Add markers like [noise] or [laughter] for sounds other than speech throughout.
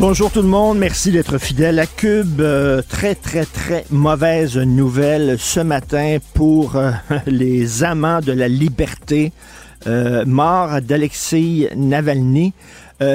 Bonjour tout le monde, merci d'être fidèle à Cube. Euh, très très très mauvaise nouvelle ce matin pour euh, [laughs] les amants de la liberté. Euh, mort d'Alexei Navalny.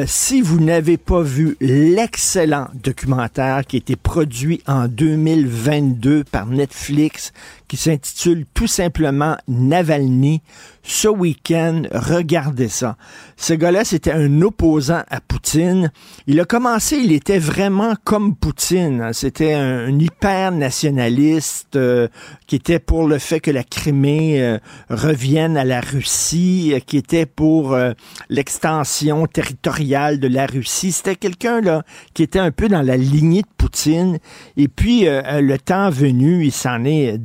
Si vous n'avez pas vu l'excellent documentaire qui a été produit en 2022 par Netflix, qui s'intitule tout simplement Navalny, ce week-end, regardez ça. Ce gars-là, c'était un opposant à Poutine. Il a commencé, il était vraiment comme Poutine. C'était un, hyper nationaliste euh, qui était pour le fait que la Crimée euh, revienne à la Russie, qui était pour l'extension territoriale de la Russie. C'était quelqu'un là qui était un peu dans la lignée de Poutine. Et puis euh, le temps venu, il s'en est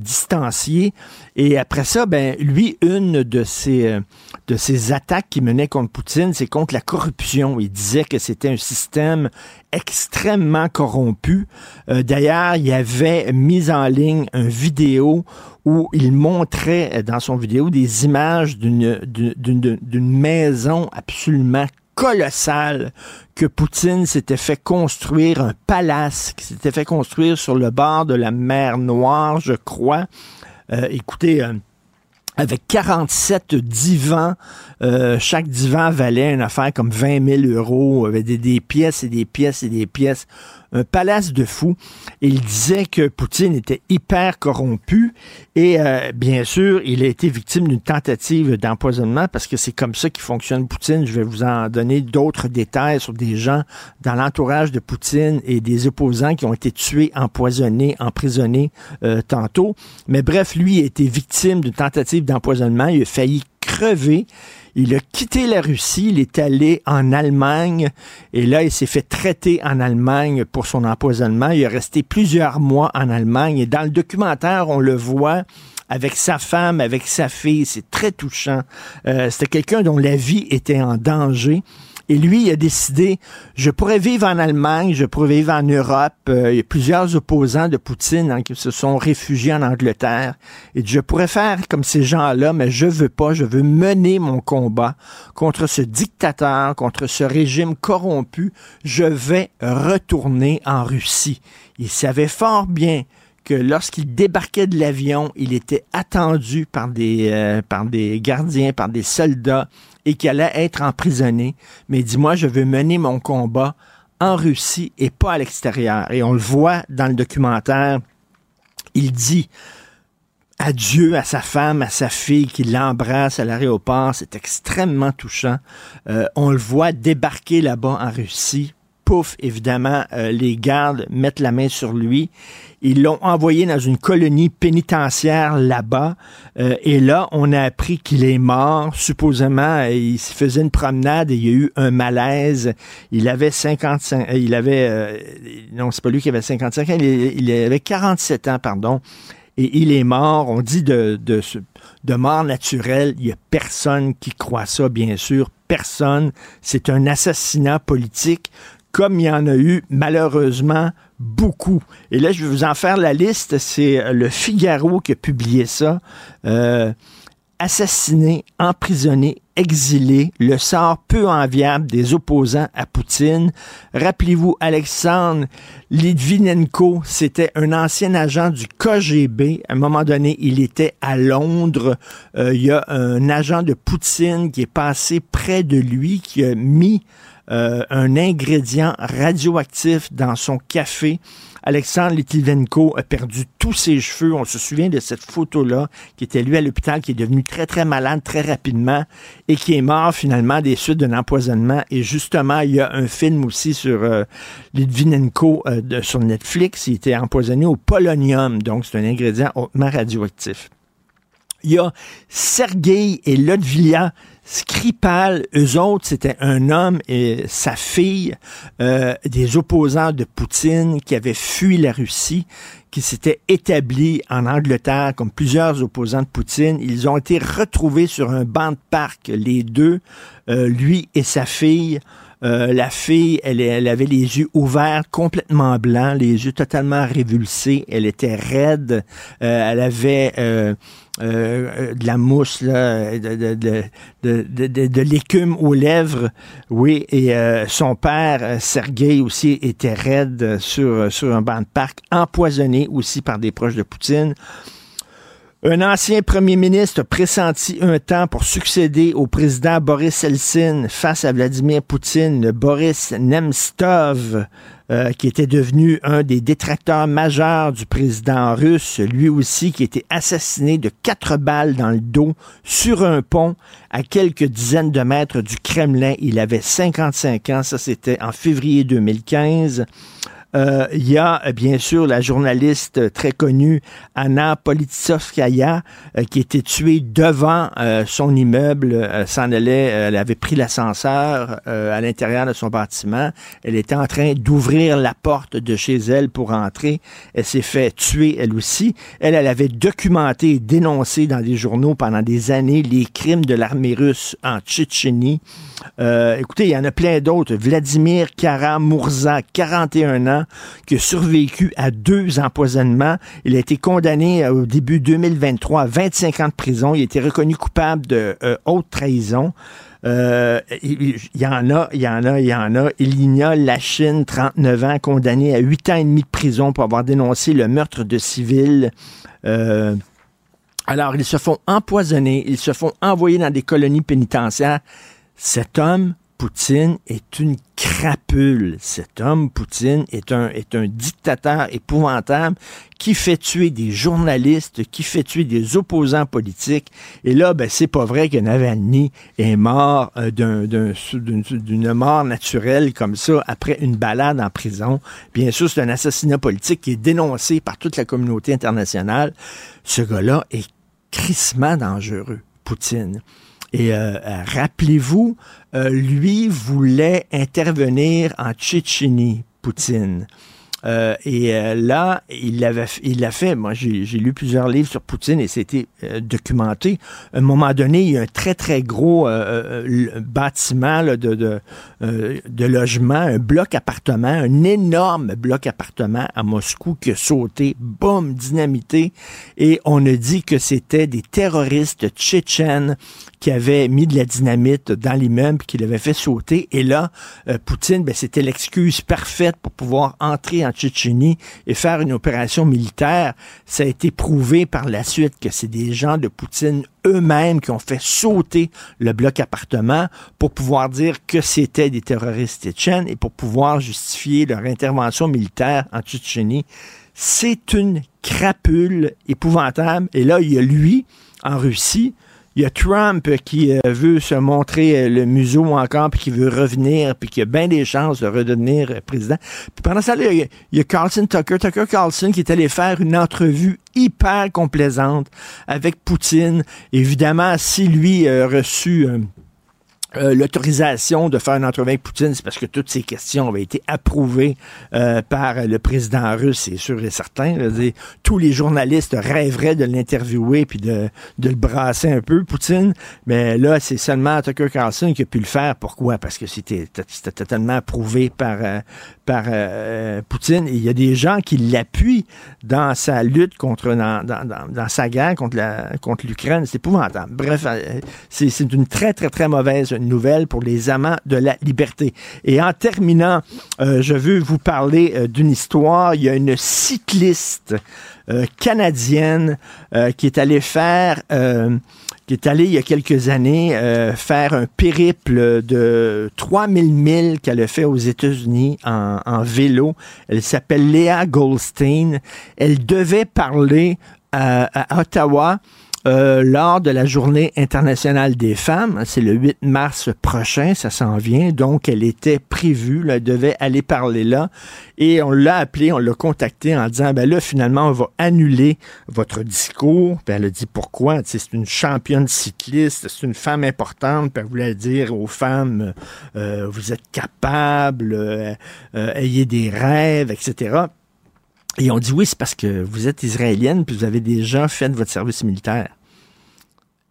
Et après ça, ben lui, une de ses euh, attaques qu'il menait contre Poutine, c'est contre la corruption. Il disait que c'était un système extrêmement corrompu. Euh, d'ailleurs, il avait mis en ligne une vidéo où il montrait dans son vidéo des images d'une maison absolument colossal que Poutine s'était fait construire, un palace qui s'était fait construire sur le bord de la mer Noire, je crois. Euh, écoutez, euh, avec 47 divans. Euh, chaque divan valait une affaire comme 20 000 euros, avec des, des, pièces et des pièces et des pièces. Un palace de fou. il disait que Poutine était hyper corrompu et euh, bien sûr, il a été victime d'une tentative d'empoisonnement parce que c'est comme ça qu'il fonctionne Poutine. Je vais vous en donner d'autres détails sur des gens dans l'entourage de Poutine et des opposants qui ont été tués, empoisonnés, emprisonnés euh, tantôt. Mais bref, lui a été victime d'une tentative d'empoisonnement. Il a failli crever. Il a quitté la Russie, il est allé en Allemagne et là, il s'est fait traiter en Allemagne pour son empoisonnement. Il est resté plusieurs mois en Allemagne et dans le documentaire, on le voit avec sa femme, avec sa fille. C'est très touchant. Euh, C'était quelqu'un dont la vie était en danger. Et lui, il a décidé, je pourrais vivre en Allemagne, je pourrais vivre en Europe. Euh, il y a plusieurs opposants de Poutine hein, qui se sont réfugiés en Angleterre. Et je pourrais faire comme ces gens-là, mais je veux pas. Je veux mener mon combat contre ce dictateur, contre ce régime corrompu. Je vais retourner en Russie. Il savait fort bien que lorsqu'il débarquait de l'avion, il était attendu par des, euh, par des gardiens, par des soldats et qu'il allait être emprisonné. Mais dis-moi, je veux mener mon combat en Russie et pas à l'extérieur. Et on le voit dans le documentaire. Il dit adieu à sa femme, à sa fille, qui l'embrasse à l'aéroport. C'est extrêmement touchant. Euh, on le voit débarquer là-bas en Russie. Pouf, évidemment, euh, les gardes mettent la main sur lui ils l'ont envoyé dans une colonie pénitentiaire là-bas. Euh, et là, on a appris qu'il est mort. Supposément, il se faisait une promenade et il y a eu un malaise. Il avait 55... Euh, il avait... Euh, non, c'est pas lui qui avait 55 ans. Il, avait 47 ans, pardon. Et il est mort. On dit de, de, de mort naturelle. Il y a personne qui croit ça, bien sûr. Personne. C'est un assassinat politique comme il y en a eu malheureusement beaucoup. Et là, je vais vous en faire la liste. C'est euh, le Figaro qui a publié ça. Euh, assassiné, emprisonné, exilé, le sort peu enviable des opposants à Poutine. Rappelez-vous, Alexandre Litvinenko, c'était un ancien agent du KGB. À un moment donné, il était à Londres. Euh, il y a un agent de Poutine qui est passé près de lui, qui a mis euh, un ingrédient radioactif dans son café. Alexandre Litvinenko a perdu tous ses cheveux. On se souvient de cette photo-là, qui était lui à l'hôpital, qui est devenu très, très malade très rapidement et qui est mort finalement des suites d'un empoisonnement. Et justement, il y a un film aussi sur euh, Litvinenko euh, sur Netflix. Il était empoisonné au polonium, donc c'est un ingrédient hautement radioactif. Il y a Sergei et Lodvia Skripal, eux autres, c'était un homme et sa fille, euh, des opposants de Poutine qui avaient fui la Russie, qui s'étaient établis en Angleterre comme plusieurs opposants de Poutine. Ils ont été retrouvés sur un banc de parc, les deux, euh, lui et sa fille. Euh, la fille, elle, elle, avait les yeux ouverts, complètement blancs, les yeux totalement révulsés. Elle était raide. Elle avait euh, de la mousse, là, de, de, de, de l'écume aux lèvres. Oui, et son père, Sergei aussi, était raide sur, sur un banc de parc, empoisonné aussi par des proches de Poutine. Un ancien premier ministre pressenti un temps pour succéder au président Boris Eltsine face à Vladimir Poutine, Boris Nemtsov, euh, qui était devenu un des détracteurs majeurs du président russe, lui aussi qui était assassiné de quatre balles dans le dos sur un pont à quelques dizaines de mètres du Kremlin. Il avait 55 ans, ça c'était en février 2015. Euh, il y a bien sûr la journaliste très connue Anna Politsovskaya euh, qui était tuée devant euh, son immeuble. s'en allait, elle avait pris l'ascenseur à l'intérieur de son bâtiment. Elle était en train d'ouvrir la porte de chez elle pour entrer. Elle s'est fait tuer elle aussi. Elle, elle avait documenté et dénoncé dans des journaux pendant des années les crimes de l'armée russe en Tchétchénie. écoutez, il y en a plein d'autres. Vladimir Karamurza, 41 ans, qui a survécu à deux empoisonnements. Il a été condamné euh, au début 2023 à 25 ans de prison. Il a été reconnu coupable de euh, haute trahison. Euh, il, y en a, il y en a, il y en a. Ilignol la Chine, 39 ans, condamné à 8 ans et demi de prison pour avoir dénoncé le meurtre de civils. alors, ils se font empoisonner, ils se font envoyer dans des colonies pénitentiaires. Cet homme Poutine est une crapule. Cet homme, Poutine, est un, est un dictateur épouvantable qui fait tuer des journalistes, qui fait tuer des opposants politiques. Et là, ben, c'est pas vrai que Navalny est mort euh, d'une mort naturelle comme ça après une balade en prison. Bien sûr, c'est un assassinat politique qui est dénoncé par toute la communauté internationale. Ce gars-là est crissement dangereux, Poutine. Et euh, euh, rappelez-vous, euh, lui voulait intervenir en Tchétchénie, Poutine. Euh, et euh, là, il l'a il fait. Moi, j'ai lu plusieurs livres sur Poutine et c'était euh, documenté. À un moment donné, il y a un très, très gros bâtiment de, de, de, logement, un bloc appartement, un énorme bloc appartement à Moscou qui a sauté, boum, dynamité. Et on a dit que c'était des terroristes tchétchènes qui avaient mis de la dynamite dans l'immeuble, qui l'avaient fait sauter. Et là, Poutine, ben, c'était l'excuse parfaite pour pouvoir entrer en en Tchétchénie et faire une opération militaire, ça a été prouvé par la suite que c'est des gens de Poutine eux-mêmes qui ont fait sauter le bloc appartement pour pouvoir dire que c'était des terroristes tchétchènes et pour pouvoir justifier leur intervention militaire en Tchétchénie. C'est une crapule épouvantable. Et là, il y a lui, en Russie, il y a Trump qui euh, veut se montrer euh, le museau encore, puis qui veut revenir, puis qui a bien des chances de redevenir euh, président. Puis pendant ça, il y, a, Carlson Tucker, Tucker Carlson, qui est allé faire une entrevue hyper complaisante avec Poutine. Évidemment, si lui a reçu euh, l'autorisation de faire une entrevue avec Poutine, c'est parce que toutes ces questions avaient été approuvées euh, par le président russe, c'est sûr et certain. tous les journalistes rêveraient de l'interviewer puis de, de, le brasser un peu, Poutine. Mais là, c'est seulement Tucker Carlson qui a pu le faire. Pourquoi? Parce que c'était totalement approuvé par, euh, par Poutine. Et il y a des gens qui l'appuient dans sa lutte contre, dans, dans, dans, sa guerre contre la contre l'Ukraine. C'est épouvantable. Bref, c'est une très, très, très mauvaise nouvelle pour les amants de la liberté. Et en terminant, euh, je veux vous parler euh, d'une histoire. Il y a une cycliste euh, canadienne qui est allée faire qui est allée il y a quelques années faire un périple de 3000 milles qu'elle a fait aux États-Unis en, vélo. Elle s'appelle Léa Goldstein. Elle devait parler à Ottawa euh, lors de la journée internationale des femmes. C'est le 8 mars prochain, ça s'en vient. Donc, elle était prévue, elle devait aller parler là. Et on l'a appelé, on l'a contacté en disant, ben là, finalement, on va annuler votre discours. Puis elle a dit pourquoi? C'est une championne cycliste, c'est une femme importante. Puis elle voulait dire aux femmes, euh, vous êtes capables, euh, ayez des rêves, etc. Et on dit oui, c'est parce que vous êtes israélienne, puis vous avez déjà fait votre service militaire.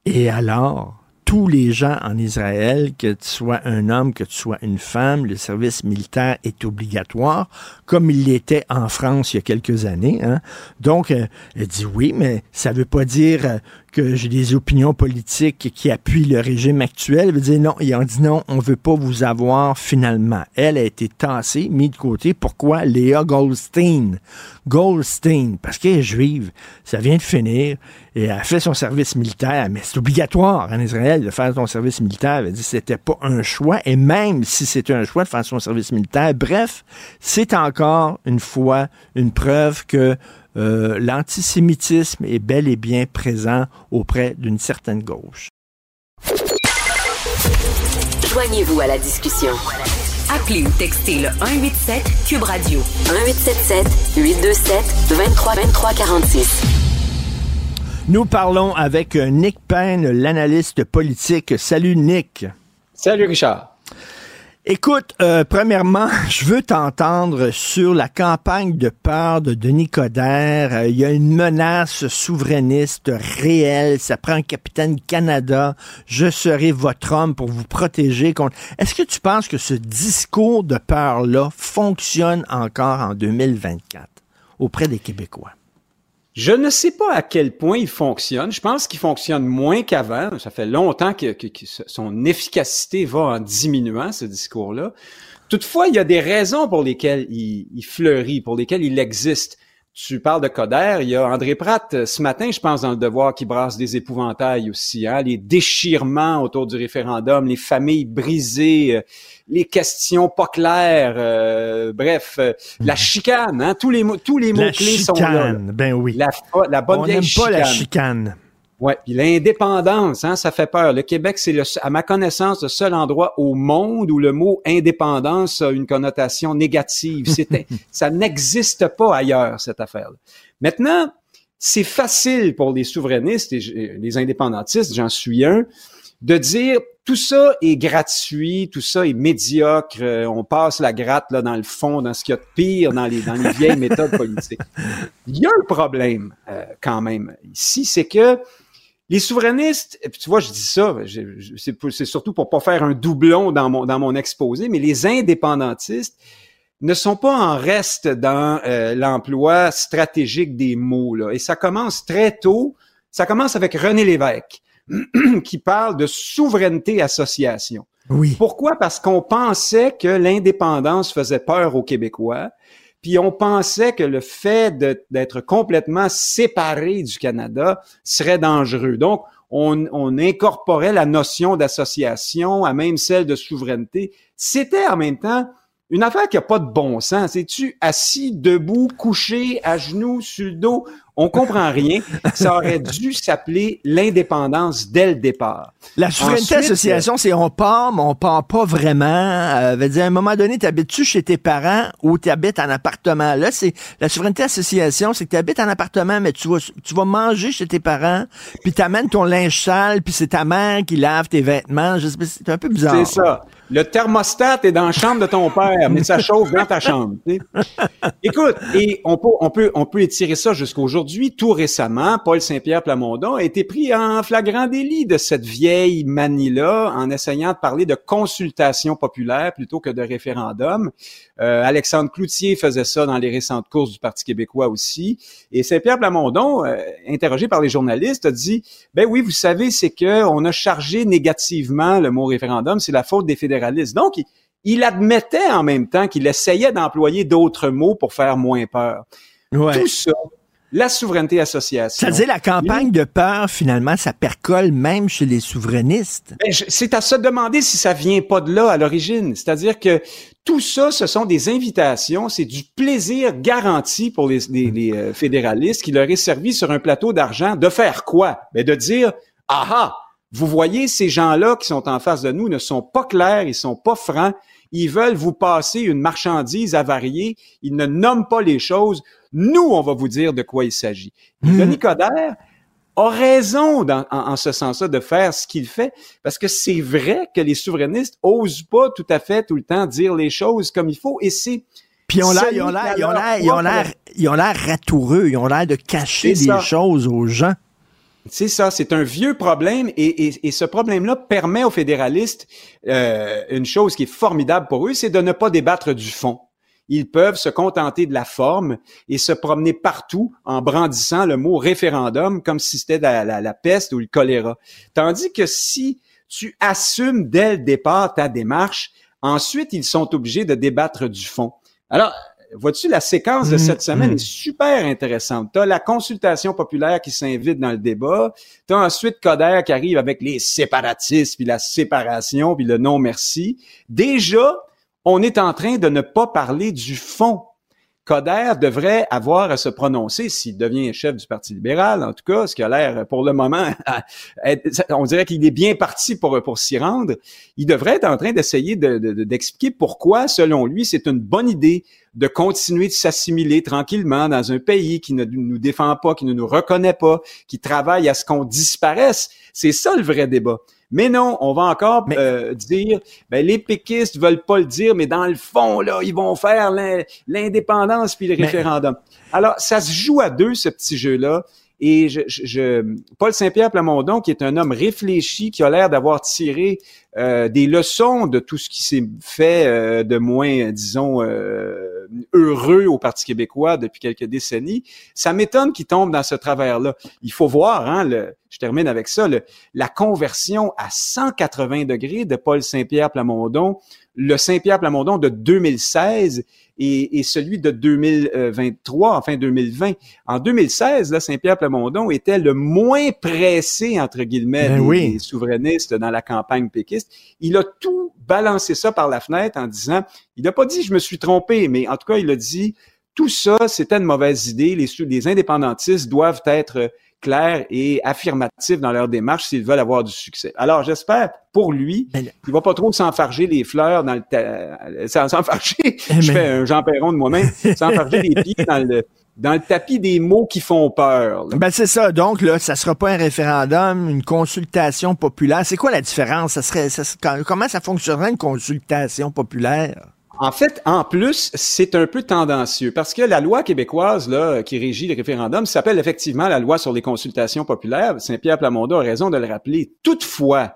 Et alors, tous les gens en Israël, que tu sois un homme, que tu sois une femme, le service militaire est obligatoire, comme il l'était en France il y a quelques années. Hein. Donc, euh, elle dit oui, mais ça ne veut pas dire euh, que j'ai des opinions politiques qui appuient le régime actuel. Elle veut dire non, ils ont dit non, on veut pas vous avoir finalement. Elle a été tassée, mise de côté. Pourquoi? Léa Goldstein. Goldstein, parce qu'elle est juive. Ça vient de finir. Et elle a fait son service militaire, mais c'est obligatoire en Israël de faire son service militaire. Elle dit que c'était pas un choix. Et même si c'était un choix de faire son service militaire, bref, c'est encore une fois une preuve que euh, l'antisémitisme est bel et bien présent auprès d'une certaine gauche. Joignez-vous à la discussion. Appelez ou textez le 187 Cube Radio 1877 827 23 23 46. Nous parlons avec Nick Payne, l'analyste politique. Salut Nick. Salut Richard. Écoute, euh, premièrement, [laughs] je veux t'entendre sur la campagne de peur de Denis Coderre. Euh, il y a une menace souverainiste réelle. Ça prend un capitaine Canada. Je serai votre homme pour vous protéger contre. Est-ce que tu penses que ce discours de peur-là fonctionne encore en 2024 auprès des Québécois? Je ne sais pas à quel point il fonctionne. Je pense qu'il fonctionne moins qu'avant. Ça fait longtemps que, son efficacité va en diminuant, ce discours-là. Toutefois, il y a des raisons pour lesquelles il, fleurit, pour lesquelles il existe. Tu parles de Coder, il y a André Pratt euh, ce matin, je pense, dans le devoir qui brasse des épouvantails aussi, hein, les déchirements autour du référendum, les familles brisées, euh, les questions pas claires, euh, bref, la mhm. chicane, hein, tous les mots, tous les mots clés sont là. Ben oui. La, la bonne On n'aime pas la chicane. Ouais, puis l'indépendance, hein, ça fait peur. Le Québec, c'est à ma connaissance le seul endroit au monde où le mot indépendance a une connotation négative. C'était, [laughs] ça n'existe pas ailleurs cette affaire. -là. Maintenant, c'est facile pour les souverainistes et les indépendantistes, j'en suis un, de dire tout ça est gratuit, tout ça est médiocre, euh, on passe la gratte là dans le fond, dans ce qu'il y a de pire dans les dans les vieilles méthodes politiques. [laughs] Il y a un problème euh, quand même ici, c'est que les souverainistes, tu vois, je dis ça, c'est surtout pour pas faire un doublon dans mon, dans mon exposé, mais les indépendantistes ne sont pas en reste dans euh, l'emploi stratégique des mots. Là. Et ça commence très tôt. Ça commence avec René Lévesque, [clears throat] qui parle de souveraineté association. Oui. Pourquoi? Parce qu'on pensait que l'indépendance faisait peur aux Québécois puis on pensait que le fait d'être complètement séparé du Canada serait dangereux. Donc, on, incorporait la notion d'association à même celle de souveraineté. C'était en même temps une affaire qui n'a pas de bon sens. C'est-tu assis, debout, couché, à genoux, sur le dos? On comprend rien. Ça aurait dû s'appeler l'indépendance dès le départ. La souveraineté association, c'est on part, mais on part pas vraiment. Euh, veut dire, à un moment donné, t'habites-tu chez tes parents ou tu habites en appartement? Là, c'est la souveraineté association, c'est que tu habites en appartement, mais tu vas, tu vas manger chez tes parents, puis t'amènes ton linge sale, puis c'est ta mère qui lave tes vêtements. C'est un peu bizarre. C'est ça. Le thermostat est dans la chambre de ton père, mais ça chauffe dans ta chambre. Écoute, et on peut, on peut, on peut étirer ça jusqu'aujourd'hui. Tout récemment, Paul Saint-Pierre Plamondon a été pris en flagrant délit de cette vieille manie-là en essayant de parler de consultation populaire plutôt que de référendum. Euh, Alexandre Cloutier faisait ça dans les récentes courses du Parti québécois aussi. Et Saint-Pierre Plamondon, euh, interrogé par les journalistes, a dit, ben oui, vous savez, c'est que on a chargé négativement le mot référendum, c'est la faute des fédéralistes. Donc, il, admettait en même temps qu'il essayait d'employer d'autres mots pour faire moins peur. Tout ça la souveraineté association. Ça veut dire la campagne de peur, finalement, ça percole même chez les souverainistes. Ben, c'est à se demander si ça vient pas de là à l'origine. C'est-à-dire que tout ça, ce sont des invitations, c'est du plaisir garanti pour les, les, euh, fédéralistes qui leur est servi sur un plateau d'argent de faire quoi? Ben, de dire, ah ah, vous voyez, ces gens-là qui sont en face de nous ne sont pas clairs, ils sont pas francs, ils veulent vous passer une marchandise avariée, ils ne nomment pas les choses. Nous, on va vous dire de quoi il s'agit. Mmh. Denis Coderre a raison en, ce sens-là de faire ce qu'il fait, parce que c'est vrai que les souverainistes osent pas tout à fait tout le temps dire les choses comme il faut, et c'est puis ils ont l'air, ils ont l'air, ils ont l'air, ils ont l'air, ils ont l'air ratoureux, ils ont l'air de cacher des choses aux gens. C'est ça, c'est un vieux problème et, ce problème-là permet aux fédéralistes euh, une chose qui est formidable pour eux, c'est de ne pas débattre du fond. Ils peuvent se contenter de la forme et se promener partout en brandissant le mot référendum comme si c'était la, la peste ou le choléra. Tandis que si tu assumes dès le départ ta démarche, ensuite ils sont obligés de débattre du fond. Alors, vois-tu, la séquence de mm, cette semaine mm. est super intéressante. Tu as la consultation populaire qui s'invite dans le débat. Tu as ensuite Coder qui arrive avec les séparatistes, puis la séparation, puis le non-merci. Déjà, on est en train de ne pas parler du fond Coder devrait avoir à se prononcer s'il devient chef du Parti libéral, en tout cas, ce qui a l'air pour le moment, on dirait qu'il est bien parti pour, pour s'y rendre. Il devrait être en train d'essayer d'expliquer pourquoi, selon lui, c'est une bonne idée de continuer de s'assimiler tranquillement dans un pays qui ne nous défend pas, qui ne nous reconnaît pas, qui travaille à ce qu'on disparaisse. C'est ça le vrai débat. Mais non, on va encore euh, dire, ben, les péquistes veulent pas le dire, mais dans le fond, là, ils vont faire l'indépendance puis le référendum. Alors, ça se joue à deux, ce petit jeu-là. Et je, je, Paul Saint-Pierre Plamondon, qui est un homme réfléchi, qui a l'air d'avoir tiré euh, des leçons de tout ce qui s'est fait euh, de moins, disons, euh, heureux au Parti québécois depuis quelques décennies, ça m'étonne qu'il tombe dans ce travers-là. Il faut voir, hein, je termine avec ça, la conversion à 180 degrés de Paul Saint-Pierre Plamondon, le Saint-Pierre Plamondon de 2016 et, celui de 2023, enfin 2020. En 2016, là, Saint-Pierre Plamondon était le moins pressé, entre guillemets, ben des, souverainistes dans la campagne péquiste. Il a tout balancé ça par la fenêtre en disant, il n'a pas dit je me suis trompé, mais en tout cas, il a dit tout ça, c'était une mauvaise idée. Les, les indépendantistes doivent être clairs et affirmatifs dans leur démarche s'ils veulent avoir du succès. Alors, j'espère pour lui ben, qu'il va pas trop s'enfarger les fleurs dans le s'enfarger. Eh, [laughs] je fais un Jean Perron de moi-même, s'enfarger les pieds dans le dans le tapis des mots qui font peur. Ben c'est ça. Donc là, ça sera pas un référendum, une consultation populaire. C'est quoi la différence? Ça serait comment ça fonctionnerait une consultation populaire? En fait, en plus, c'est un peu tendancieux parce que la loi québécoise là, qui régit les référendums s'appelle effectivement la loi sur les consultations populaires. Saint-Pierre Plamondon a raison de le rappeler. Toutefois,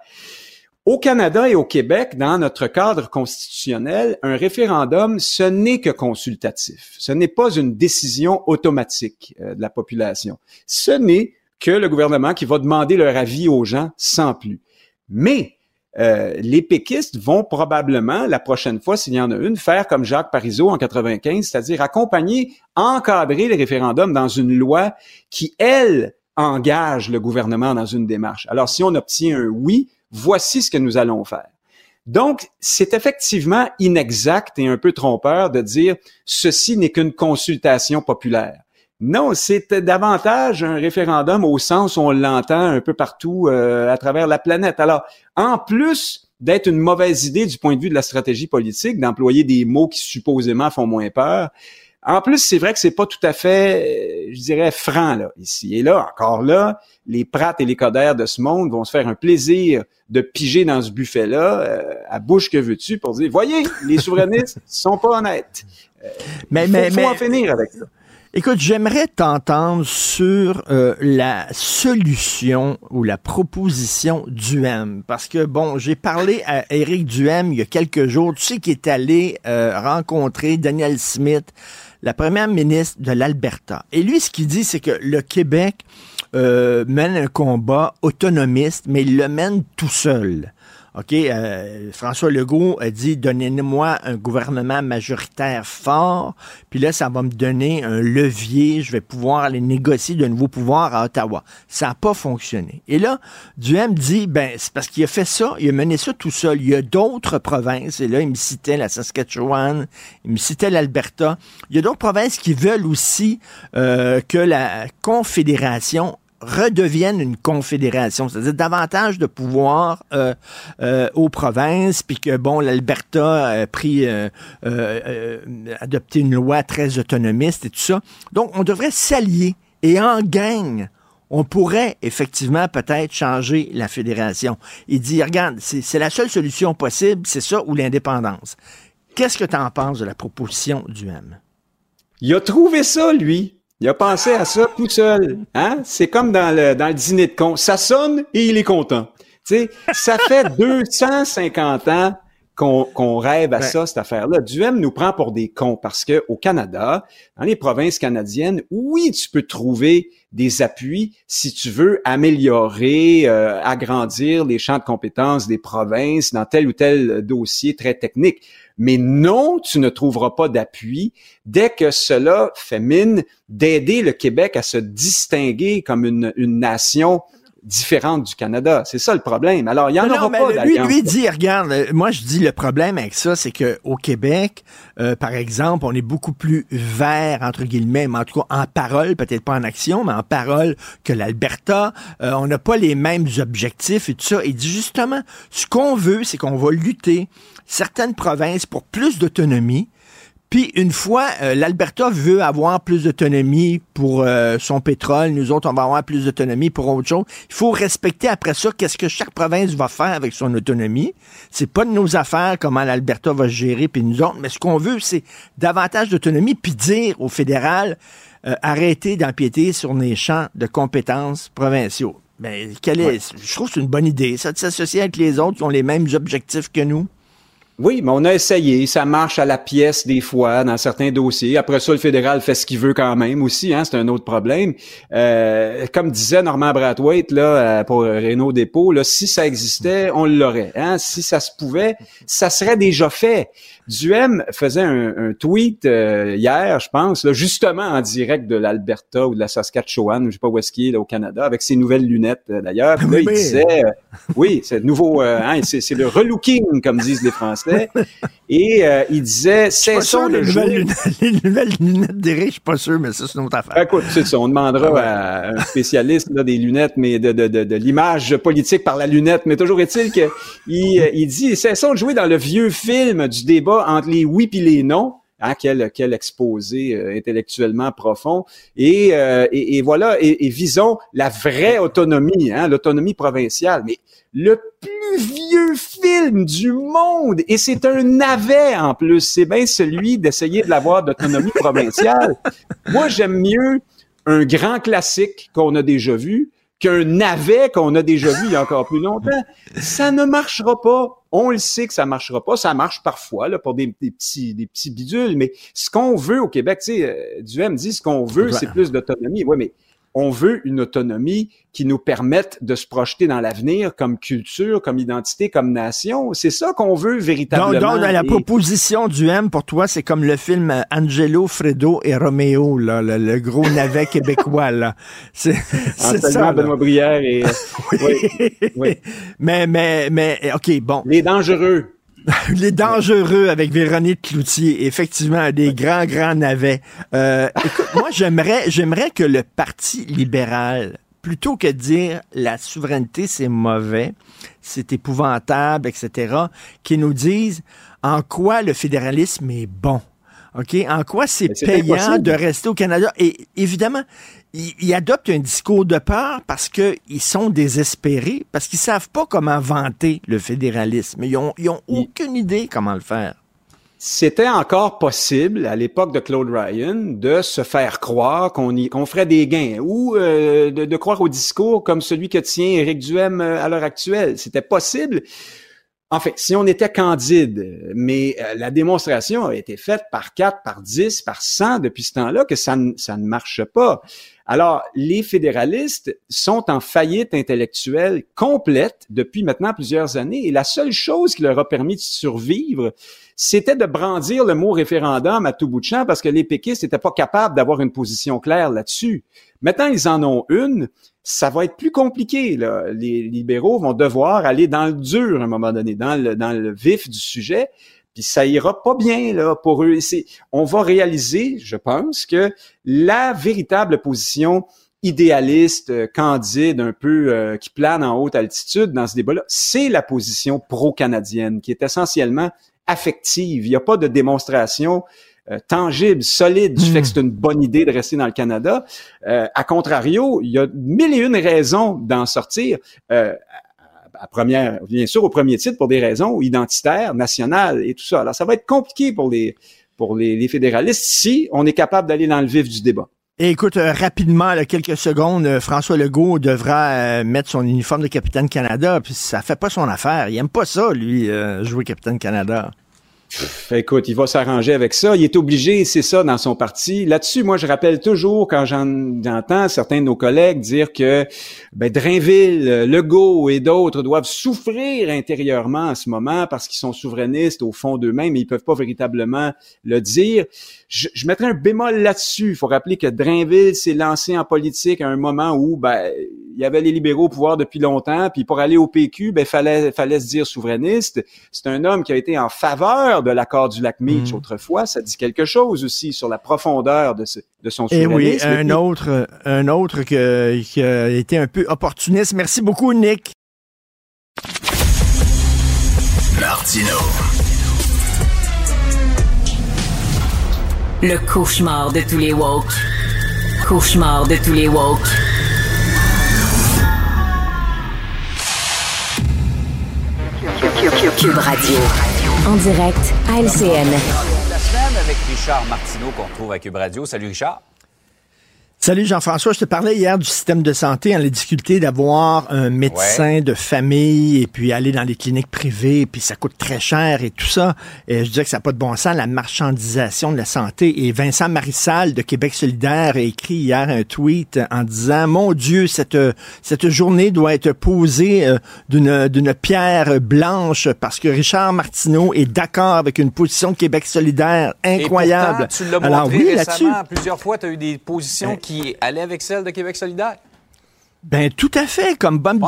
au Canada et au Québec, dans notre cadre constitutionnel, un référendum, ce n'est que consultatif. Ce n'est pas une décision automatique euh, de la population. Ce n'est que le gouvernement qui va demander leur avis aux gens sans plus. Mais euh, les péquistes vont probablement, la prochaine fois, s'il y en a une, faire comme Jacques Parizeau en 95, c'est-à-dire accompagner, encadrer les référendums dans une loi qui, elle, engage le gouvernement dans une démarche. Alors, si on obtient un oui, voici ce que nous allons faire. Donc, c'est effectivement inexact et un peu trompeur de dire ceci n'est qu'une consultation populaire. Non, c'est davantage un référendum au sens où on l'entend un peu partout euh, à travers la planète. Alors, en plus d'être une mauvaise idée du point de vue de la stratégie politique, d'employer des mots qui supposément font moins peur, en plus, c'est vrai que c'est pas tout à fait, euh, je dirais, franc là ici. Et là, encore là, les prates et les codères de ce monde vont se faire un plaisir de piger dans ce buffet-là, euh, à bouche que veux-tu, pour dire, voyez, les souverainistes [laughs] sont pas honnêtes. mais, mais, faut en finir avec ça. Écoute, j'aimerais t'entendre sur euh, la solution ou la proposition M. Parce que, bon, j'ai parlé à Éric Duhem il y a quelques jours. Tu sais qu'il est allé euh, rencontrer Daniel Smith, la première ministre de l'Alberta. Et lui, ce qu'il dit, c'est que le Québec euh, mène un combat autonomiste, mais il le mène tout seul. OK, euh, François Legault a dit donnez-moi un gouvernement majoritaire fort, puis là, ça va me donner un levier, je vais pouvoir aller négocier de nouveaux pouvoirs à Ottawa. Ça n'a pas fonctionné. Et là, Duhem dit ben, c'est parce qu'il a fait ça, il a mené ça tout seul. Il y a d'autres provinces, et là, il me citait la Saskatchewan, il me citait l'Alberta. Il y a d'autres provinces qui veulent aussi euh, que la Confédération redevienne une confédération, c'est-à-dire davantage de pouvoir euh, euh, aux provinces, puis que bon, l'Alberta a pris euh, adopté une loi très autonomiste et tout ça. Donc, on devrait s'allier et en gang. On pourrait effectivement peut-être changer la fédération. Il dit, regarde, c'est la seule solution possible, c'est ça ou l'indépendance. Qu'est-ce que tu en penses de la proposition du M? Il a trouvé ça, lui. Il a pensé à ça tout seul. Hein? C'est comme dans le, dans le dîner de con. Ça sonne et il est content. Sais, ça fait [laughs] 250 ans qu'on rêve à ça, cette affaire-là. Duhem nous prend pour des cons parce que au Canada, dans les provinces canadiennes, oui, tu peux trouver des appuis si tu veux améliorer, euh, agrandir les champs de compétences des provinces dans tel ou tel dossier très technique. Mais non, tu ne trouveras pas d'appui dès que cela fait mine d'aider le Québec à se distinguer comme une, une nation différente du Canada. C'est ça le problème. Alors, il y en aura pas lui, lui dit, regarde, moi je dis le problème avec ça, c'est que au Québec, euh, par exemple, on est beaucoup plus vert entre guillemets, mais en tout cas en parole, peut-être pas en action, mais en parole que l'Alberta. Euh, on n'a pas les mêmes objectifs et tout ça. Il dit justement, ce qu'on veut, c'est qu'on va lutter certaines provinces pour plus d'autonomie. Puis une fois, euh, l'Alberta veut avoir plus d'autonomie pour euh, son pétrole, nous autres, on va avoir plus d'autonomie pour autre chose. Il faut respecter après ça qu'est-ce que chaque province va faire avec son autonomie. C'est pas de nos affaires comment l'Alberta va gérer puis nous autres, mais ce qu'on veut, c'est davantage d'autonomie puis dire au fédéral euh, arrêtez d'empiéter sur les champs de compétences provinciaux. Ben, quel est, je trouve que c'est une bonne idée, ça, de s'associer avec les autres qui ont les mêmes objectifs que nous. Oui, mais on a essayé. Ça marche à la pièce des fois dans certains dossiers. Après ça, le fédéral fait ce qu'il veut quand même aussi. Hein, c'est un autre problème. Euh, comme disait Normand Brathwaite là euh, pour Renault Dépôt, là, si ça existait, on l'aurait. Hein? Si ça se pouvait, ça serait déjà fait. Duhem faisait un, tweet euh, hier, je pense, là, justement en direct de l'Alberta ou de la Saskatchewan, je sais pas où est-ce qu'il est, là, au Canada, avec ses nouvelles lunettes euh, d'ailleurs. [laughs] Là, il disait, euh, oui, c'est nouveau, hein, c'est le relooking, comme disent les Français. Et il disait, cessons de jouer... Nouvelles lunettes, [laughs] les nouvelles lunettes d'Éric, je suis pas sûr, mais ça, c'est une autre affaire. Écoute, c'est ça, on demandera à un spécialiste là, des lunettes, mais de, de, de, de l'image politique par la lunette. Mais toujours est-il qu'il il dit, cessons de jouer dans le vieux film du débat entre les oui et les non. Hein, quel, quel exposé euh, intellectuellement profond. Et, euh, et, voilà, et, visons la vraie autonomie, hein, l'autonomie provinciale. Mais le plus vieux film du monde, et c'est un navet en plus, c'est bien celui d'essayer de l'avoir d'autonomie provinciale. Moi, j'aime mieux un grand classique qu'on a déjà vu qu'un navet qu'on a déjà vu il y a encore plus longtemps. Ça ne marchera pas. On le sait que ça marchera pas. Ça marche parfois là, pour des, petits, des petits bidules, mais ce qu'on veut au Québec, tu sais, euh, Duhem dit ce qu'on veut, c'est plus d'autonomie. Oui, mais on veut une autonomie qui nous permette de se projeter dans l'avenir comme culture, comme identité, comme nation. C'est ça qu'on veut véritablement. Donc, la proposition du M pour toi, c'est comme le film Angelo, Fredo et Romeo, là, le, gros navet [laughs] québécois. Là. C'est, ça. Benoît Brière et... [laughs] oui, oui. Mais, mais, mais, OK, bon. Les dangereux. Les dangereux avec Véronique Cloutier, effectivement, des grands, grands navets. Euh, [laughs] écoute, moi, j'aimerais, j'aimerais que le Parti libéral, plutôt que de dire la souveraineté, c'est mauvais, c'est épouvantable, etc., qui nous dise en quoi le fédéralisme est bon. OK? En quoi c'est payant de rester au Canada? Et évidemment, ils, adoptent un discours de peur parce qu'ils sont désespérés, parce qu'ils savent pas comment vanter le fédéralisme. Ils ont, ont aucune idée comment le faire. C'était encore possible à l'époque de Claude Ryan de se faire croire qu'on qu'on ferait des gains ou euh, de, de, croire au discours comme celui que tient Éric Duhem euh, à l'heure actuelle. C'était possible. En fait, si on était candide, mais euh, la démonstration a été faite par 4, par 10, par 100 depuis ce temps-là que ça, ça ne marche pas. Alors, les fédéralistes sont en faillite intellectuelle complète depuis maintenant plusieurs années et la seule chose qui leur a permis de survivre, c'était de brandir le mot référendum à tout bout de champ parce que les péquistes n'étaient pas capables d'avoir une position claire là-dessus. Maintenant, ils en ont une. Ça va être plus compliqué. Les libéraux vont devoir aller dans le dur à un moment donné, dans le vif du sujet. Puis ça ira pas bien là pour eux. C'est, on va réaliser, je pense, que la véritable position idéaliste, euh, candide, un peu euh, qui plane en haute altitude dans ce débat-là, c'est la position pro-canadienne, qui est essentiellement affective. Il n'y a pas de démonstration euh, tangible, solide du fait que hmm. c'est une bonne idée de rester dans le Canada. à contrario, il y a mille et une raisons d'en sortir bien sûr, au premier titre pour des raisons identitaires, nationales et tout ça. Alors, ça va être compliqué pour les, pour les, fédéralistes si on est capable d'aller dans le vif du débat. écoute, euh, rapidement, quelques secondes, euh, François Legault devra euh, mettre son uniforme de capitaine Canada, puis ça fait pas son affaire. Il aime pas ça, lui, jouer capitaine Canada. Écoute, il va s'arranger avec ça. Il est obligé, c'est ça dans son parti. Là-dessus, moi, je rappelle toujours quand j'entends certains de nos collègues dire que ben, Drainville, Legault et d'autres doivent souffrir intérieurement en ce moment parce qu'ils sont souverainistes au fond d'eux-mêmes, mais ils peuvent pas véritablement le dire. Je, je mettrais un bémol là-dessus. Il faut rappeler que Drainville s'est lancé en politique à un moment où ben, il y avait les libéraux au pouvoir depuis longtemps, puis pour aller au PQ, ben fallait fallait se dire souverainiste. C'est un homme qui a été en faveur de l'accord du lac Meach mm. autrefois. Ça dit quelque chose aussi sur la profondeur de, de son souverainisme. Et oui, un autre, un autre qui a été un peu opportuniste. Merci beaucoup, Nick. Martino. Le cauchemar de tous les woke. Cauchemar de tous les woke. Cube Radio. En direct à LCN. La semaine avec Richard Martineau qu'on retrouve à Cube Radio. Salut Richard. Salut Jean-François, je te parlais hier du système de santé, en la difficulté d'avoir un médecin de famille et puis aller dans les cliniques privées, puis ça coûte très cher et tout ça. Et je disais que ça n'a pas de bon sens, la marchandisation de la santé. Et Vincent Marissal de Québec solidaire a écrit hier un tweet en disant, mon Dieu, cette, cette journée doit être posée euh, d'une, d'une pierre blanche parce que Richard Martineau est d'accord avec une position de Québec solidaire incroyable. tu l'as Alors, oui, récemment, plusieurs fois, tu as eu des positions qui qui allait avec celle de Québec solidaire? Ben tout à fait, comme Bob,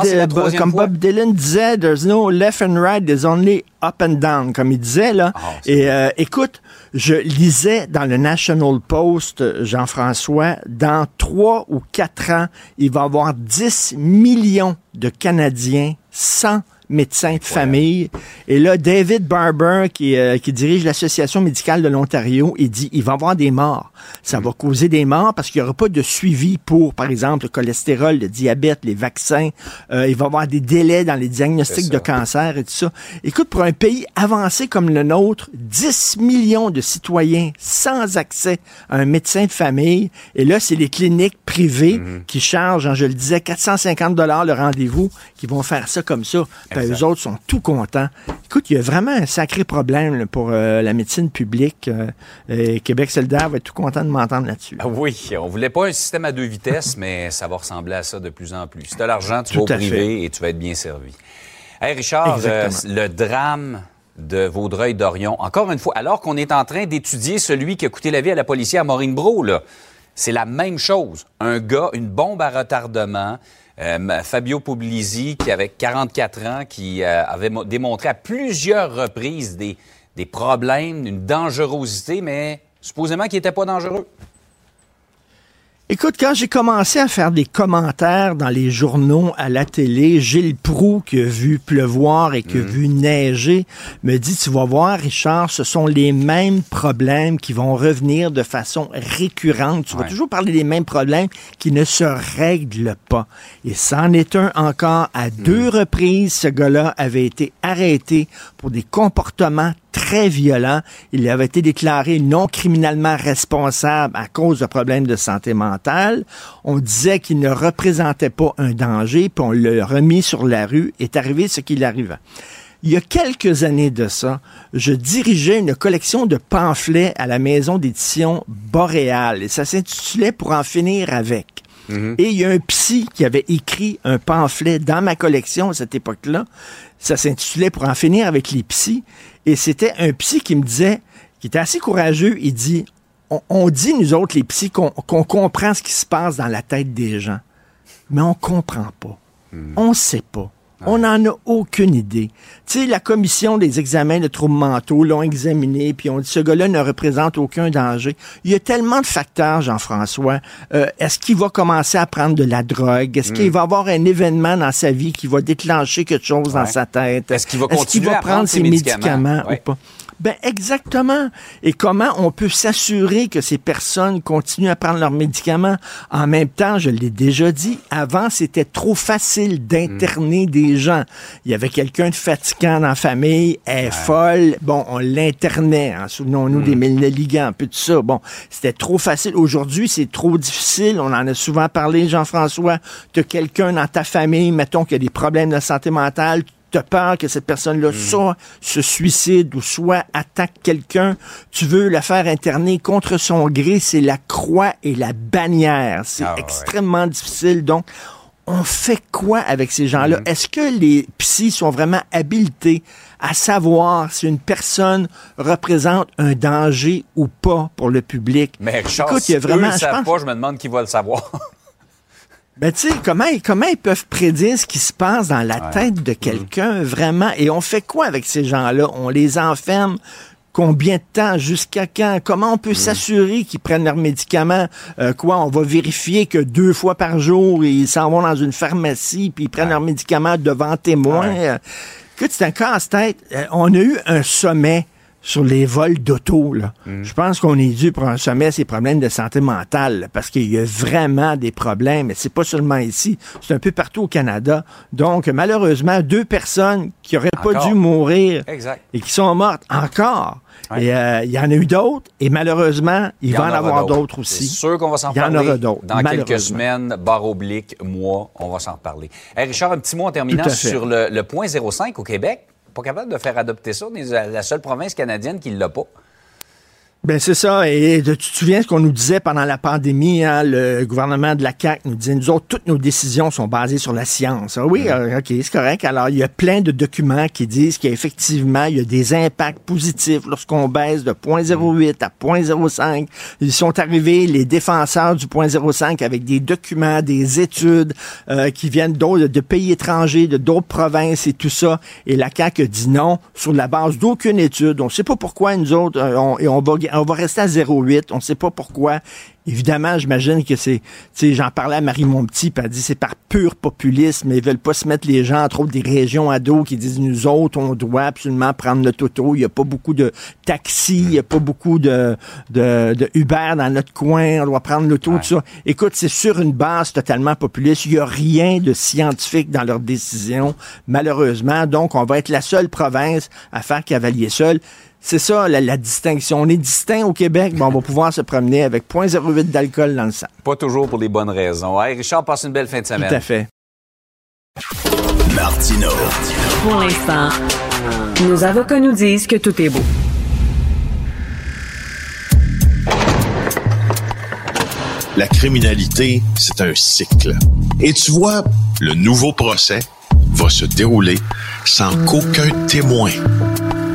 comme Bob Dylan disait, there's no left and right, there's only up and down, comme il disait là. Ah, Et euh, écoute, je lisais dans le National Post, Jean-François, dans trois ou quatre ans, il va y avoir 10 millions de Canadiens sans médecin de famille. Et là, David Barber, qui, euh, qui dirige l'Association médicale de l'Ontario, il dit il va y avoir des morts. Ça va causer des morts parce qu'il n'y aura pas de suivi pour, par exemple, le cholestérol, le diabète, les vaccins. Euh, il va y avoir des délais dans les diagnostics de cancer et tout ça. Écoute, pour un pays avancé comme le nôtre, 10 millions de citoyens sans accès à un médecin de famille. Et là, c'est les cliniques privées mhm. qui chargent, hein, je le disais, 450 dollars le rendez-vous, qui vont faire ça comme ça. Les eux autres sont tout contents. Écoute, il y a vraiment un sacré problème pour euh, la médecine publique. Euh, Québec solidaire va être tout content de m'entendre là-dessus. Ah oui, on voulait pas un système à deux vitesses, mais ça va ressembler à ça de plus en plus. Si tu as l'argent, tu vas au privé et tu vas être bien servi. Hey Richard, euh, le drame de Vaudreuil-Dorion, encore une fois, alors qu'on est en train d'étudier celui qui a coûté la vie à la policière Maureen Bro, c'est la même chose. Un gars, une bombe à retardement, euh, Fabio Puglisi, qui avait 44 ans, qui euh, avait démontré à plusieurs reprises des, des problèmes, une dangerosité, mais supposément qu'il n'était pas dangereux. Écoute, quand j'ai commencé à faire des commentaires dans les journaux, à la télé, Gilles Proux, qui a vu pleuvoir et qui a mm. vu neiger, me dit, tu vas voir, Richard, ce sont les mêmes problèmes qui vont revenir de façon récurrente. Tu vas toujours parler des mêmes problèmes qui ne se règlent pas. Et c'en est un encore. À deux mm. reprises, ce gars-là avait été arrêté pour des comportements très violent. Il avait été déclaré non criminellement responsable à cause de problèmes de santé mentale. On disait qu'il ne représentait pas un danger, puis on l'a remis sur la rue. Est arrivé ce qu'il arrivait. Il y a quelques années de ça, je dirigeais une collection de pamphlets à la maison d'édition Boréal et ça s'intitulait Pour en finir avec. Mm-hmm. Et il y a un psy qui avait écrit un pamphlet dans ma collection à cette époque-là. Ça s'intitulait Pour en finir avec les psys. Et c'était un psy qui me disait, qui était assez courageux, il dit, on, dit, nous autres, les psys, qu'on comprend ce qui se passe dans la tête des gens. Mais on comprend pas. Mm. On sait pas. On n'en a aucune idée. Tu sais, la commission des examens de troubles mentaux l'ont examiné, puis on dit ce gars-là ne représente aucun danger. Il y a tellement de facteurs, Jean-François. Euh, est-ce qu'il va commencer à prendre de la drogue? Est-ce qu'il hmm. va avoir un événement dans sa vie qui va déclencher quelque chose dans sa tête? Est-ce qu'il va continuer à prendre ses médicaments, ou pas? Ben exactement. Et comment on peut s'assurer que ces personnes continuent à prendre leurs médicaments? En même temps, je l'ai déjà dit, avant c'était trop facile d'interner des gens. Il y avait quelqu'un de fatigant dans la famille, elle est folle, bon, on l'internait, hein, souvenons-nous des un peu de ça. Bon, c'était trop facile. Aujourd'hui, c'est trop difficile. On en a souvent parlé, Jean-François. Tu as quelqu'un dans ta famille, mettons, qui a des problèmes de santé mentale, tu as peur que cette personne-là hmm. soit se suicide ou soit attaque quelqu'un, tu veux la faire interner contre son gré, c'est la croix et la bannière. C'est ah, extrêmement difficile. Donc, on fait quoi avec ces gens-là? Hmm. Est-ce que les psys sont vraiment habilités à savoir si une personne représente un danger ou pas pour le public? Mais Écoute, il y a vraiment, je, pas, je me demande qui va le savoir. Ben, tu sais, comment, comment ils peuvent prédire ce qui se passe dans la tête de quelqu'un, vraiment? Et on fait quoi avec ces gens-là? On les enferme combien de temps, jusqu'à quand, comment on peut s'assurer qu'ils prennent leurs médicaments, euh, quoi, on va vérifier que deux fois par jour, ils s'en vont dans une pharmacie, puis ils prennent leurs médicaments devant témoins. Écoute, c'est un casse-tête. Euh, on a eu un sommet sur les vols d'auto. Mm. Je pense qu'on est dû pour un sommet ces problèmes de santé mentale, parce qu'il y a vraiment des problèmes, et c'est pas seulement ici, c'est un peu partout au Canada. Donc, malheureusement, deux personnes qui auraient pas dû mourir et qui sont mortes encore. Et euh, il y en a eu d'autres, et malheureusement, il, va en, avoir d'autres aussi. C'est sûr qu'on va s'en parler. Il y en aura d'autres. Dans quelques semaines, barre oblique, mois, on va s'en reparler. Richard, un petit mot en terminant sur le, le point 05 au Québec pas capable de faire adopter ça. On est la seule province canadienne qui ne l'a pas. Ben c'est ça. Et tu te souviens ce qu'on nous disait pendant la pandémie, hein, le gouvernement de la CAQ nous disait, nous autres, toutes nos décisions sont basées sur la science. Ah oui, euh, ok, c'est correct. Alors, il y a plein de documents qui disent qu'effectivement, il y a des impacts positifs lorsqu'on baisse de 0.08 à 0.05. Ils sont arrivés, les défenseurs du 0.05, avec des documents, des études euh, qui viennent d'autres, de pays étrangers, de d'autres provinces et tout ça. Et la CAQ a dit non sur la base d'aucune étude. On ne sait pas pourquoi nous autres, euh, on, et on va on va rester à 0,8. On ne sait pas pourquoi. Évidemment, j'imagine que c'est, tu sais, j'en parlais à Marie Monpetit, puis elle dit c'est par pur populisme, mais ils veulent pas se mettre les gens, entre autres des régions ados, qui disent nous autres, on doit absolument prendre notre auto. Il y a pas beaucoup de taxis, il y a pas beaucoup de, de, Uber dans notre coin, on doit prendre l'auto, tout ça. Écoute, c'est sur une base totalement populiste. Il y a rien de scientifique dans leurs décisions, malheureusement. Donc, on va être la seule province à faire cavalier seul. C'est ça la, distinction. On est distinct au Québec, mais on va pouvoir se promener avec 0.08 d'alcool dans le sang. Pas toujours pour les bonnes raisons. Hey, Richard, passe une belle fin de semaine. Tout à fait. Martino. Pour l'instant, nos avocats nous disent que tout est beau. La criminalité, c'est un cycle. Et tu vois, le nouveau procès va se dérouler sans qu'aucun témoin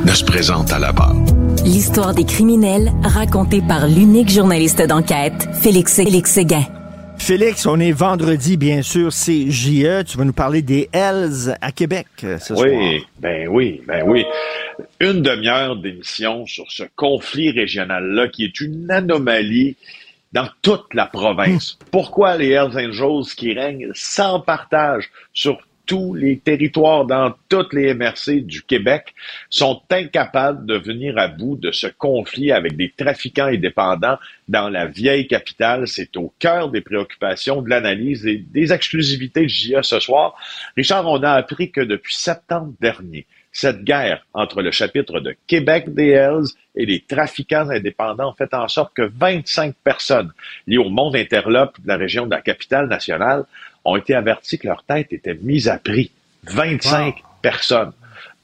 ne se présente à la barre. L'histoire des criminels racontée par l'unique journaliste d'enquête, Félix, Félix Séguin. Félix, on est vendredi, bien sûr, c'est JE. Tu vas nous parler des Hells à Québec euh, ce soir. Oui, ben oui, ben oui. Une demi-heure d'émission sur ce conflit régional-là qui est une anomalie dans toute la province. Hum. Pourquoi les Hells Angels qui règnent sans partage sur tous les territoires dans toutes les MRC du Québec sont incapables de venir à bout de ce conflit avec des trafiquants indépendants dans la vieille capitale. C'est au cœur des préoccupations, de l'analyse et des exclusivités de JA ce soir. Richard, on a appris que depuis septembre dernier, cette guerre entre le chapitre de Québec des Hells et les trafiquants indépendants fait en sorte que 25 personnes liées au monde interlope de la région de la capitale nationale ont été avertis que leur tête était mise à prix. 25 personnes.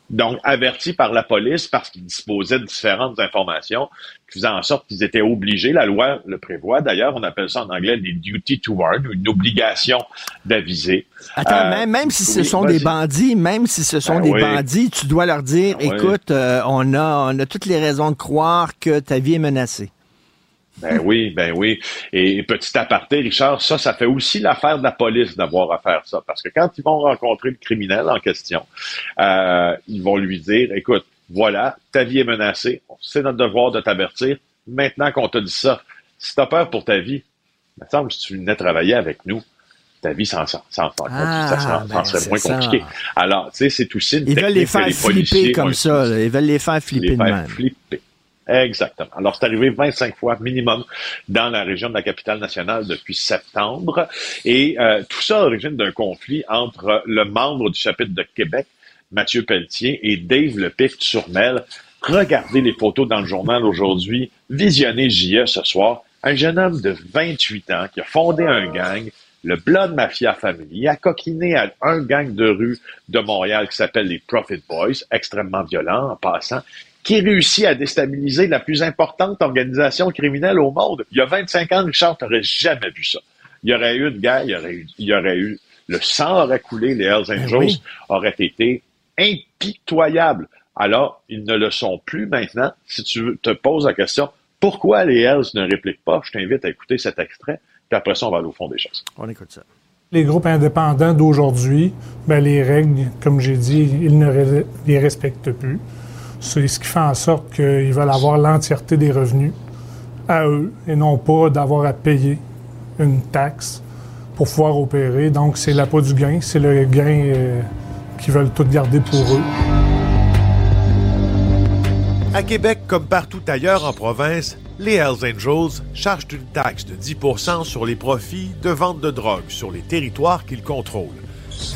donc avertis par la police parce qu'ils disposaient de différentes informations qui faisaient en sorte qu'ils étaient obligés, la loi le prévoit d'ailleurs, on appelle ça en anglais des duty to warn, une obligation d'aviser. Attends, même, même, si ce sont des bandits, même si ce sont ben des bandits, tu dois leur dire, ben écoute, on, a, on a toutes les raisons de croire que ta vie est menacée. Ben [laughs] oui, ben oui. Et petit aparté, Richard, ça, ça fait aussi l'affaire de la police d'avoir à faire ça. Parce que quand ils vont rencontrer le criminel en question, euh, ils vont lui dire, écoute, voilà, ta vie est menacée, c'est notre devoir de t'avertir. Maintenant qu'on t'a dit ça, si t'as peur pour ta vie, il me semble que si tu venais travailler avec nous, ta vie s'en sort, ça, ah, ben, serait moins compliqué. Alors, tu sais, c'est aussi une Ils veulent les faire flipper comme ça. Ils veulent les faire flipper les faire flipper. Exactement. Alors, c'est arrivé 25 fois minimum dans la région de la capitale nationale depuis septembre. Et euh, tout ça origine d'un conflit entre le membre du chapitre de Québec, Mathieu Pelletier, et Dave Lepic-Turmel. Regardez les photos dans le journal aujourd'hui. Visionnez JE ce soir. Un jeune homme de 28 ans qui a fondé un gang, le Blood Mafia Family, il a coquiné à un gang de rue de Montréal qui s'appelle les Profit Boys, extrêmement violent en passant, qui réussit à déstabiliser la plus importante organisation criminelle au monde. Il y a 25 ans, Richard, n'aurais jamais vu ça. Il y aurait eu une guerre, il y aurait eu, il y aurait eu le sang aurait coulé, les Hells ben Angels auraient été impitoyables. Alors, ils ne le sont plus maintenant. Si tu te poses la question, pourquoi les Hells ne répliquent pas, je t'invite à écouter cet extrait, puis après ça, on va aller au fond des choses. On écoute ça. Les groupes indépendants d'aujourd'hui, ben, les règles, comme j'ai dit, ils ne les respectent plus. C'est ce qui fait en sorte qu'ils veulent avoir l'entièreté des revenus à eux et non pas d'avoir à payer une taxe pour pouvoir opérer. Donc, c'est l'appât du gain, c'est le gain euh, qu'ils veulent tout garder pour eux. À Québec, comme partout ailleurs en province, les Hells Angels chargent une taxe de 10% sur les profits de vente de drogue sur les territoires qu'ils contrôlent.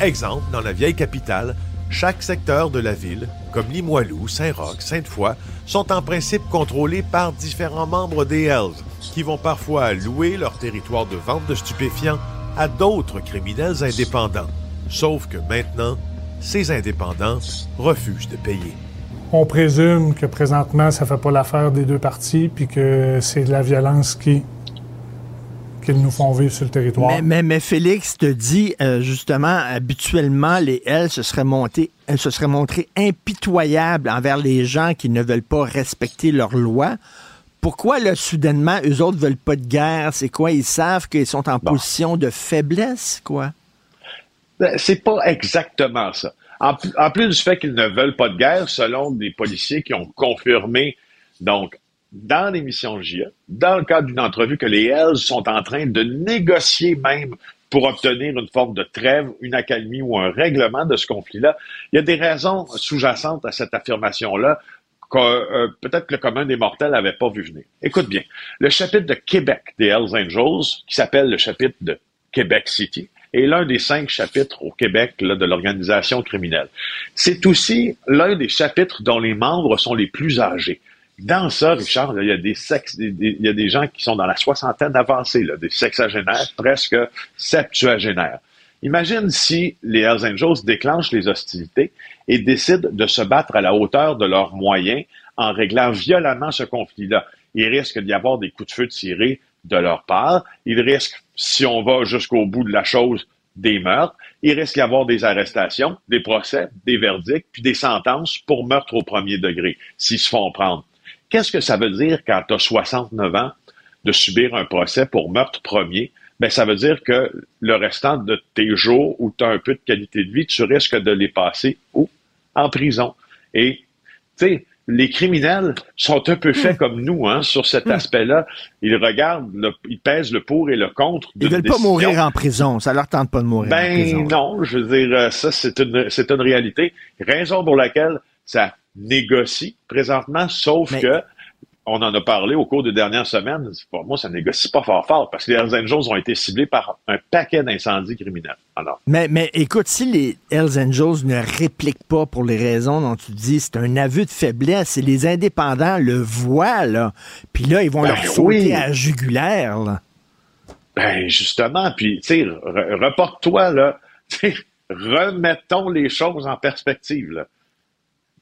Exemple, dans la vieille capitale, chaque secteur de la ville, comme Limoilou, Saint-Roch, Sainte-Foy, sont en principe contrôlés par différents membres des Hells, qui vont parfois louer leur territoire de vente de stupéfiants à d'autres criminels indépendants. Sauf que maintenant, ces indépendants refusent de payer. On présume que présentement, ça ne fait pas l'affaire des deux parties, puis que c'est de la violence qui qu'ils nous font vivre sur le territoire. Mais, mais, Félix te dit, euh, justement, habituellement, les L se seraient, montées, elles se seraient montrées impitoyables envers les gens qui ne veulent pas respecter leurs lois. Pourquoi, là, soudainement, eux autres veulent pas de guerre? C'est quoi? Ils savent qu'ils sont en position de faiblesse, quoi? Ben, c'est pas exactement ça. En, en plus du fait qu'ils ne veulent pas de guerre, selon des policiers qui ont confirmé donc dans l'émission JA, dans le cadre d'une entrevue que les Hells sont en train de négocier même pour obtenir une forme de trêve, une accalmie ou un règlement de ce conflit-là. Il y a des raisons sous-jacentes à cette affirmation-là que euh, peut-être que le commun des mortels n'avait pas vu venir. Écoute bien, le chapitre de Québec des Hells Angels, qui s'appelle le chapitre de Québec City, est l'un des cinq chapitres au Québec de l'organisation criminelle. C'est aussi l'un des chapitres dont les membres sont les plus âgés. Dans ça, Richard, il y a des sexes, il y a des gens qui sont dans la soixantaine avancée, là, des sexagénaires, presque septuagénaires. Imagine si les Hells Angels déclenchent les hostilités et décident de se battre à la hauteur de leurs moyens en réglant violemment ce conflit-là. Il risque d'y avoir des coups de feu tirés de leur part. Il risque, si on va jusqu'au bout de la chose, des meurtres. Il risque d'y avoir des arrestations, des procès, des verdicts, puis des sentences pour meurtre au premier degré, s'ils se font prendre. Qu'est-ce que ça veut dire quand tu as 69 ans de subir un procès pour meurtre premier? Ben, ça veut dire que le restant de tes jours où tu as un peu de qualité de vie, tu risques de les passer où? En prison. Et, tu sais, les criminels sont un peu faits hmm. comme nous hein, sur cet hmm. aspect-là. Ils regardent, ils pèsent le pour et le contre. Ils veulent pas mourir en prison. Ça leur tente pas de mourir ben, en prison. non, je veux dire, euh, ça c'est une c'est une réalité. Raison pour laquelle ça négocie présentement, sauf que on en a parlé au cours des dernières semaines. Pour moi, ça négocie pas fort fort parce que les Hells Angels ont été ciblés par un paquet d'incendies criminels. Alors. Mais, mais écoute, si les Hells Angels ne répliquent pas pour les raisons dont tu dis, c'est un aveu de faiblesse et les indépendants le voient, là. Puis là, ils vont ben leur sauter à jugulaire, là. Ben, justement. Puis, tu sais, reporte-toi, là. [laughs] remettons les choses en perspective, là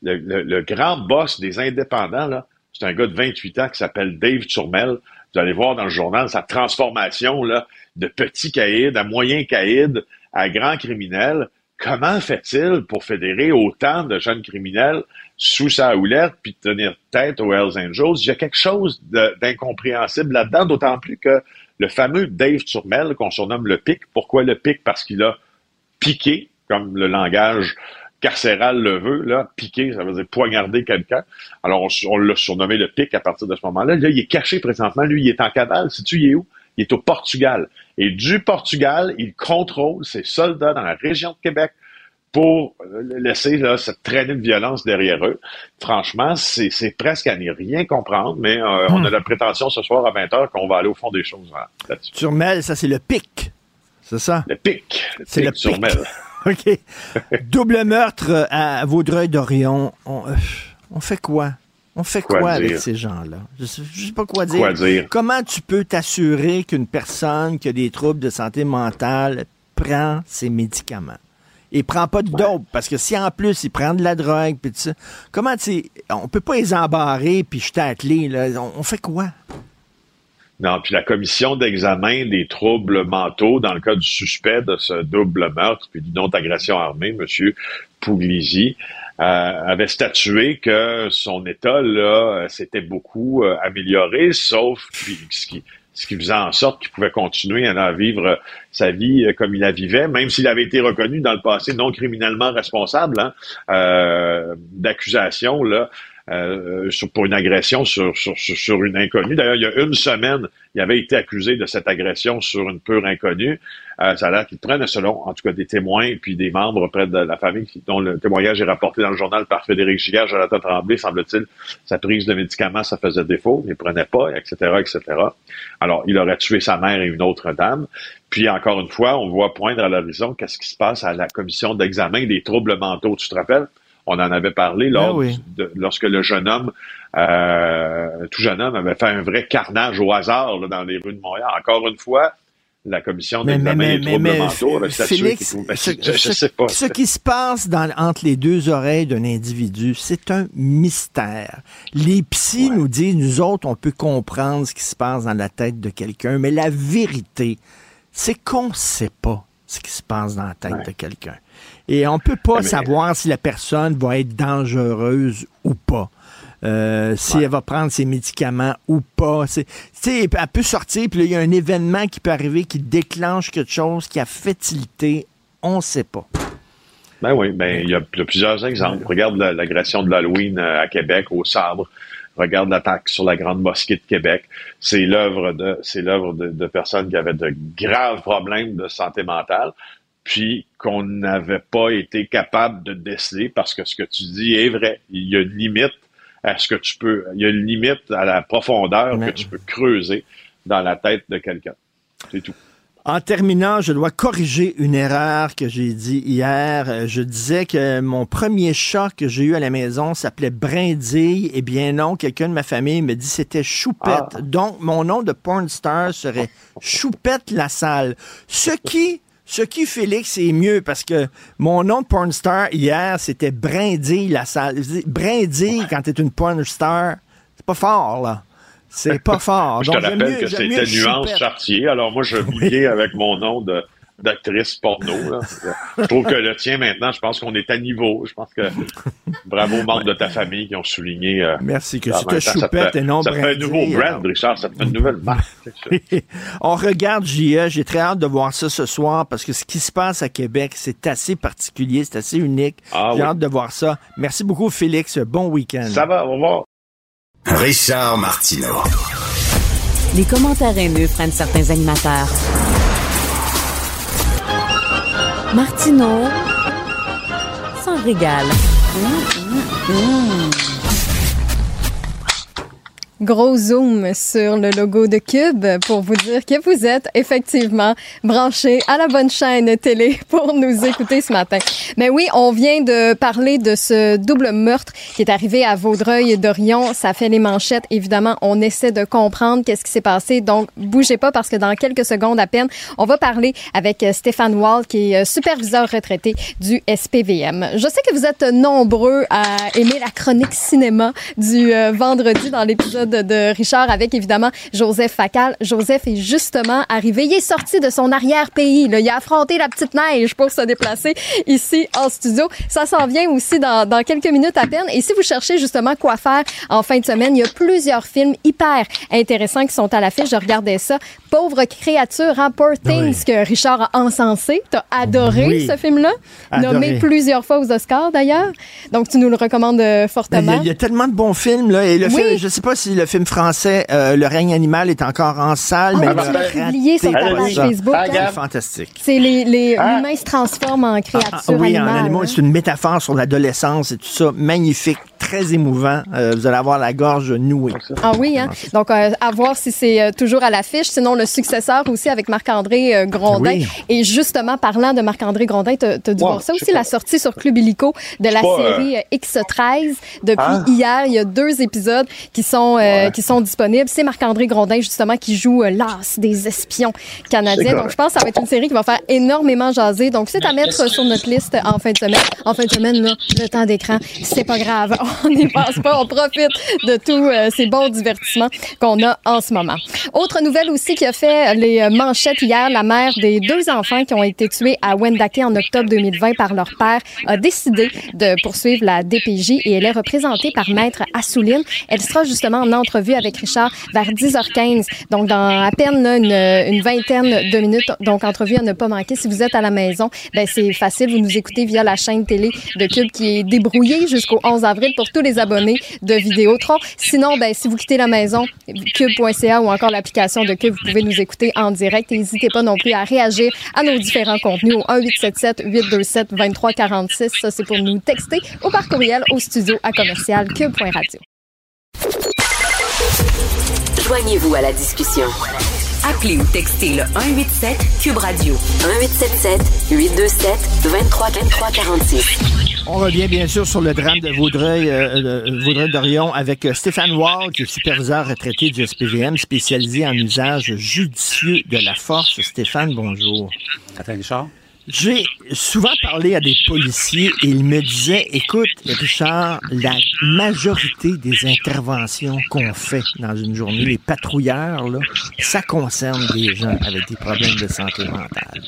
le, grand boss des indépendants, là, c'est un gars de 28 ans qui s'appelle Dave Turmel. Vous allez voir dans le journal sa transformation là, de petit caïd à moyen caïd à grand criminel. Comment fait-il pour fédérer autant de jeunes criminels sous sa houlette puis tenir tête aux Hells Angels? Il y a quelque chose d'incompréhensible là-dedans, d'autant plus que le fameux Dave Turmel, qu'on surnomme le pic, pourquoi le pic? Parce qu'il a piqué, comme le langage carcéral le veut, là, piquer, ça veut dire poignarder quelqu'un. Alors, on, l'a surnommé le pic à partir de ce moment-là. Là, il est caché présentement. Lui, il est en cavale. Sais-tu, il est où? Il est au Portugal. Et du Portugal, il contrôle ses soldats dans la région de Québec pour laisser là, cette traînée de violence derrière eux. Franchement, c'est presque à n'y rien comprendre, mais euh, on a hmm. la prétention ce soir à 20h qu'on va aller au fond des choses hein, là-dessus. Turmel, ça c'est le pic, c'est ça? Le pic. C'est le pic. [laughs] [laughs] OK. Double meurtre à Vaudreuil-Dorion. On, euh, on, fait quoi? On fait quoi, avec ces gens-là? Je ne sais, pas quoi dire. quoi dire. Comment tu peux t'assurer qu'une personne qui a des troubles de santé mentale prend ses médicaments? Et prend pas de dope, parce que si en plus il prend de la drogue, puis ça, comment tu on peut pas les embarrer puis jeter à clé, là. on fait quoi? Non, puis la commission d'examen des troubles mentaux dans le cas du suspect de ce double meurtre puis d'une autre agression armée, M. Puglisi, euh, avait statué que son état là s'était beaucoup euh, amélioré, sauf ce qui ce qui faisait en sorte qu'il pouvait continuer à vivre sa vie euh, comme il la vivait, même s'il avait été reconnu dans le passé non criminellement responsable hein, euh, d'accusation là euh, pour une agression sur, sur, sur une inconnue. D'ailleurs, il y a une semaine, il avait été accusé de cette agression sur une pure inconnue. Euh, ça a l'air qu'il prenne, selon en tout cas des témoins puis des membres près de la famille dont le témoignage est rapporté dans le journal par Frédéric Giguère, Jonathan Tremblay, semble-t-il, sa prise de médicaments, ça faisait défaut, il ne prenait pas, etc., etc. Alors, il aurait tué sa mère et une autre dame. Puis, encore une fois, on voit poindre à l'horizon qu'est-ce qui se passe à la commission d'examen des troubles mentaux. Tu te rappelles? On en avait parlé lors ben lorsque le jeune homme, euh, tout jeune homme, avait fait un vrai carnage au hasard dans les rues de Montréal. Encore une fois, la commission d'examen des troubles mentaux Félix, [laughs] ce, qui se passe entre les deux oreilles d'un individu, c'est un mystère. Les psys nous disent, nous autres, on peut comprendre ce qui se passe dans la tête de quelqu'un, mais la vérité, c'est qu'on ne sait pas ce qui se passe dans la tête de quelqu'un. Et on ne peut pas savoir si la personne va être dangereuse ou pas. Euh, si elle va prendre ses médicaments ou pas. elle peut sortir, puis il y a un événement qui peut arriver qui déclenche quelque chose qui a fétilité. On ne sait pas. Ben oui, ben il y, a plusieurs exemples. Regarde l'agression de l'Halloween euh, à Québec, au Sabre. Regarde l'attaque sur la Grande Mosquée de Québec. C'est l'œuvre de, c'est l'œuvre de, personnes qui avaient de graves problèmes de santé mentale puis qu'on n'avait pas été capable de déceler parce que ce que tu dis est vrai. Il y a une limite à ce que tu peux, il y a une limite à la profondeur que tu peux creuser dans la tête de quelqu'un. C'est tout. En terminant, je dois corriger une erreur que j'ai dit hier. Je disais que mon premier chat que j'ai eu à la maison s'appelait Brindille. Eh bien non, quelqu'un de ma famille me dit c'était Choupette. Ah. Donc, mon nom de porn star serait [laughs] Choupette la salle. Ce qui ce qui, Félix, est mieux parce que mon nom de porn star hier, c'était Brindille la salle. Brindille, quand t'es une porn star, c'est pas fort, là. C'est pas [laughs] fort. je te rappelle que c'était Nuance Chartier. Alors moi, je vis avec mon nom de d'actrice porno. je trouve que le tien maintenant, je pense qu'on est à niveau. Je pense que bravo aux membres de ta famille qui ont souligné. Euh, Merci, que c'était choupette et non Ça fait un nouveau brand, Richard, ça fait une nouvelle [laughs] marque. On regarde JE, j'ai très hâte de voir ça ce soir parce que ce qui se passe à Québec, c'est assez particulier, c'est assez unique. Ah j'ai hâte de voir ça. Merci beaucoup, Félix. Bon week-end. Ça va, au revoir. Richard Martineau. Les commentaires haineux prennent certains animateurs. Martineau s'en régale. Gros zoom sur le logo de Cube pour vous dire que vous êtes effectivement branché à la bonne chaîne télé pour nous écouter ce matin. Mais oui, on vient de parler de ce double meurtre qui est arrivé à Vaudreuil-Dorion. Ça fait les manchettes. Évidemment, on essaie de comprendre qu'est-ce qui s'est passé. Donc, bougez pas parce que dans quelques secondes à peine, on va parler avec Stéphane Wall, qui est superviseur retraité du SPVM. Je sais que vous êtes nombreux à aimer la chronique cinéma du euh, vendredi dans l'épisode de Richard avec évidemment Joseph Facal. Joseph est justement arrivé. Il est sorti de son arrière-pays. Il a affronté la petite neige pour se déplacer ici en studio. Ça s'en vient aussi dans, dans quelques minutes à peine. Et si vous cherchez justement quoi faire en fin de semaine, il y a plusieurs films hyper intéressants qui sont à l'affiche. Je regardais ça. Pauvre créature, hein, Poor Things, que Richard a encensé. T'as adoré ce film-là? Nommé plusieurs fois aux Oscars, d'ailleurs. Donc, tu nous le recommandes euh, fortement. Il y, a tellement de bons films, là. Et le film, je sais pas si le film français, euh, Le règne animal, est encore en salle, oh, mais tu l'as publié sur ta page Facebook. Hein? C'est fantastique. C'est les, les ah. humains se transforment en créatures ah, oui, en animaux. C'est une métaphore sur l'adolescence et tout ça. Magnifique très émouvant. Euh, vous allez avoir la gorge nouée. Ah oui, hein? Donc, euh, à voir si c'est euh, toujours à l'affiche. Sinon, le successeur aussi avec Marc-André Grondin. Et justement, parlant de Marc-André Grondin, tu as, dû voir ça aussi, la sortie sur Club Illico de la série X13. Depuis hein? hier, il y a deux épisodes qui sont, qui sont disponibles. C'est Marc-André Grondin, justement, qui joue l'as des espions canadiens. Donc, je pense que ça va être une série qui va faire énormément jaser. Donc, c'est à mettre sur notre liste en fin de semaine. En fin de semaine, là, le temps d'écran, c'est pas grave. [laughs] on n'y pense pas, on profite de tous euh, ces bons divertissements qu'on a en ce moment. Autre nouvelle aussi qui a fait les manchettes hier, la mère des deux enfants qui ont été tués à Wendake en octobre 2020 par leur père a décidé de poursuivre la DPJ et elle est représentée par Maître Assouline. Elle sera justement en entrevue avec Richard vers 10h15, donc dans à peine une, une, vingtaine de minutes. Donc, entrevue à ne pas manquer. Si vous êtes à la maison, ben c'est facile, vous nous écoutez via la chaîne télé de Cube qui est débrouillée jusqu'au 11 avril pour tous les abonnés de Vidéotron. Sinon, ben, si vous quittez la maison, cube.ca ou encore l'application de Cube, vous pouvez nous écouter en direct. N'hésitez pas non plus à réagir à nos différents contenus au 1-877-827-2346. Ça, c'est pour nous texter ou par courriel au studio à commercial cube.radio. Joignez-vous à la discussion. Appelez ou textez le 187 Cube Radio 1877 827 23 23 46. On revient bien sûr sur le drame de Vaudreuil, euh, Vaudreuil d'Orion avec euh, Stéphane Wall, qui est superviseur retraité du SPVM, spécialisé en usage judicieux de la force. Stéphane, bonjour. Attends, Richard. J'ai souvent parlé à des policiers et ils me disaient, écoute, Richard, la majorité des interventions qu'on fait dans une journée, les patrouilleurs, là, ça concerne des gens avec des problèmes de santé mentale.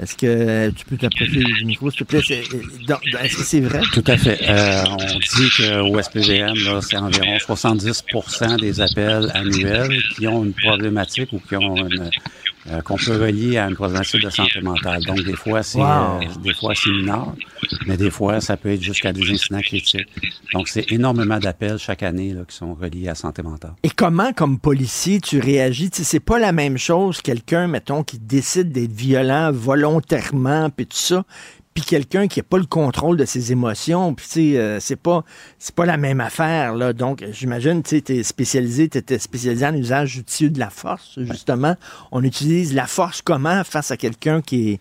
Est-ce que tu peux t'approcher du micro, s'il te plaît? Est-ce que c'est vrai? Tout à fait. Euh, on dit qu'au SPVM, c'est environ 70% des appels annuels qui ont une problématique ou qui ont une, euh, qu'on peut relier à une problématique de santé mentale. Donc, des fois, c'est euh, des fois c'est mineur, mais des fois, ça peut être jusqu'à des incidents critiques. Donc, c'est énormément d'appels chaque année là, qui sont reliés à santé mentale. Et comment, comme policier, tu réagis? Tu sais, c'est pas la même chose, quelqu'un, mettons, qui décide d'être violent volontairement, puis tout ça, puis quelqu'un qui n'a pas le contrôle de ses émotions, puis tu sais, euh, c'est pas c'est pas la même affaire là. Donc j'imagine tu es spécialisé, tu étais spécialisé en usage judicieux de la force justement. On utilise la force comment face à quelqu'un qui est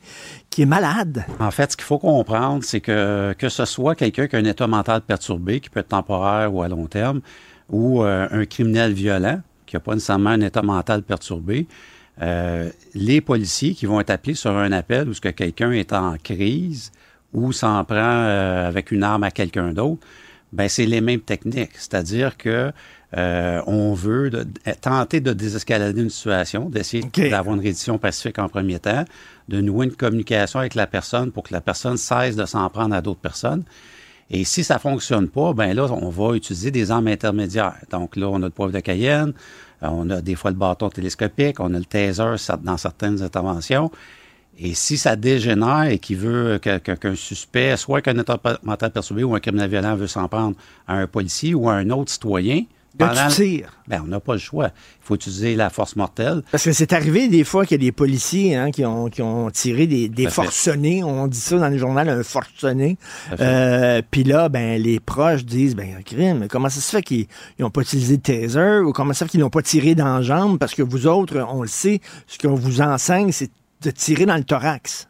qui est malade? En fait, ce qu'il faut comprendre, c'est que que ce soit quelqu'un qui a un état mental perturbé, qui peut être temporaire ou à long terme, ou euh, un criminel violent qui n'a pas nécessairement un état mental perturbé, euh, les policiers qui vont être appelés sur un appel où ce que quelqu'un est en crise ou s'en prend euh, avec une arme à quelqu'un d'autre, ben c'est les mêmes techniques, c'est-à-dire que euh, on veut tenter de désescalader une situation, d'essayer d'avoir une reddition pacifique en premier temps, de nouer une communication avec la personne pour que la personne cesse de s'en prendre à d'autres personnes. Et si ça fonctionne pas, ben là, on va utiliser des armes intermédiaires. Donc là, on a le poivre de Cayenne, on a des fois le bâton télescopique, on a le taser dans certaines interventions. Et si ça dégénère et qu'il veut qu'un suspect, soit qu'un état mental perturbé ou un criminel violent veut s'en prendre à un policier ou à un autre citoyen Pendant, tu Ben, on n'a pas le choix. Il faut utiliser la force mortelle. Parce que c'est arrivé des fois qu'il y a des policiers hein, qui, ont, qui ont tiré des, des forcenés. On dit ça dans les journaux, un forcené. Euh, Puis là, ben, les proches disent, ben, crime, comment ça se fait qu'ils n'ont pas utilisé de taser ou comment ça se fait qu'ils n'ont pas tiré dans la jambe? Parce que vous autres, on le sait, ce qu'on vous enseigne, c'est de tirer dans le thorax.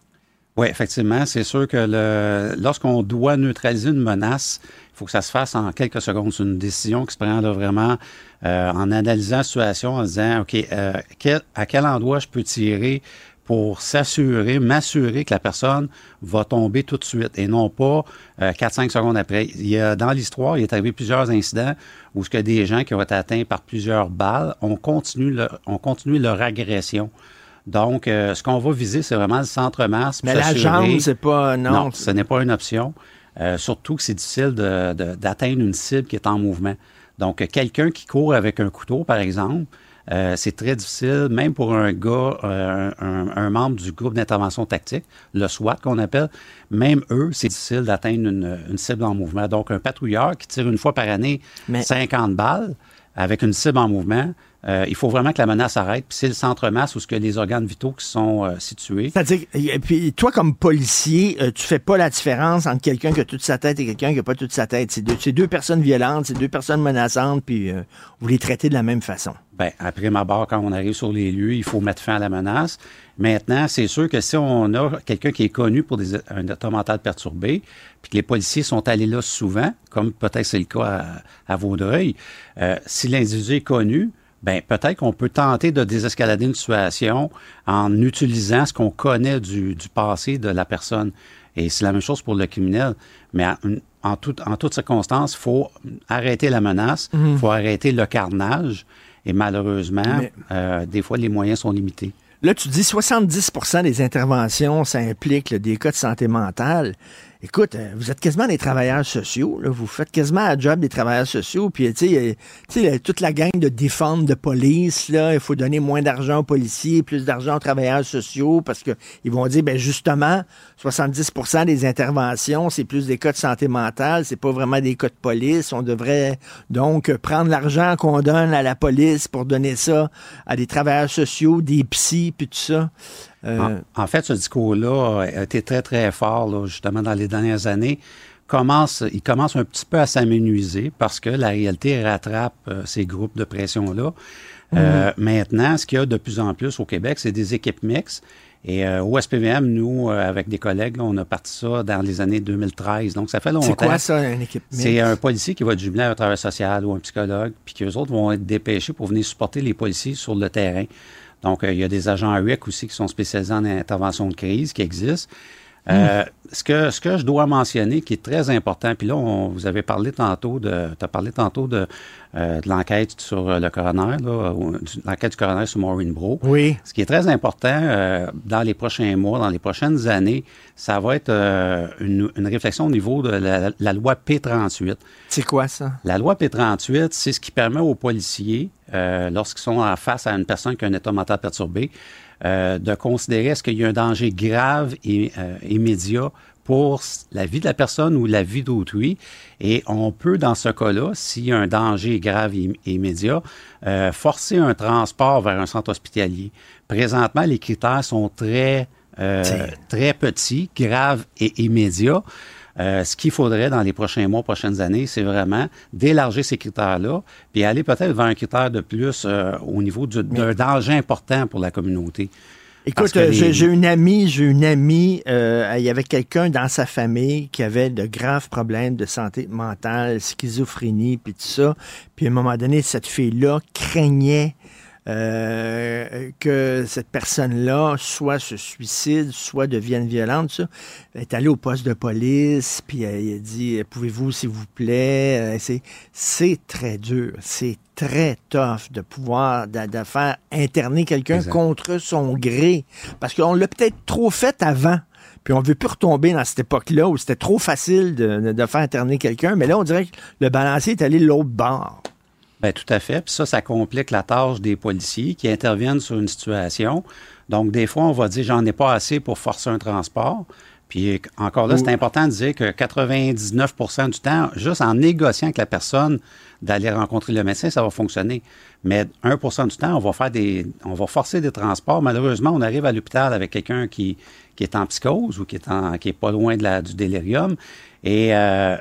Oui, effectivement. C'est sûr que le, lorsqu'on doit neutraliser une menace, faut que ça se fasse en quelques secondes. C'est une décision qui se prend là, vraiment euh, en analysant la situation, en disant, OK, euh, à quel endroit je peux tirer pour s'assurer, m'assurer que la personne va tomber tout de suite et non pas euh, 4-5 secondes après. Il y a, dans l'histoire, il est arrivé plusieurs incidents où ce que des gens qui ont été atteints par plusieurs balles ont continué leur, ont continué leur agression. Donc, euh, ce qu'on va viser, c'est vraiment le centre-masse. Mais la jambe, c'est pas... Non, non ce n'est pas une option. Euh, surtout que c'est difficile d'atteindre une cible qui est en mouvement. Donc, quelqu'un qui court avec un couteau, par exemple, euh, c'est très difficile, même pour un gars, un, membre du groupe d'intervention tactique, le SWAT qu'on appelle, même eux, c'est difficile d'atteindre une, une, cible en mouvement. Donc, un patrouilleur qui tire une fois par année 50 balles avec une cible en mouvement, euh, il faut vraiment que la menace arrête. Puis c'est le centre-masse où ce que les organes vitaux qui sont euh, situés. C'est-à-dire, puis toi comme policier, euh, tu fais pas la différence entre quelqu'un qui a toute sa tête et quelqu'un qui a pas toute sa tête. C'est deux, deux, personnes violentes, c'est deux personnes menaçantes, puis vous les traitez de la même façon. Bien, après ma barre, quand on arrive sur les lieux, il faut mettre fin à la menace. Maintenant, c'est sûr que si on a quelqu'un qui est connu pour des, un état mental perturbé, puis que les policiers sont allés là souvent, comme peut-être c'est le cas à, à Vaudreuil, si l'individu est connu, ben peut-être qu'on peut tenter de désescalader une situation en utilisant ce qu'on connaît du, passé de la personne. Et c'est la même chose pour le criminel. Mais en, tout, en toutes circonstances, il faut arrêter la menace, il mhm. faut arrêter le carnage. Et malheureusement, euh, des fois, les moyens sont limités. Là, tu dis 70% des interventions, ça implique des cas de santé mentale. Écoute, euh, vous êtes quasiment des travailleurs sociaux. Vous faites quasiment un job des travailleurs sociaux. Puis, tu sais, toute la gang de défendre de police, là, il faut donner moins d'argent aux policiers, plus d'argent aux travailleurs sociaux parce qu'ils vont dire, ben justement, 70% des interventions, c'est plus des cas de santé mentale, c'est pas vraiment des cas de police. On devrait donc prendre l'argent qu'on donne à la police pour donner ça à des travailleurs sociaux, des psys, puis tout ça. Euh, en, fait, ce discours-là a été très, très fort, justement, dans les dernières années. Commence, il commence un petit peu à s'amenuiser parce que la réalité rattrape euh, ces groupes de pression-là. Euh, mhm. maintenant, ce qu'il y a de plus en plus au Québec, c'est des équipes mixtes. Et au SPVM, nous, avec des collègues, on a parti ça dans les années 2013. Donc, ça fait longtemps. C'est quoi ça, une équipe mixte? C'est un policier qui va jubiler à un travailleur social ou un psychologue, puis qu'eux autres vont être dépêchés pour venir supporter les policiers sur le terrain. Donc, euh, il y a des agents UEC aussi qui sont spécialisés en intervention de crise qui existent. Euh, ce, que, ce que je dois mentionner qui est très important, puis là, on, vous avez parlé tantôt de, tu as parlé tantôt de, euh, de l'enquête sur euh, le coroner, l'enquête du coroner sur Maureen Bro. Oui. Ce qui est très important euh, dans les prochains mois, dans les prochaines années, ça va être euh, une, une, réflexion au niveau de la, la loi P38. C'est quoi ça? La loi P38, c'est ce qui permet aux policiers, lorsqu'ils sont en face à une personne qui a un état mental perturbé, euh, de considérer est-ce qu'il y a un danger grave et euh, immédiat pour la vie de la personne ou la vie d'autrui. Et on peut, dans ce cas-là, s'il y a un danger grave et immédiat, euh, forcer un transport vers un centre hospitalier. Présentement, les critères sont très, très petits, graves et immédiats. Euh, ce qu'il faudrait dans les prochains mois, prochaines années, c'est vraiment d'élargir ces critères-là, puis aller peut-être vers un critère de plus euh, au niveau d'un danger important pour la communauté. Écoute, euh, j'ai une amie, j'ai une amie, il y avait quelqu'un dans sa famille qui avait de graves problèmes de santé mentale, schizophrénie, puis tout ça. Puis à un moment donné, cette fille-là craignait euh, que cette personne-là soit se suicide, soit devienne violente. Ça. Elle est allée au poste de police, puis elle, a dit Pouvez-vous, s'il vous plaît euh, C'est très dur. C'est très tough de pouvoir de, faire interner quelqu'un contre son gré. Parce qu'on l'a peut-être trop fait avant. Puis on veut plus retomber dans cette époque-là où c'était trop facile de, de faire interner quelqu'un. Mais là, on dirait que le balancier est allé l'autre bord. Bien, tout à fait. Puis ça, ça complique la tâche des policiers qui interviennent sur une situation. Donc, des fois, on va dire, j'en ai pas assez pour forcer un transport. Puis encore là, c'est important de dire que 99% du temps, juste en négociant avec la personne d'aller rencontrer le médecin, ça va fonctionner. Mais 1% du temps, on va faire des, on va forcer des transports. Malheureusement, on arrive à l'hôpital avec quelqu'un qui, qui est en psychose ou qui est, en, qui est pas loin de la, du délirium. Et euh,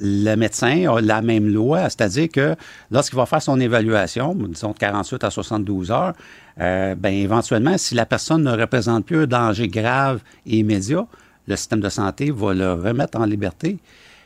le médecin a la même loi, c'est-à-dire que lorsqu'il va faire son évaluation, disons de 48 à 72 heures, euh, ben éventuellement, si la personne ne représente plus un danger grave et immédiat, le système de santé va le remettre en liberté.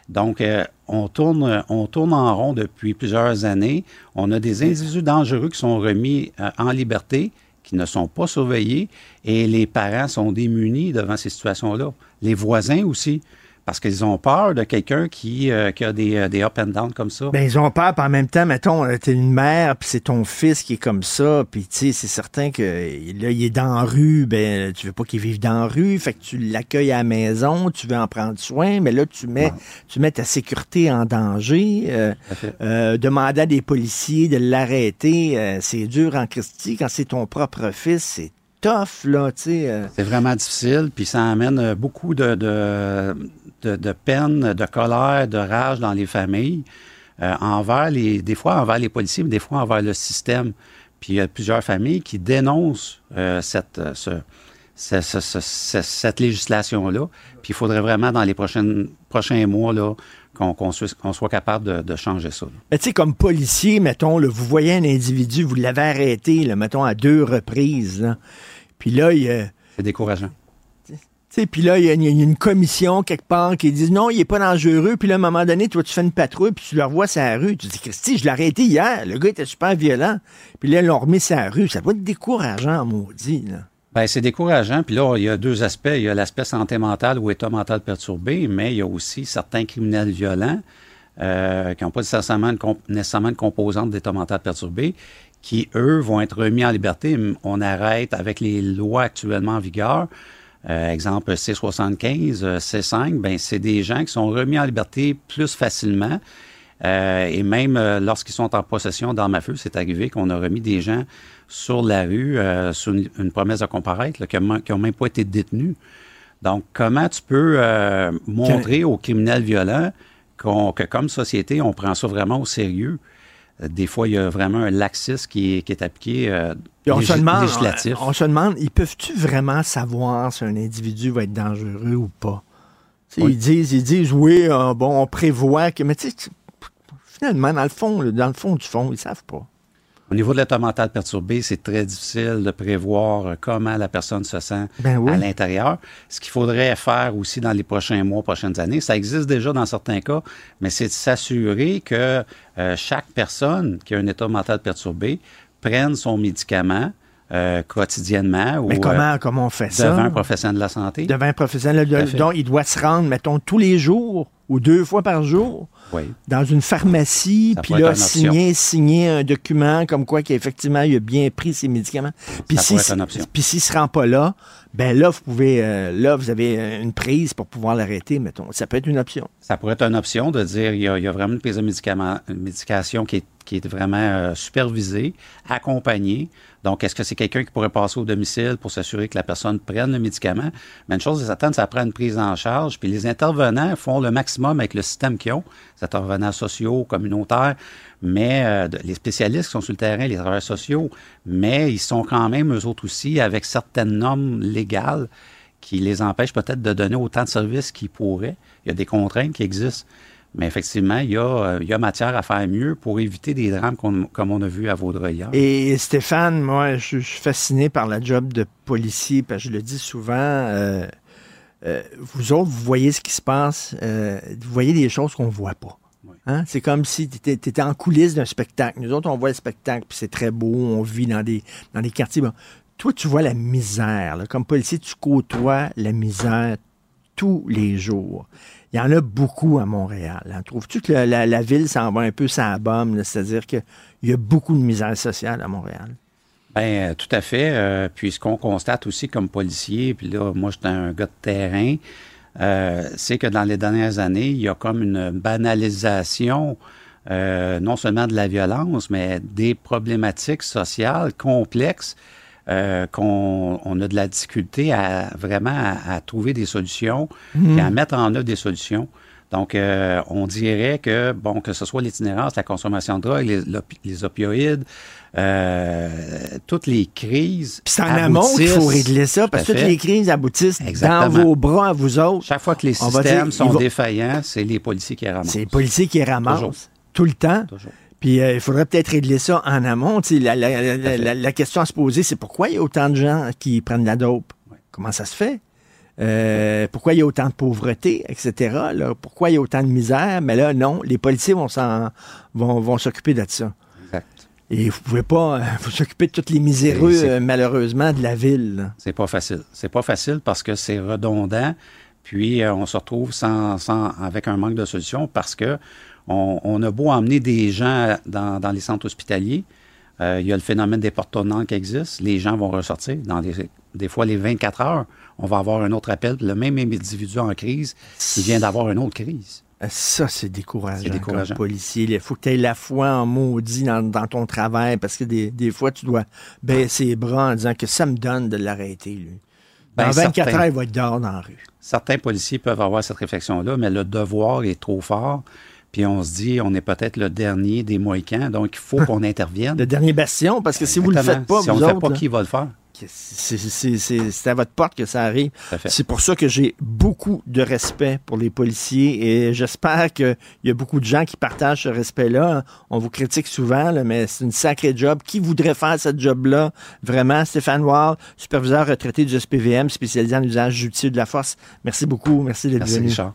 Donc, euh, on, tourne, on tourne en rond depuis plusieurs années. On a des individus dangereux qui sont remis euh, en liberté, qui ne sont pas surveillés, et les parents sont démunis devant ces situations-là. Les voisins aussi parce qu'ils ont peur de quelqu'un qui, euh, qui, a des, euh, des, up and down comme ça. Ben, ils ont peur, puis en même temps, mettons, euh, t'es une mère, puis c'est ton fils qui est comme ça, puis tu sais, c'est certain que là, il est dans la rue, ben, tu veux pas qu'il vive dans la rue, fait que tu l'accueilles à la maison, tu veux en prendre soin, mais là, tu mets, tu mets ta sécurité en danger. Euh, demander à des policiers de l'arrêter, c'est dur en Christie. Quand c'est ton propre fils, c'est tough, là, tu sais. C'est vraiment difficile, puis ça amène beaucoup de, de de, peine, de colère, de rage dans les familles, euh, envers les, des fois envers les policiers, mais des fois envers le système. Puis il y a plusieurs familles qui dénoncent euh, cette, euh, cette législation-là. Puis il faudrait vraiment, dans les prochaines, prochains mois, là, qu'on soit, capable de, changer ça. Mais tu sais, comme policier, mettons, vous voyez un individu, vous l'avez arrêté, là, mettons, à deux reprises. Puis là, il... C'est décourageant. Puis là, il y, a une commission quelque part qui dit non, il n'est pas dangereux. Puis là, à un moment donné, toi, tu fais une patrouille, puis tu le revois sur la rue. Tu dis, Christy, je l'ai arrêté hier. Le gars était super violent. Puis là, ils l'ont remis sur la rue. Ça va être décourageant, maudit. Là. Bien, c'est décourageant. Puis là, il y a deux aspects. Il y a l'aspect santé mentale ou état mental perturbé, mais il y a aussi certains criminels violents euh, qui n'ont pas nécessairement une, nécessairement une composante d'état mental perturbé, qui, eux, vont être remis en liberté. On arrête avec les lois actuellement en vigueur. Euh, exemple C75, euh, C5, ben c'est des gens qui sont remis en liberté plus facilement. Euh, et même lorsqu'ils sont en possession d'armes à feu, c'est arrivé qu'on a remis des gens sur la rue sur une, promesse de comparaître qui n'ont même pas été détenus. Donc, comment tu peux montrer aux criminels violents que comme société, on prend ça vraiment au sérieux? Des fois, il y a vraiment un laxisme qui est, qui est appliqué euh, on se demande, législatif. On, se demande, ils peuvent-tu vraiment savoir si un individu va être dangereux ou pas? Ils disent, ils disent, oui, euh, bon, on prévoit que, mais tu sais, finalement, dans le fond, dans le fond du fond, ils savent pas. Au niveau de l'état mental perturbé, c'est très difficile de prévoir comment la personne se sent ben à l'intérieur. Ce qu'il faudrait faire aussi dans les prochains mois, prochaines années, ça existe déjà dans certains cas, mais c'est de s'assurer que euh, chaque personne qui a un état mental perturbé prenne son médicament euh, quotidiennement. Mais comment, euh, comment on fait ça? Devant un professionnel de la santé. Devant un professionnel. Donc, il doit se rendre, mettons, tous les jours ou deux fois par jour? Dans une pharmacie, puis là, signer, signer un document comme quoi qu'effectivement, il a bien pris ses médicaments. Puis s'il ne se rend pas là, ben là, vous pouvez, euh, là, vous avez une prise pour pouvoir l'arrêter, mettons. Ça peut être une option. Ça pourrait être une option de dire, il y a, vraiment une prise de médicament, une médication qui est, qui est vraiment euh, supervisée, accompagnée. Donc, est-ce que c'est quelqu'un qui pourrait passer au domicile pour s'assurer que la personne prenne le médicament? Mais une chose est certaine, ça prend une prise en charge. Puis les intervenants font le maximum avec le système qu'ils ont, les intervenants sociaux, communautaires, mais euh, les spécialistes qui sont sur le terrain, les travailleurs sociaux, mais ils sont quand même, eux autres aussi, avec certaines normes légales qui les empêchent peut-être de donner autant de services qu'ils pourraient. Il y a des contraintes qui existent. Mais effectivement, il y, a, euh, il y a matière à faire mieux pour éviter des drames comme on a vu à Vaudreuil. Et Stéphane, moi, je, suis fasciné par la job de policier, parce que je le dis souvent, euh, euh, vous autres, vous voyez ce qui se passe, vous voyez des choses qu'on ne voit pas. Hein? C'est comme si tu étais, en coulisses d'un spectacle. Nous autres, on voit le spectacle, puis c'est très beau, on vit dans des, dans des quartiers. Toi, tu vois la misère. Comme policier, tu côtoies la misère tous les jours. Il y en a beaucoup à Montréal. Hein. Trouves-tu que la, ville s'en va un peu sans bombe? C'est-à-dire qu'il y a beaucoup de misère sociale à Montréal? Bien, euh, tout à fait. Euh, puis ce qu'on constate aussi comme policier, puis là, moi, j'étais un gars de terrain, euh, c'est que dans les dernières années, il y a comme une banalisation non seulement de la violence, mais des problématiques sociales complexes euh, qu'on on a de la difficulté à vraiment à, trouver des solutions et à mhm. mettre en œuvre des solutions. Donc, euh, on dirait que, bon, que ce soit l'itinérance, la consommation de drogue, les, les opioïdes, euh, toutes les crises. c'est en amont qu'il faut régler ça, parce que toutes les crises aboutissent dans vos bras à vous autres. Chaque fois que les systèmes sont défaillants, c'est les policiers qui ramassent. C'est les policiers qui ramassent. Tout le temps. Toujours. Puis euh, il faudrait peut-être régler ça en amont. La, la, question à se poser, c'est pourquoi il y a autant de gens qui prennent la dope? Comment ça se fait? Euh, pourquoi il y a autant de pauvreté, etc. Pourquoi il y a autant de misère? Mais là, non, les policiers vont vont, vont s'occuper de ça. Exact. Et vous pouvez pas [laughs] vous s'occuper de toutes les miséreux, euh, malheureusement, de la ville. C'est pas facile. C'est pas facile parce que c'est redondant. Puis on se retrouve sans, sans, avec un manque de solutions parce que on, a beau emmener des gens dans, les centres hospitaliers, euh, il y a le phénomène des portes qui existe. Les gens vont ressortir. Dans des fois, les 24 heures, on va avoir un autre appel. Le même individu en crise, il vient d'avoir une autre crise. Euh, ça, c'est décourageant, décourageant. policier. Il faut que tu aies la foi en maudit dans, ton travail parce que des, fois, tu dois baisser les bras en disant que ça me donne de l'arrêter, lui. Dans 24 ben, heures, il va être dehors dans la rue. Certains policiers peuvent avoir cette réflexion-là, mais le devoir est trop fort. Puis on se dit, on est peut-être le dernier des Mohicans, donc il faut qu'on intervienne. le dernier bastion, parce que si vous ne le faites pas, si on ne le fait pas, qui va le faire? C'est à votre porte que ça arrive. C'est pour ça que j'ai beaucoup de respect pour les policiers et j'espère qu'il y a beaucoup de gens qui partagent ce respect-là. On vous critique souvent, mais c'est une sacrée job. Qui voudrait faire cette job-là? Vraiment, Stéphane Wall, superviseur retraité du SPVM, spécialisé en usage judiciaire de la force. Merci beaucoup. Merci d'être venu. Richard.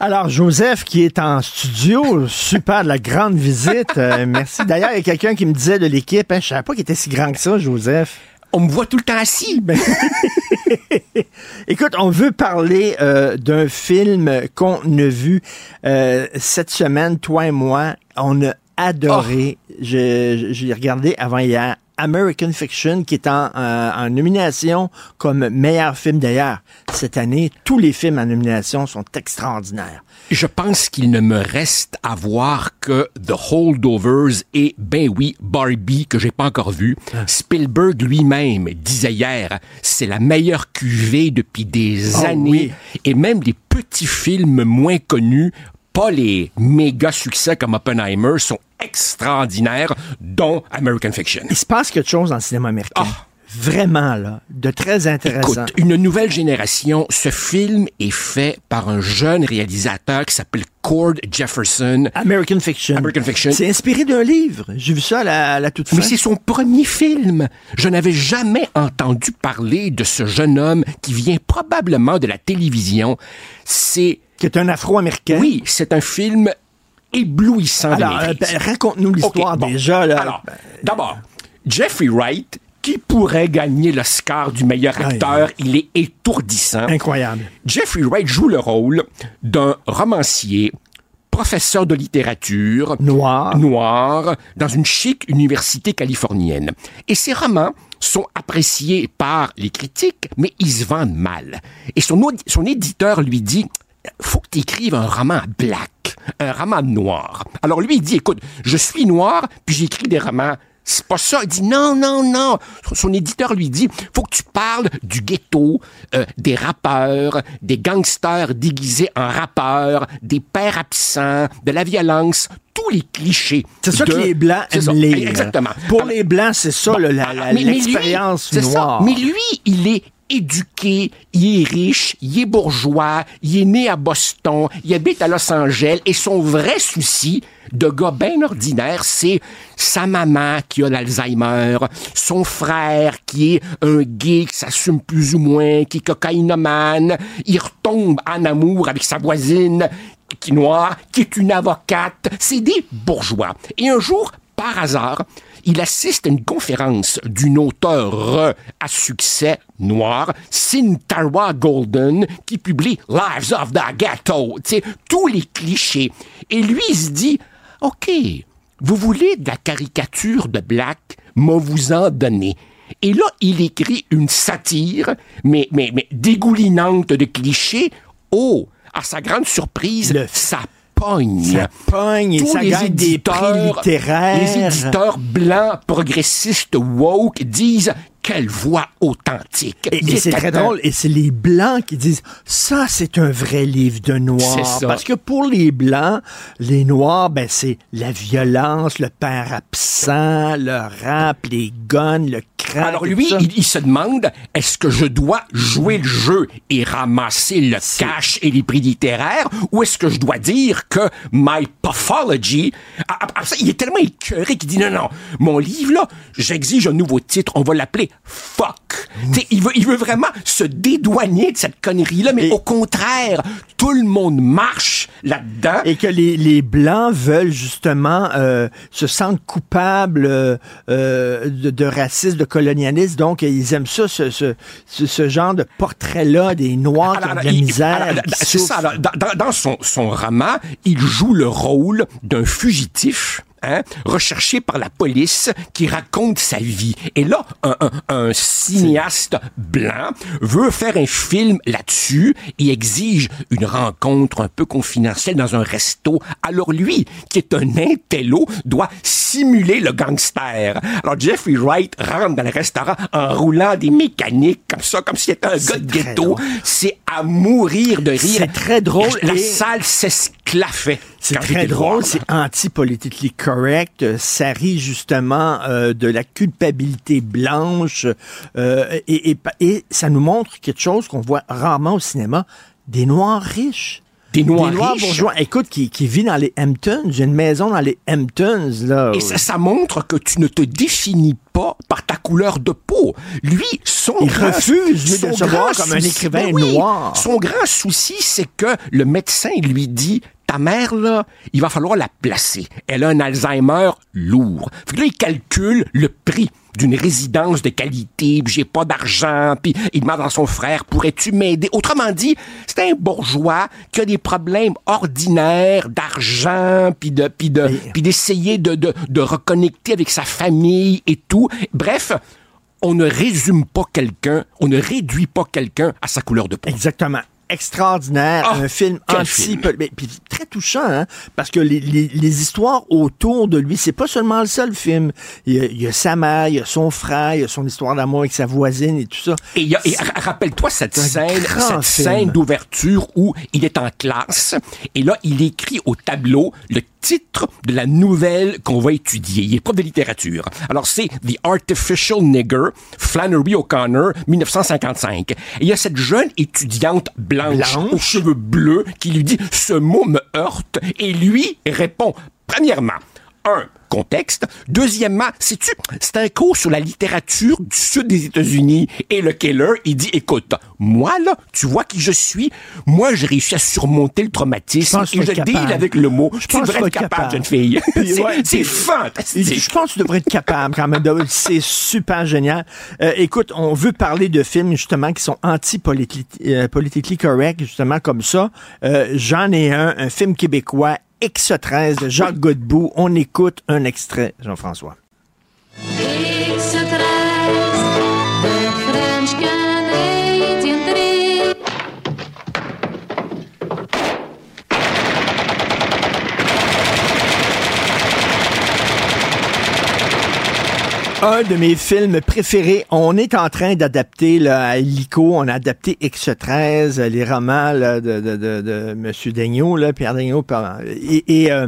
Alors, Joseph, qui est en studio, super de la grande visite. Euh, [laughs] merci. D'ailleurs, il y a quelqu'un qui me disait de l'équipe, hein, je savais pas qu'il était si grand que ça, Joseph. On me voit tout le temps assis. [laughs] Ben... Écoute, on veut parler euh, d'un film qu'on a vu euh, cette semaine, toi et moi. On a adoré. Oh. J'ai regardé avant hier American Fiction, qui est en, euh, en nomination comme meilleur film d'ailleurs. Cette année, tous les films en nomination sont extraordinaires. Je pense qu'il ne me reste à voir que The Holdovers et, ben oui, Barbie, que j'ai pas encore vu. Ah. Spielberg lui-même disait hier, c'est la meilleure cuvée depuis des oh années. Et même les petits films moins connus pas les méga succès comme Oppenheimer sont extraordinaires, dont American Fiction. Il se passe quelque chose dans le cinéma américain. Ah. Vraiment, là, de très intéressant. Écoute, une nouvelle génération. Ce film est fait par un jeune réalisateur qui s'appelle Cord Jefferson. American Fiction. American Fiction. C'est inspiré d'un livre. J'ai vu ça à la, toute fin. Mais c'est son premier film. Je n'avais jamais entendu parler de ce jeune homme qui vient probablement de la télévision. C'est qui est un Afro-Américain. Oui, c'est un film éblouissant Alors, euh, ben, raconte-nous l'histoire déjà. Alors, d'abord, Jeffrey Wright, qui pourrait gagner l'Oscar du meilleur acteur, il est étourdissant. Incroyable. Jeffrey Wright joue le rôle d'un romancier professeur de littérature noir. noir dans une chic université californienne. Et ses romans sont appréciés par les critiques, mais ils se vendent mal. Et son, son éditeur lui dit faut que tu écrives un roman black, un roman noir. Alors lui, il dit, écoute, je suis noir, puis j'écris des romans c'est pas ça. Il dit non, non, non. Son éditeur lui dit, faut que tu parles du ghetto, euh, des rappeurs, des gangsters déguisés en rappeurs, des pères absents, de la violence, tous les clichés. C'est ça que les Blancs aiment lire. Exactement. Pour les Blancs, c'est ça l'expérience noire. Mais lui, il est éduqué, il est riche, il est bourgeois, il est né à Boston, il habite à Los Angeles et son vrai souci de gars bien ordinaire, c'est sa maman qui a l'Alzheimer, son frère qui est un gay qui s'assume plus ou moins, qui est cocaïnomane, il retombe en amour avec sa voisine qui est noire, qui est une avocate, c'est des bourgeois. Et un jour, par hasard, il assiste à une conférence d'une auteure à succès noir, Tara Golden, qui publie Lives of the Ghetto, tous les clichés. Et lui, il se dit, OK, vous voulez de la caricature de Black, moi vous en donner. Et là, il écrit une satire, mais, mais, mais dégoulinante de clichés. Oh, à sa grande surprise, ça pogne. Ça pogne et ça gagne des prix littéraires. Les éditeurs blancs, progressistes, woke disent quelle voix authentique. Et, c'est très drôle. Et c'est les Blancs qui disent ça, c'est un vrai livre de noir. Parce que pour les Blancs, les Noirs, ben, c'est la violence, le père absent, le rap, les guns, le crack. Alors lui, il, se demande est-ce que je dois jouer le jeu et ramasser le cash et les prix littéraires ou est-ce que je dois dire que my pathology. Après ça, il est tellement écœuré qu'il dit non, non, mon livre là, j'exige un nouveau titre, on va l'appeler fuck. il, veut, il veut vraiment se dédouaner de cette connerie-là, mais au contraire, tout le monde marche là-dedans. Et que les, les Blancs veulent justement euh, se sentent coupables euh, de, de, racisme, de colonialisme, donc ils aiment ça, ce, ce, ce genre de portrait-là des Noirs qui ont de la misère. C'est ça. dans, dans son, son roman, il joue le rôle d'un fugitif Hein, recherché par la police qui raconte sa vie. Et là, un, un, cinéaste blanc veut faire un film là-dessus et exige une rencontre un peu confidentielle dans un resto. Alors lui, qui est un intello, doit simuler le gangster. Alors Jeffrey Wright rentre dans le restaurant en roulant des mécaniques comme ça, comme si c'était un gars de ghetto. C'est à mourir de rire. C'est très drôle. La, salle s'esclaffait. C'est très drôle, c'est anti-politically correct. Ça rit justement euh, de la culpabilité blanche euh, et, et, et, ça nous montre quelque chose qu'on voit rarement au cinéma, des Noirs riches. Des Noirs, bourgeois, écoute, qui, qui vit dans les Hamptons. J'ai une maison dans les Hamptons, là. Et ça, ça, montre que tu ne te définis pas par ta couleur de peau. Lui, son Il refuse, de se voir comme un écrivain noir. Son grand souci, c'est que le médecin lui dit, ta mère, là, il va falloir la placer. Elle a un Alzheimer lourd. Fait que là, il calcule le prix d'une résidence de qualité, puis j'ai pas d'argent, puis il demande à son frère, pourrais-tu m'aider? Autrement dit, c'est un bourgeois qui a des problèmes ordinaires d'argent, puis de, puis de, puis d'essayer de, de, de reconnecter avec sa famille et tout. Bref, on ne résume pas quelqu'un, on ne réduit pas quelqu'un à sa couleur de peau. Exactement extraordinaire, ah, un film anti, puis très touchant, hein, parce que les, les, les, histoires autour de lui, c'est pas seulement le seul film. Il y, a, il y, a, sa mère, il y a son frère, il y a son histoire d'amour avec sa voisine et tout ça. Et, et rappelle-toi cette scène, cette scène d'ouverture où il est en classe et là il écrit au tableau le titre de la nouvelle qu'on va étudier. Il est prof de littérature. Alors, c'est The Artificial Nigger, Flannery O'Connor, 1955. Et il y a cette jeune étudiante blanche, aux cheveux bleus qui lui dit « Ce mot me heurte » et lui répond, premièrement, un, contexte. Deuxièmement, c'est-tu, c'est un cours sur la littérature du sud des États-Unis. Et le Keller, il dit, écoute, moi, là, tu vois qui je suis? Moi, j'ai réussi à surmonter le traumatisme et je deal avec le mot. Je tu devrais être capable, jeune fille. [laughs] c'est fantastique. Je pense que tu devrais être capable, quand même. C'est super génial. Euh, écoute, on veut parler de films, justement, qui sont anti-politically correct, justement, comme ça. Euh, j'en ai un, un film québécois X13 de Jacques Godbout. On écoute un extrait, Jean-François. Un de mes films préférés. On est en train d'adapter à Lico, on a adapté X13, les romans de, de, de, de M. Daigneault, là, Pierre Daigneault. Et, et euh,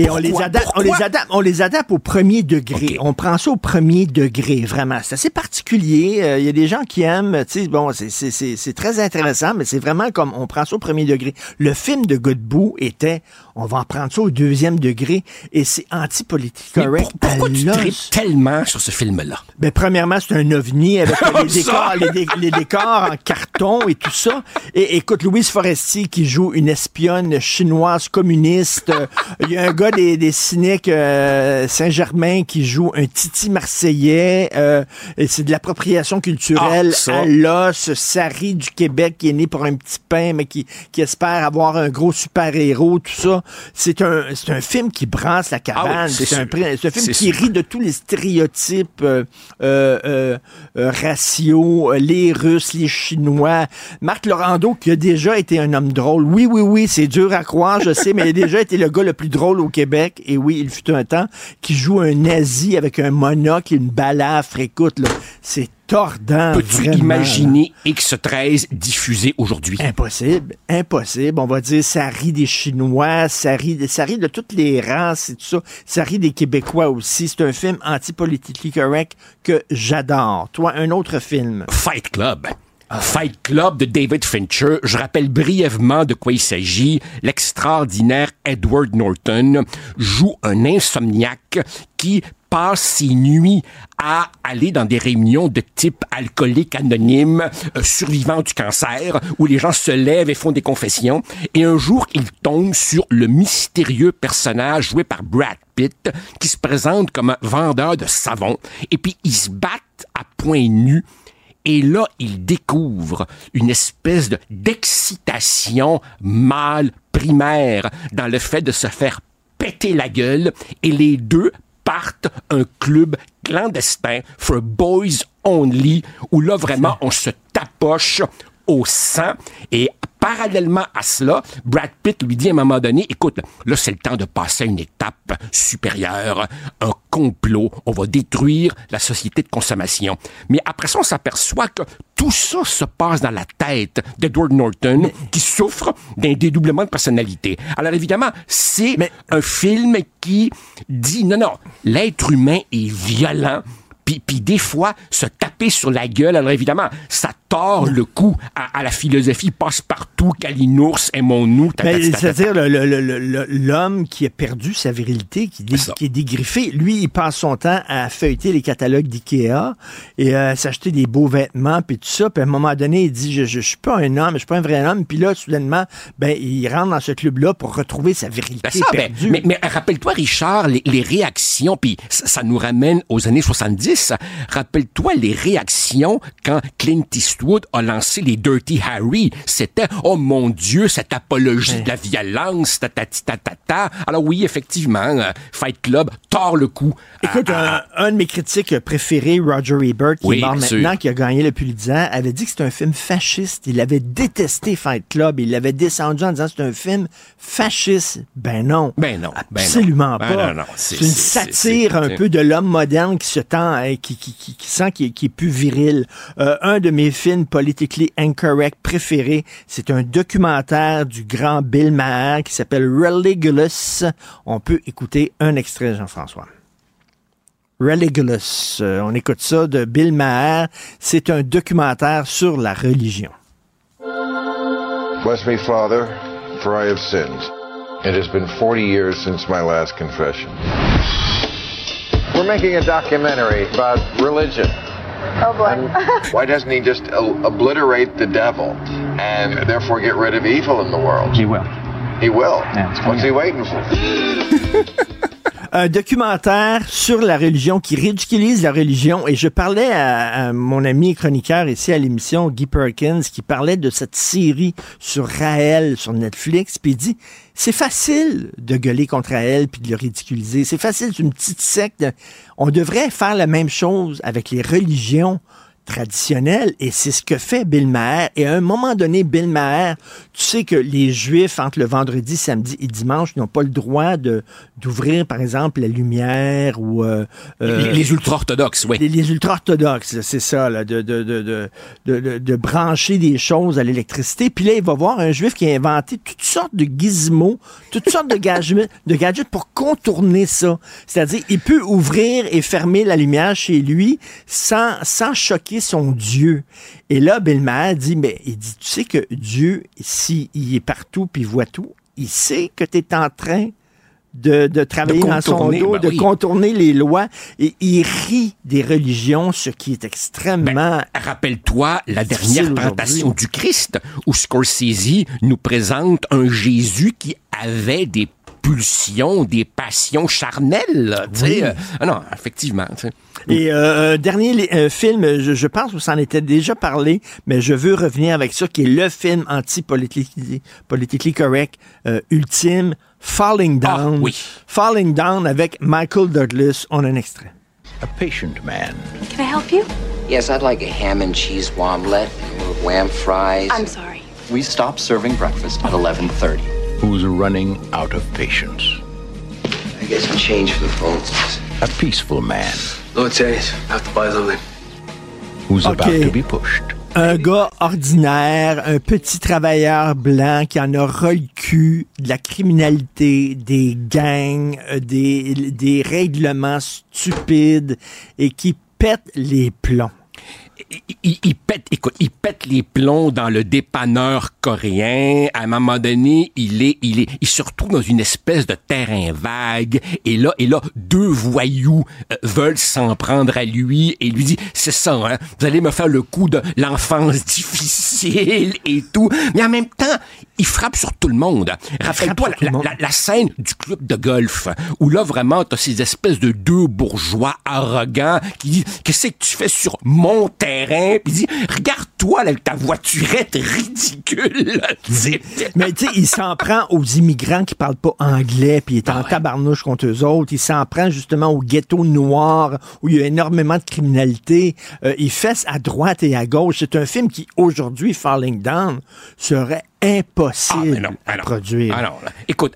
et on les, adapte, on les adapte, on les adapte au premier degré. On prend ça au premier degré, vraiment. C'est assez particulier. Euh, il y a des gens qui aiment, tu sais, bon, c'est très intéressant, mais c'est vraiment comme on prend ça au premier degré. Le film de Godbout était, on va en prendre ça au deuxième degré, et c'est anti-politique correct. pourquoi tu tellement sur ce film-là? Ben, premièrement, c'est un ovni avec [laughs] les, décors, les, décors en carton et tout ça. Et écoute, Louise Forestier qui joue une espionne chinoise communiste. Il y a un gars gars des, des cyniques euh, Saint-Germain qui joue un Titi marseillais. Euh, c'est de l'appropriation culturelle Ah, à l'os. Sari du Québec qui est né pour un petit pain, mais qui, qui espère avoir un gros super-héros, tout ça. C'est un, c'est un film qui brasse la cabane. Ah oui, c'est un, film qui sûr. rit de tous les stéréotypes euh, raciaux, les Russes, les Chinois. Marc Laurando, qui a déjà été un homme drôle. Oui, oui, oui, c'est dur à croire, je sais, mais il a déjà été le gars le plus drôle au Québec. Et oui, il fut un temps qui joue un nazi avec un monocle et une balafre. Écoute, là, c'est tordant. Peux-tu imaginer X13 diffusé aujourd'hui? Impossible, impossible. On va dire, ça rit des Chinois, ça rit, ça rit de toutes les races et tout ça. Ça rit des Québécois aussi. C'est un film anti-politically correct que j'adore. Toi, un autre film? Fight Club. Fight Club de David Fincher. Je rappelle brièvement de quoi il s'agit. L'extraordinaire Edward Norton joue un insomniaque qui passe ses nuits à aller dans des réunions de type alcoolique anonyme, euh, survivant du cancer, où les gens se lèvent et font des confessions. Et un jour, il tombe sur le mystérieux personnage joué par Brad Pitt, qui se présente comme un vendeur de savon. Et puis, ils se battent à poings nus et là, il découvre une espèce de d'excitation mâle primaire dans le fait de se faire péter la gueule. Et les deux partent un club clandestin for boys only où là vraiment on se tapoche au sang et parallèlement à cela, Brad Pitt lui dit à un moment donné, écoute, là c'est le temps de passer à une étape supérieure, un complot, on va détruire la société de consommation. Mais après ça, on s'aperçoit que tout ça se passe dans la tête d'Edward Norton qui souffre d'un dédoublement de personnalité. Alors évidemment, c'est un film qui dit, non, non, l'être humain est violent, puis, puis des fois, se taper sur la gueule, alors évidemment, ça tord le cou à, à la philosophie passe-partout, Kalinours, aimons-nous. C'est-à-dire le- le- le- le- l'homme qui a perdu sa virilité, qui, dé- qui est dégriffé, lui, il passe son temps à feuilleter les catalogues d'IKEA et à s'acheter des beaux vêtements, puis tout ça. Puis à un moment donné, il dit, je, je, je suis pas un homme, je suis pas un vrai homme. Puis là, soudainement, ben, il rentre dans ce club-là pour retrouver sa virilité Ben ça, ben, perdue. mais, mais rappelle-toi, Richard, les, les réactions, puis ça, ça nous ramène aux années 70. Rappelle-toi les réactions quand Clint Eastwood a lancé les Dirty Harry. C'était, oh mon Dieu, cette apologie de la violence, tatata. Alors oui, effectivement, euh, Fight Club tord le coup. Écoute, un, un de mes critiques préférés, Roger Ebert, qui Oui, est mort maintenant, qui a gagné le Pulitzer, avait dit que c'était un film fasciste. Il avait détesté Fight Club. Il l'avait descendu en disant que c'est un film fasciste. Ben non. Ben non. ben. Absolument Ben pas. non, non, C'est c'est- une satire un peu de l'homme moderne qui se tend, hein, qui, qui, qui, qui sent qu'il qui est plus viril. Euh, un de mes films politically incorrect préférés, c'est un documentaire du grand Bill Maher qui s'appelle Religulous. On peut écouter un extrait, Jean-François. Religulous. Euh, on écoute ça de Bill Maher. C'est un documentaire sur la religion. Bless me, Father, for I have sinned. It has been 40 years since my last confession. We're making a documentary about religion. Oh boy. Why doesn't he just obliterate the devil and therefore get rid of evil in the world? He will. He will. What's he waiting for? [laughs] un documentaire sur la religion qui ridiculise la religion. Et je parlais à, à mon ami chroniqueur ici à l'émission, Guy Perkins, qui parlait de cette série sur Raël sur Netflix, puis il dit c'est facile de gueuler contre Raël puis de le ridiculiser. C'est facile, c'est une petite secte. On devrait faire la même chose avec les religions traditionnelles et c'est ce que fait Bill Maher. Et à un moment donné, Bill Maher, tu sais que les Juifs, entre le vendredi, samedi et dimanche, n'ont pas le droit de d'ouvrir, par exemple, la lumière ou... euh, euh, Les- les ultra-orthodoxes, oui. Les, les ultra-orthodoxes, c'est ça, là, de, de, de, de, de, de- de brancher des choses à l'électricité. Puis là, il va voir un Juif qui a inventé toutes sortes de gizmos, toutes sortes de gadgets, de gadgets pour contourner ça. C'est-à-dire, il peut ouvrir et fermer la lumière chez lui sans, sans choquer son Dieu. Et là, Bill Maher dit, mais il dit, tu sais que Dieu, s'il est partout puis il voit tout, il sait que tu es en train de, de travailler dans son dos, ben de oui. contourner les lois. Et il rit des religions, ce qui est extrêmement... Rappelle-toi la dernière tentation du Christ, où Scorsese nous présente un Jésus qui avait des pulsions, des passions charnelles. Oui. Euh, ah non, effectivement. Et euh, dernier film, je, pense que ça en était déjà parlé, mais je veux revenir avec ça, qui est le film anti-politically correct ultime, Falling ah, Down. oui. Falling Down avec Michael Douglas. On a un extrait. A patient man. Can I help you? Yes, I'd like a ham and cheese omelet, wham fries. I'm sorry. We stop serving breakfast at 11.30. Who's running out of patience? I get some change for the phone. A peaceful man. No change. I have to buy something. Who's okay. about to be pushed. Un gars ordinaire, un petit travailleur blanc qui en a ras cul de la criminalité, des gangs, euh, des, des règlements stupides et qui pète les plombs il, pète, écoute, il pète les plombs dans le dépanneur coréen. À un moment donné, il est, il est, il se retrouve dans une espèce de terrain vague. Et là, et là, deux voyous euh, veulent s'en prendre à lui et lui dit, c'est ça, hein, vous allez me faire le coup de l'enfance difficile et tout. Mais en même temps, il frappe sur tout le monde. Rappelle-toi la, scène du club de golf où là vraiment t'as ces espèces de deux bourgeois arrogants qui disent qu'est-ce que tu fais sur mon terrain puis dit regarde-toi avec ta voiturette ridicule. [laughs] Mais tu sais il s'en prend aux immigrants qui parlent pas anglais puis il est en ah tabarnouche contre eux autres. Il s'en prend justement au ghetto noir où il y a énormément de criminalité. Euh, il fesse à droite et à gauche. C'est un film qui aujourd'hui Falling Down serait impossible ah, à produire. Alors, écoute,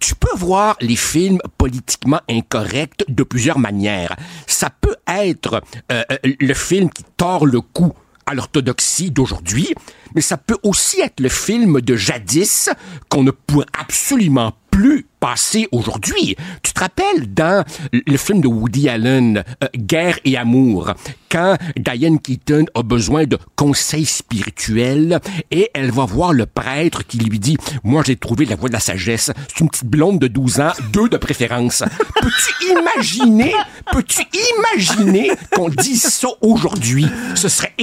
tu, peux voir les films politiquement incorrects de plusieurs manières. Ça peut être euh, euh, le film qui tord le cou à l'orthodoxie d'aujourd'hui, mais ça peut aussi être le film de jadis qu'on ne pourrait absolument plus passer aujourd'hui. Tu te rappelles dans le film de Woody Allen, euh, Guerre et amour, quand Diane Keaton a besoin de conseils spirituels et elle va voir le prêtre qui lui dit "Moi j'ai trouvé la voie de la sagesse, c'est une petite blonde de 12 ans, deux de préférence." [laughs] Peux-tu imaginer, peux-tu imaginer qu'on dise ça aujourd'hui? Ce serait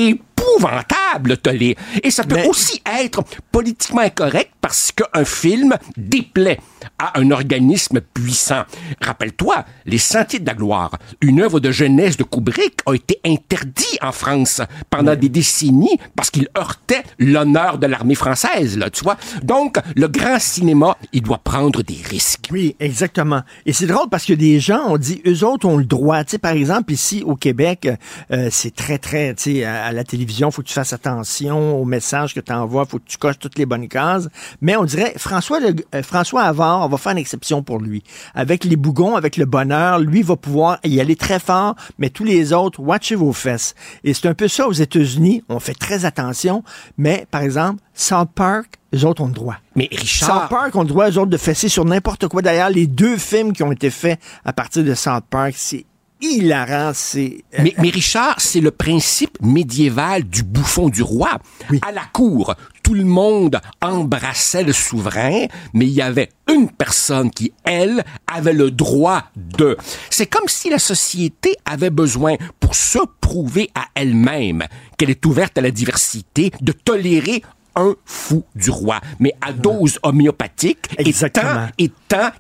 épouvantable, Tolé. Et ça peut aussi être politiquement incorrect parce qu'un film déplaît à un organisme puissant. Rappelle-toi, Les Sentiers de la gloire, une œuvre de jeunesse de Kubrick, a été interdit en France pendant des décennies parce qu'il heurtait l'honneur de l'armée française, là, tu vois. Donc, le grand cinéma, il doit prendre des risques. Oui, exactement. Et c'est drôle parce que des gens ont dit, eux autres ont le droit. Tu sais, par exemple, ici au Québec, euh, c'est très, très, tu sais, à, la télévision, faut que tu fasses attention aux messages que tu envoies, faut que tu coches toutes les bonnes cases. Mais on dirait, François, le, euh, François Havard, on va faire une exception pour lui. Avec les bougons, avec le bonheur, lui va pouvoir y aller très fort, mais tous les autres, watchez vos fesses. Et c'est un peu ça aux États-Unis. On fait très attention, mais par exemple, South Park, les autres ont le droit. Mais Richard. South Park ont le droit, eux autres, de fesser sur n'importe quoi. D'ailleurs, les deux films qui ont été faits à partir de South Park, c'est hilarant. C'est. Euh, mais, mais, Richard, c'est le principe médiéval du bouffon du roi. À la cour, tout le monde embrassait le souverain, mais il y avait une personne qui, elle, avait le droit de. C'est comme si la société avait besoin, pour se prouver à elle-même qu'elle est ouverte à la diversité, de tolérer un fou du roi, mais à dose homéopathique, Exactement. et tant,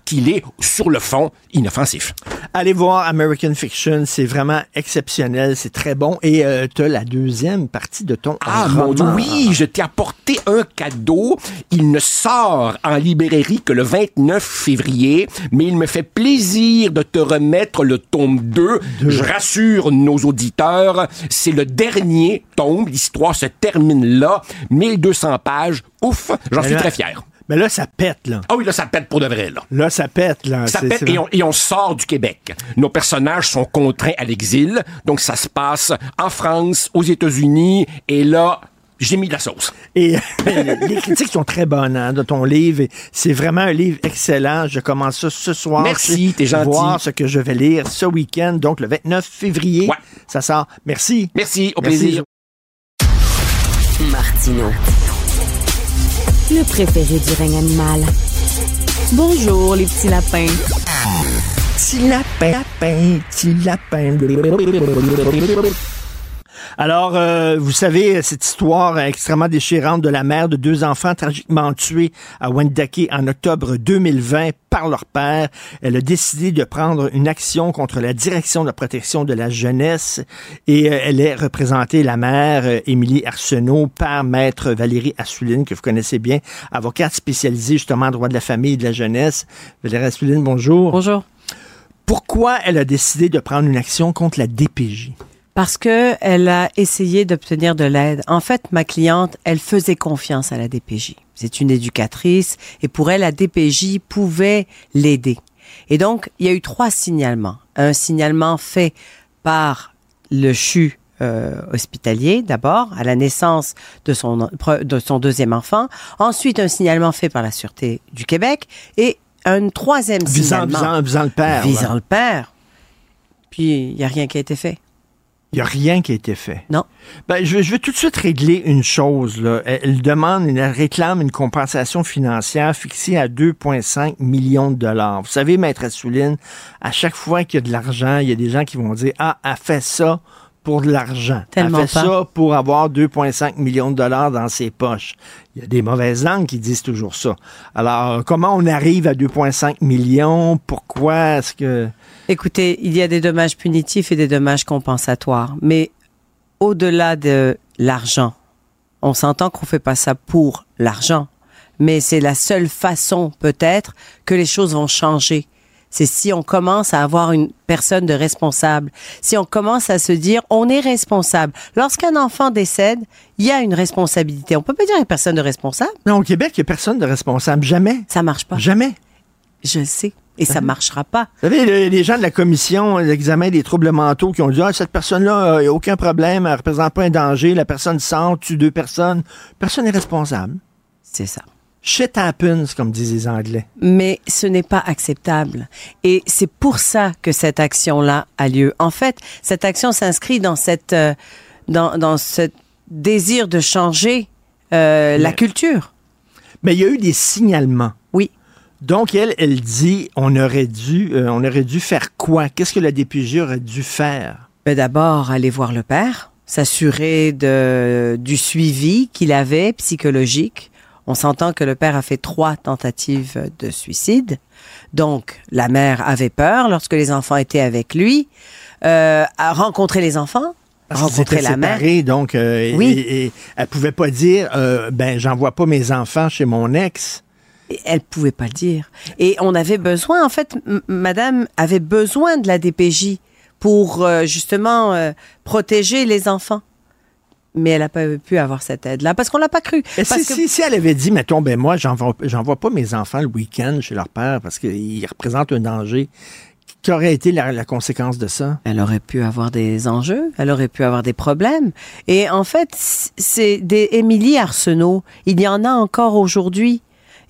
qu'il est, sur le fond, inoffensif. Allez voir American Fiction, c'est vraiment exceptionnel, c'est très bon. Et euh, tu as la deuxième partie de ton Ah, mon Dieu, oui, je t'ai apporté un cadeau. Il ne sort en librairie que le 29 février, mais il me fait plaisir de te remettre le tome 2. Je rassure nos auditeurs, c'est le dernier tome, l'histoire se termine là, 1200 pages. Ouf, j'en suis très fier. Mais là, ça pète, là. Ah oui, là, ça pète pour de vrai, là. Là, ça pète, là. Ça pète et on, sort du Québec. Nos personnages sont contraints à l'exil, donc ça se passe en France, aux États-Unis, et là, j'ai mis de la sauce. Et [laughs] les critiques sont très bonnes hein, de ton livre. C'est vraiment un livre excellent. Je commence ça ce soir. Merci, t'es gentil. Voir ce que je vais lire ce week-end, donc le 29 février. Ouais. Ça sort. Merci. Merci, au plaisir. Martino. Le préféré du règne animal. Bonjour, les petits lapins. Petit lapin, lapin, petit lapin. Alors, euh, vous savez, cette histoire extrêmement déchirante de la mère de deux enfants tragiquement tués à Wendake en octobre 2020 par leur père. Elle a décidé de prendre une action contre la direction de la protection de la jeunesse et euh, elle est représentée, la mère, euh, Émilie Arsenault, par maître Valérie Assouline, que vous connaissez bien, avocate spécialisée justement en droit de la famille et de la jeunesse. Valérie Assouline, bonjour. Bonjour. Pourquoi elle a décidé de prendre une action contre la DPJ? Parce que elle a essayé d'obtenir de l'aide. En fait, ma cliente, elle faisait confiance à la DPJ. C'est une éducatrice et pour elle, la DPJ pouvait l'aider. Et donc, il y a eu trois signalements. Un signalement fait par le CHU euh, hospitalier d'abord à la naissance de son de son deuxième enfant, ensuite un signalement fait par la sûreté du Québec et un troisième visant, signalement visant, visant le père. visant là. le père. Puis il y a rien qui a été fait. Il n'y a rien qui a été fait. Non. Ben, je, veux, je veux tout de suite régler une chose. Là. Elle, demande, elle réclame une compensation financière fixée à 2,5 millions de dollars. Vous savez, Maître Assouline, à chaque fois qu'il y a de l'argent, il y a des gens qui vont dire Ah, elle fait ça pour de l'argent. Elle fait pas. ça pour avoir 2,5 millions de dollars dans ses poches. Il y a des mauvaises langues qui disent toujours ça. Alors, comment on arrive à 2,5 millions? Pourquoi est-ce que... Écoutez, il y a des dommages punitifs et des dommages compensatoires, mais au-delà de l'argent, on s'entend qu'on fait pas ça pour l'argent, mais c'est la seule façon peut-être que les choses vont changer. C'est si on commence à avoir une personne de responsable, si on commence à se dire on est responsable. Lorsqu'un enfant décède, il y a une responsabilité. On peut pas dire une personne de responsable. Non, au Québec, il n'y a personne de responsable. Jamais. Ça marche pas. Jamais. Je sais. Et ça marchera pas. Vous savez, le- les gens de la commission d'examen des troubles mentaux qui ont dit Ah, cette personne-là, il n'y a aucun problème, elle ne représente pas un danger, la personne sort, tue deux personnes. Personne n'est responsable. C'est ça. Shit happens, comme disent les Anglais. mais ce n'est pas acceptable. Et c'est pour ça que cette action-là a lieu. En fait, cette action s'inscrit dans cette, euh, dans, dans ce désir de changer euh, la culture. Mais il y a eu des signalements. Donc, elle, elle dit on aurait dû, euh, on aurait dû faire quoi? Qu'est-ce que la DPJ aurait dû faire? Mais D'abord, aller voir le père, s'assurer de, du suivi qu'il avait psychologique. On s'entend que le père a fait trois tentatives de suicide. Donc, la mère avait peur lorsque les enfants étaient avec lui, euh, à rencontrer les enfants, Parce rencontrer la mère. donc euh, Oui. et, et elle pouvait pas dire euh, ben j'envoie pas mes enfants chez mon ex. Elle pouvait pas le dire. Et on avait besoin, en fait, Madame avait besoin de la DPJ pour euh, justement euh, protéger les enfants. Mais elle n'a pas pu avoir cette aide-là parce qu'on l'a pas cru. Parce si, que- si, si elle avait dit, mettons, ben moi, j'envoie pas mes enfants le week-end chez leur père parce qu'ils représentent un danger, qu'aurait été la, la conséquence de ça? Elle aurait pu avoir des enjeux, elle aurait pu avoir des problèmes. Et en fait, c'est des Émilie Arsenault. Il y en a encore aujourd'hui.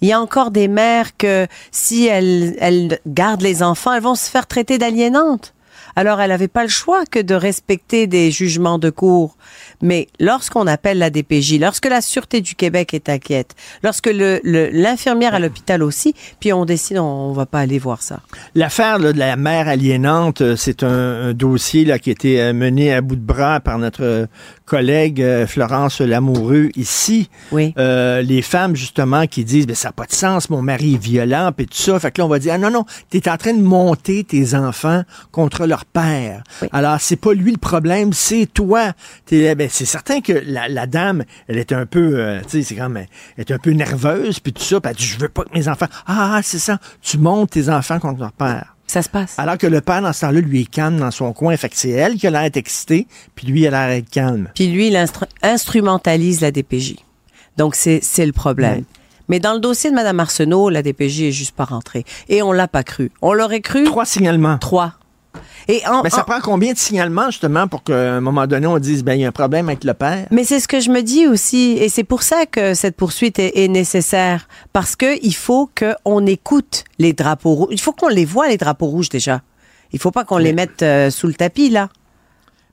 Il y a encore des mères que si elles, elles gardent les enfants, elles vont se faire traiter d'aliénantes. Alors, elle n'avait pas le choix que de respecter des jugements de cour. Mais lorsqu'on appelle la DPJ, lorsque la Sûreté du Québec est inquiète, lorsque le- le- l'infirmière à l'hôpital aussi, puis on décide, on, on va pas aller voir ça. L'affaire de la mère aliénante, euh, c'est un, un dossier là, qui a été euh, mené à bout de bras par notre euh, collègue Florence Lamoureux ici. Oui. Euh, les femmes, justement, qui disent ben, ça n'a pas de sens, mon mari est violent, puis tout ça. Fait que là, on va dire ah, non, non, tu es en train de monter tes enfants contre leur père. Alors, c'est pas lui le problème, c'est toi. T'es- ben, c'est certain que la, la dame, elle est un peu, euh, tu sais, c'est comme, elle est un peu nerveuse, puis tout ça, puis elle dit, je veux pas que mes enfants, ah, c'est ça, tu montes tes enfants contre leur père. Ça se passe. Alors que le père, dans ce temps-là, lui est calme dans son coin. Fait que c'est elle qui a l'air d'être excitée, puis lui, il a l'air calme. Puis lui, il instru- instrumentalise la DPJ. Donc, c'est c'est le problème. Mais dans le dossier de Mme Arsenault, la DPJ est juste pas rentrée. Et on l'a pas cru. On l'aurait cru. Trois signalements. Trois. Et Mais ça en- prend combien de signalements, justement, pour qu'à un moment donné, on dise, ben, il y a un problème avec le père? Mais c'est ce que je me dis aussi, et c'est pour ça que cette poursuite est, est nécessaire, parce que il faut qu'on écoute les drapeaux rouges. Il faut qu'on les voit les drapeaux rouges déjà. Il faut pas qu'on les mette euh, sous le tapis là.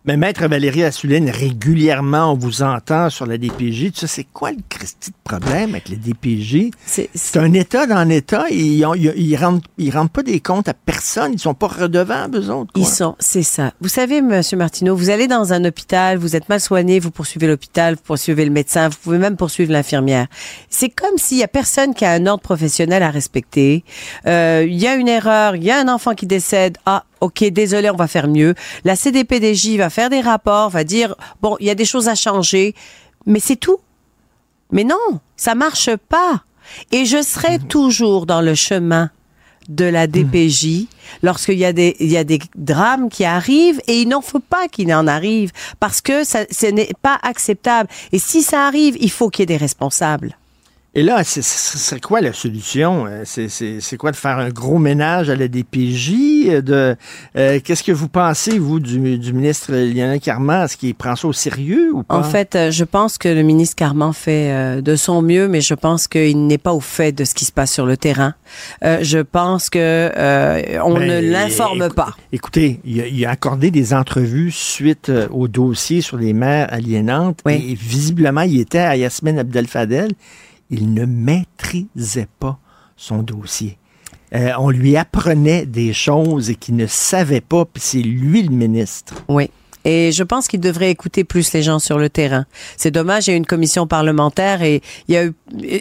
Mais Maître Valérie Assouline, régulièrement, on vous entend sur la DPJ. Tu sais, c'est quoi le Christi de problème avec la DPJ? C'est un État dans l'État. Ils, ils, ils, rendent, ils rendent pas des comptes à personne. Ils sont pas redevables, eux autres. Ils sont, c'est ça. Vous savez, Monsieur Martineau, vous allez dans un hôpital, vous êtes mal soigné, vous poursuivez l'hôpital, vous poursuivez le médecin, vous pouvez même poursuivre l'infirmière. C'est comme s'il y a personne qui a un ordre professionnel à respecter. Euh, il y a une erreur, il y a un enfant qui décède. Ah, OK, désolé, on va faire mieux. La CDPDJ va faire des rapports, va dire, bon, il y a des choses à changer, mais c'est tout. Mais non, ça marche pas. Et je serai toujours dans le chemin de la DPJ lorsqu'il y a des il y a des drames qui arrivent et il n'en faut pas qu'il en arrive parce que ça, ce n'est pas acceptable et si ça arrive il faut qu'il y ait des responsables et là, c'est quoi la solution? Euh, c'est quoi de faire un gros ménage à la DPJ? Euh, de euh, Qu'est-ce que vous pensez, vous, du, du ministre Lionel Carman? Est-ce qu'il prend ça au sérieux ou pas? En fait, je pense que le ministre Carman fait de son mieux, mais je pense qu'il n'est pas au fait de ce qui se passe sur le terrain. je pense que on ben, ne l'informe pas. Écoutez, il a, accordé des entrevues suite au dossier sur les mères aliénantes. Et visiblement, il était à Yasmine Abdel-Fadel il ne maîtrisait pas son dossier. Euh, on lui apprenait des choses qu'il ne savait pas, puis c'est lui le ministre. Oui. Et je pense qu'il devrait écouter plus les gens sur le terrain. C'est dommage, il y a une commission parlementaire et il y a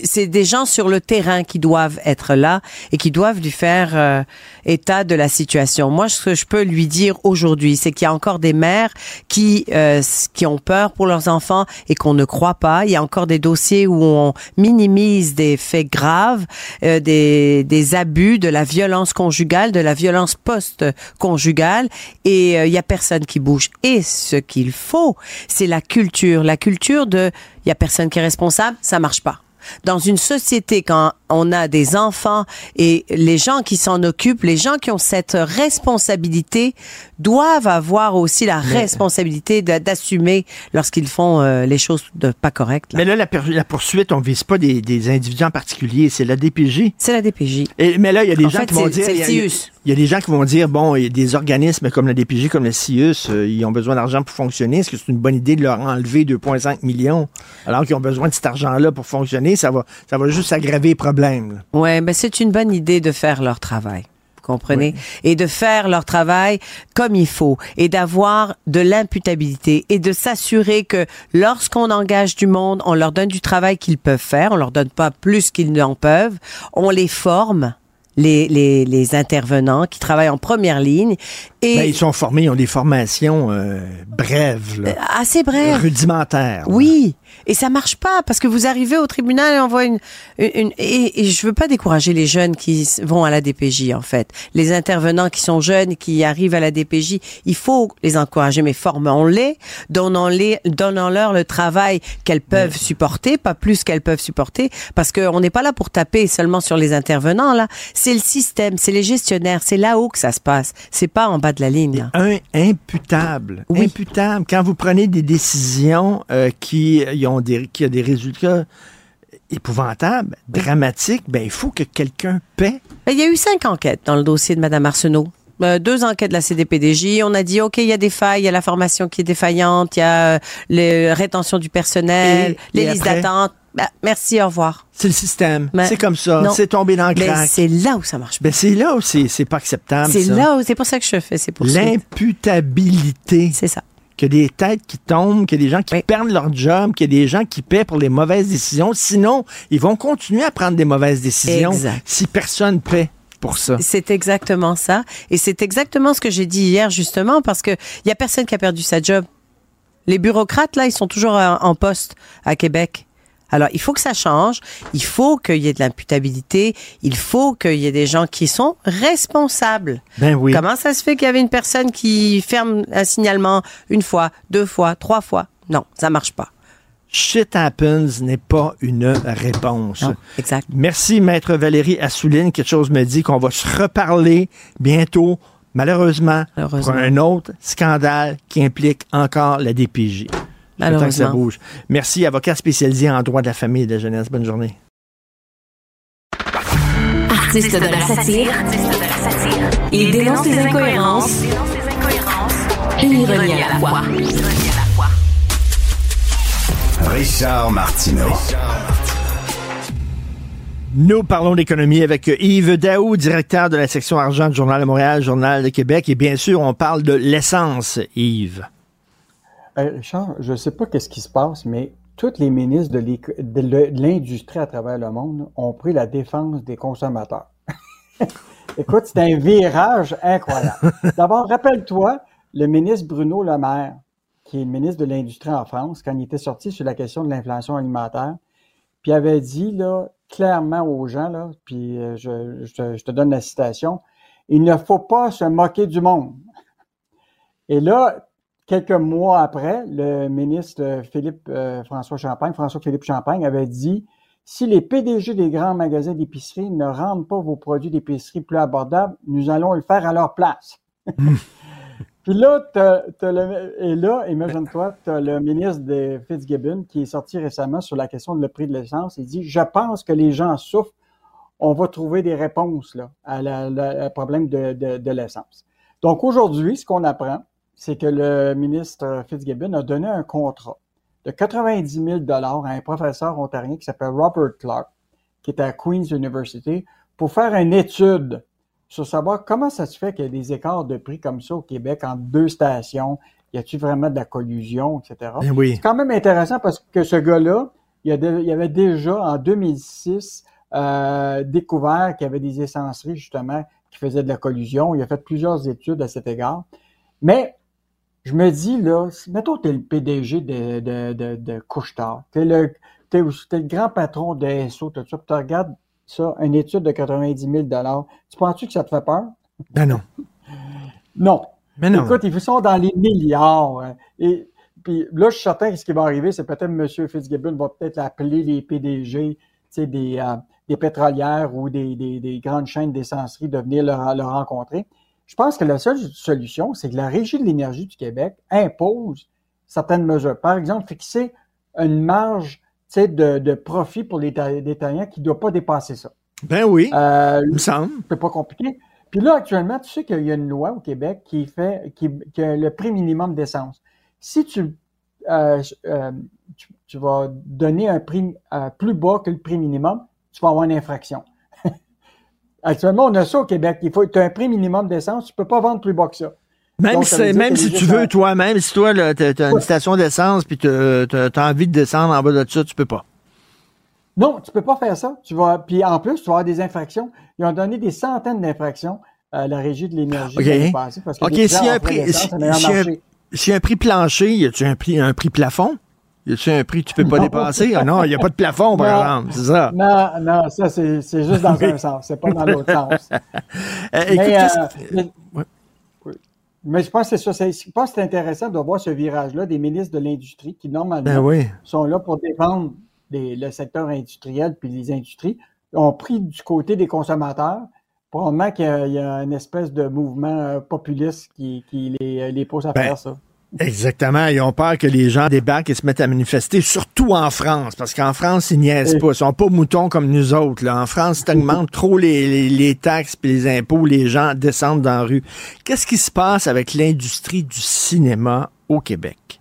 c'est des gens sur le terrain qui doivent être là et qui doivent lui faire euh, état de la situation. Moi, ce que je peux lui dire aujourd'hui, c'est qu'il y a encore des mères qui euh, qui ont peur pour leurs enfants et qu'on ne croit pas. Il y a encore des dossiers où on minimise des faits graves, euh, des, des abus, de la violence conjugale, de la violence post-conjugale et il y a personne qui bouge. Et ce qu'il faut, c'est la culture, la culture de il y a personne qui est responsable, ça marche pas. Dans une société quand on a des enfants et les gens qui s'en occupent, les gens qui ont cette responsabilité doivent avoir aussi la responsabilité d'assumer lorsqu'ils font euh, les choses de pas correctes. Mais là, la, poursuite, on vise pas des, individus en particulier, c'est la DPJ. C'est la DPJ. Et, mais là, il y a des gens qui vont dire... Il y, a des gens qui vont dire, bon, il y a des organismes comme la DPJ, comme le CIUS, euh, ils ont besoin d'argent pour fonctionner. Est-ce que c'est une bonne idée de leur enlever 2,5 millions alors qu'ils ont besoin de cet argent-là pour fonctionner? Ça va, ça va juste aggraver les problèmes. Oui, ben c'est une bonne idée de faire leur travail comprenez? Et de faire leur travail comme il faut et d'avoir de l'imputabilité et de s'assurer que lorsqu'on engage du monde, on leur donne du travail qu'ils peuvent faire, on leur donne pas plus qu'ils n'en peuvent, on les forme les, les, les, intervenants qui travaillent en première ligne. Et ben, ils sont formés, ils ont des formations euh, brèves. Là, euh, assez brèves. Rudimentaires. Oui. Et ça marche pas parce que vous arrivez au tribunal et on voit une, une, et, et, je veux pas décourager les jeunes qui vont à la DPJ en fait. Les intervenants qui sont jeunes qui arrivent à la DPJ, il faut les encourager mais formons-les, donnons-les donnons-leur le travail qu'elles peuvent supporter, pas plus qu'elles peuvent supporter parce qu'on n'est pas là pour taper seulement sur les intervenants là, c'est le système, c'est les gestionnaires, c'est là-haut que ça se passe, c'est pas en bas de la ligne. Un imputable, imputable quand vous prenez des décisions euh, qui ont des, qui a des résultats épouvantables, dramatiques, ben, il faut que quelqu'un paie. Ben, il y a eu cinq enquêtes dans le dossier de Mme Arsenault. Euh, deux enquêtes de la CDPDJ. On a dit, OK, il y a des failles, il y a la formation qui est défaillante, il y a euh, la rétention du personnel, les listes d'attente. Ben, merci, au revoir. C'est le système. c'est comme ça. C'est tombé dans le crack. c'est là où ça marche. Ben, c'est là où c'est pas acceptable. C'est là où, c'est pour ça que je fais, c'est pour L'imputabilité. C'est ça qu'il y a des têtes qui tombent, qu'il y a des gens qui perdent leur job, qu'il y a des gens qui paient pour les mauvaises décisions. Sinon, ils vont continuer à prendre des mauvaises décisions si personne paie. Pour ça. C'est exactement ça. Et c'est exactement ce que j'ai dit hier, justement, parce qu'il n'y a personne qui a perdu sa job. Les bureaucrates, là, ils sont toujours en poste à Québec. Alors, il faut que ça change. Il faut qu'il y ait de l'imputabilité. Il faut qu'il y ait des gens qui sont responsables. Ben oui. Comment ça se fait qu'il y avait une personne qui ferme un signalement une fois, deux fois, trois fois? Non, ça marche pas. Shit happens n'est pas une réponse. exact. Merci, Maître Valérie Assouline. Quelque chose me dit qu'on va se reparler bientôt, malheureusement, pour un autre scandale qui implique encore la DPJ. Que ça bouge. Merci, avocat spécialisé en droit de la famille et de la jeunesse. Bonne journée. Artiste de la satire, il dénonce les incohérences Une ironie à la fois. Richard Martineau. Nous parlons d'économie avec Yves Daou, directeur de la section argent du Journal de Montréal, Journal de Québec. Et bien sûr, on parle de l'essence, Yves. Euh, Richard, je ne sais pas qu'est-ce qui se passe, mais tous les ministres de l'industrie à travers le monde ont pris la défense des consommateurs. [laughs] Écoute, c'est un virage incroyable. D'abord, rappelle-toi, le ministre Bruno Le Maire, qui est le ministre de l'Industrie en France, quand il était sorti sur la question de l'inflation alimentaire, puis avait dit là, clairement aux gens, là, puis euh, je, je, te donne la citation, il ne faut pas se moquer du monde. Et là, quelques mois après, le ministre Philippe euh, François Champagne, François-Philippe Champagne avait dit si les PDG des grands magasins d'épicerie ne rendent pas vos produits d'épicerie plus abordables, nous allons le faire à leur place. [laughs] Puis là, et là, imagine-toi, tu as le ministre de Fitzgibbon qui est sorti récemment sur la question de le prix de l'essence. Il dit Je pense que les gens souffrent. On va trouver des réponses là, à la, problème de, de l'essence. Donc aujourd'hui, ce qu'on apprend, c'est que le ministre Fitzgibbon a donné un contrat de 90 000 à un professeur ontarien qui s'appelle Robert Clark, qui est à Queen's University, pour faire une étude sur savoir comment ça se fait qu'il y a des écarts de prix comme ça au Québec entre deux stations. Y a-t-il vraiment de la collusion, etc. Eh oui. C'est quand même intéressant parce que ce gars-là, il, y avait déjà en 2006 euh, découvert qu'il y avait des essenceries justement qui faisaient de la collusion. Il a fait plusieurs études à cet égard. Mais je me dis, là, mettons, tu es le PDG de, de, de, de Couche-Tard, tu es, le, le grand patron de SO, tout ça, tu regardes ça, une étude de 90 000 tu penses-tu que ça te fait peur? Ben non. non. Mais non. Écoute, ils sont dans les milliards. Hein. Et puis là, je suis certain que ce qui va arriver, c'est peut-être M. Fitzgibbon va peut-être appeler les PDG des, euh, des pétrolières ou des, des, des grandes chaînes d'essencerie de venir le, le rencontrer. Je pense que la seule solution, c'est que la Régie de l'énergie du Québec impose certaines mesures. Par exemple, fixer une marge de, de profit pour les détaillants qui ne doit pas dépasser ça. Ben oui, euh, il me semble. C'est pas compliqué. Puis là, actuellement, tu sais qu'il y a une loi au Québec qui fait qui, a le prix minimum d'essence. Si tu, euh, euh, tu, vas donner un prix euh, plus bas que le prix minimum, tu vas avoir une infraction. Actuellement, on a ça au Québec. Il faut tu as un prix minimum d'essence, tu peux pas vendre plus bas que ça. Même, si, même si tu veux, toi, même si toi, tu as, une station d'essence puis tu as, envie de descendre en bas de ça, tu peux pas. Non, tu peux pas faire ça. Tu vas, puis en plus, tu vas avoir des infractions. Ils ont donné des centaines d'infractions à la Régie de l'énergie OK. OK, s'il y a un prix, si, un prix plancher, y a-tu un prix, un prix plafond? Y a-tu un prix que tu peux pas dépasser? Ah non, il n'y a pas de plafond, par exemple, c'est ça. Non, non, ça, c'est juste dans un sens, c'est pas dans l'autre sens. [laughs] Euh, mais, euh, mais, je pense que c'est ça. Je pense que c'est intéressant de voir ce virage-là des ministres de l'Industrie qui, normalement, ben sont là pour défendre le secteur industriel puis les industries, ont pris du côté des consommateurs. Probablement qu'il y, a une espèce de mouvement euh, populiste qui, les, les pousse à ben, faire ça. Exactement. Ils ont peur que les gens débarquent et se mettent à manifester, surtout en France, parce qu'en France, ils niaisent pas. Ils sont pas moutons comme nous autres. Là. En France, tu augmentes trop les, les, taxes et les impôts, les gens descendent dans la rue. Qu'est-ce qui se passe avec l'industrie du cinéma au Québec?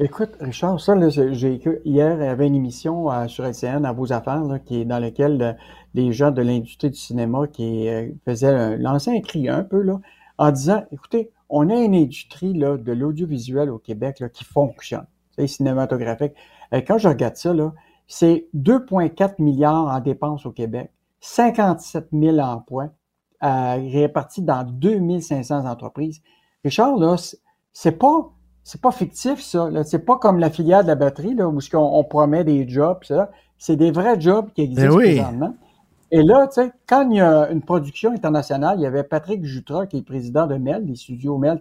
Écoute, Richard, ça, j'ai hier, il y avait une émission euh, sur LCN à vos affaires, qui est dans laquelle euh, les gens de l'industrie du cinéma qui euh, faisaient lancer un cri un peu là, en disant, écoutez, on a une industrie là, de l'audiovisuel au Québec là, qui fonctionne, c'est cinématographique. Et quand je regarde ça, là, c'est 2,4 milliards en dépenses au Québec, 57 000 emplois euh, répartis dans 2500 entreprises. Richard, là, c'est pas c'est pas fictif ça. C'est pas comme la filière de la batterie là, où on, promet des jobs. C'est des vrais jobs qui existent ben présentement. Et là, tu sais, quand il y a une production internationale, il y avait Patrick Jutra, qui est président de MEL, les studios MEL,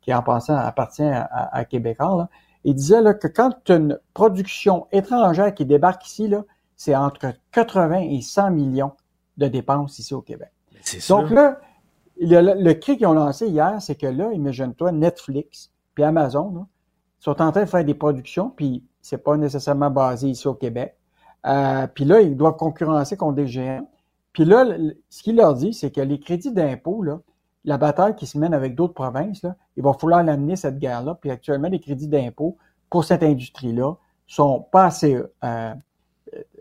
qui, en passant appartient à, à, Québécois, là. Il disait là, que quand une production étrangère qui débarque ici, là, c'est entre 80 et 100 millions de dépenses ici au Québec. Donc là, le, cri qu'ils ont lancé hier, c'est que là, imagine-toi, Netflix puis Amazon là, sont en train de faire des productions, puis c'est pas nécessairement basé ici au Québec. Euh, puis là, ils doivent concurrencer contre des géants. Puis là, ce qu'il leur dit, c'est que les crédits d'impôt, la bataille qui se mène avec d'autres provinces, là, il va falloir l'amener, cette guerre-là. Puis actuellement, les crédits d'impôt pour cette industrie-là sont pas assez euh,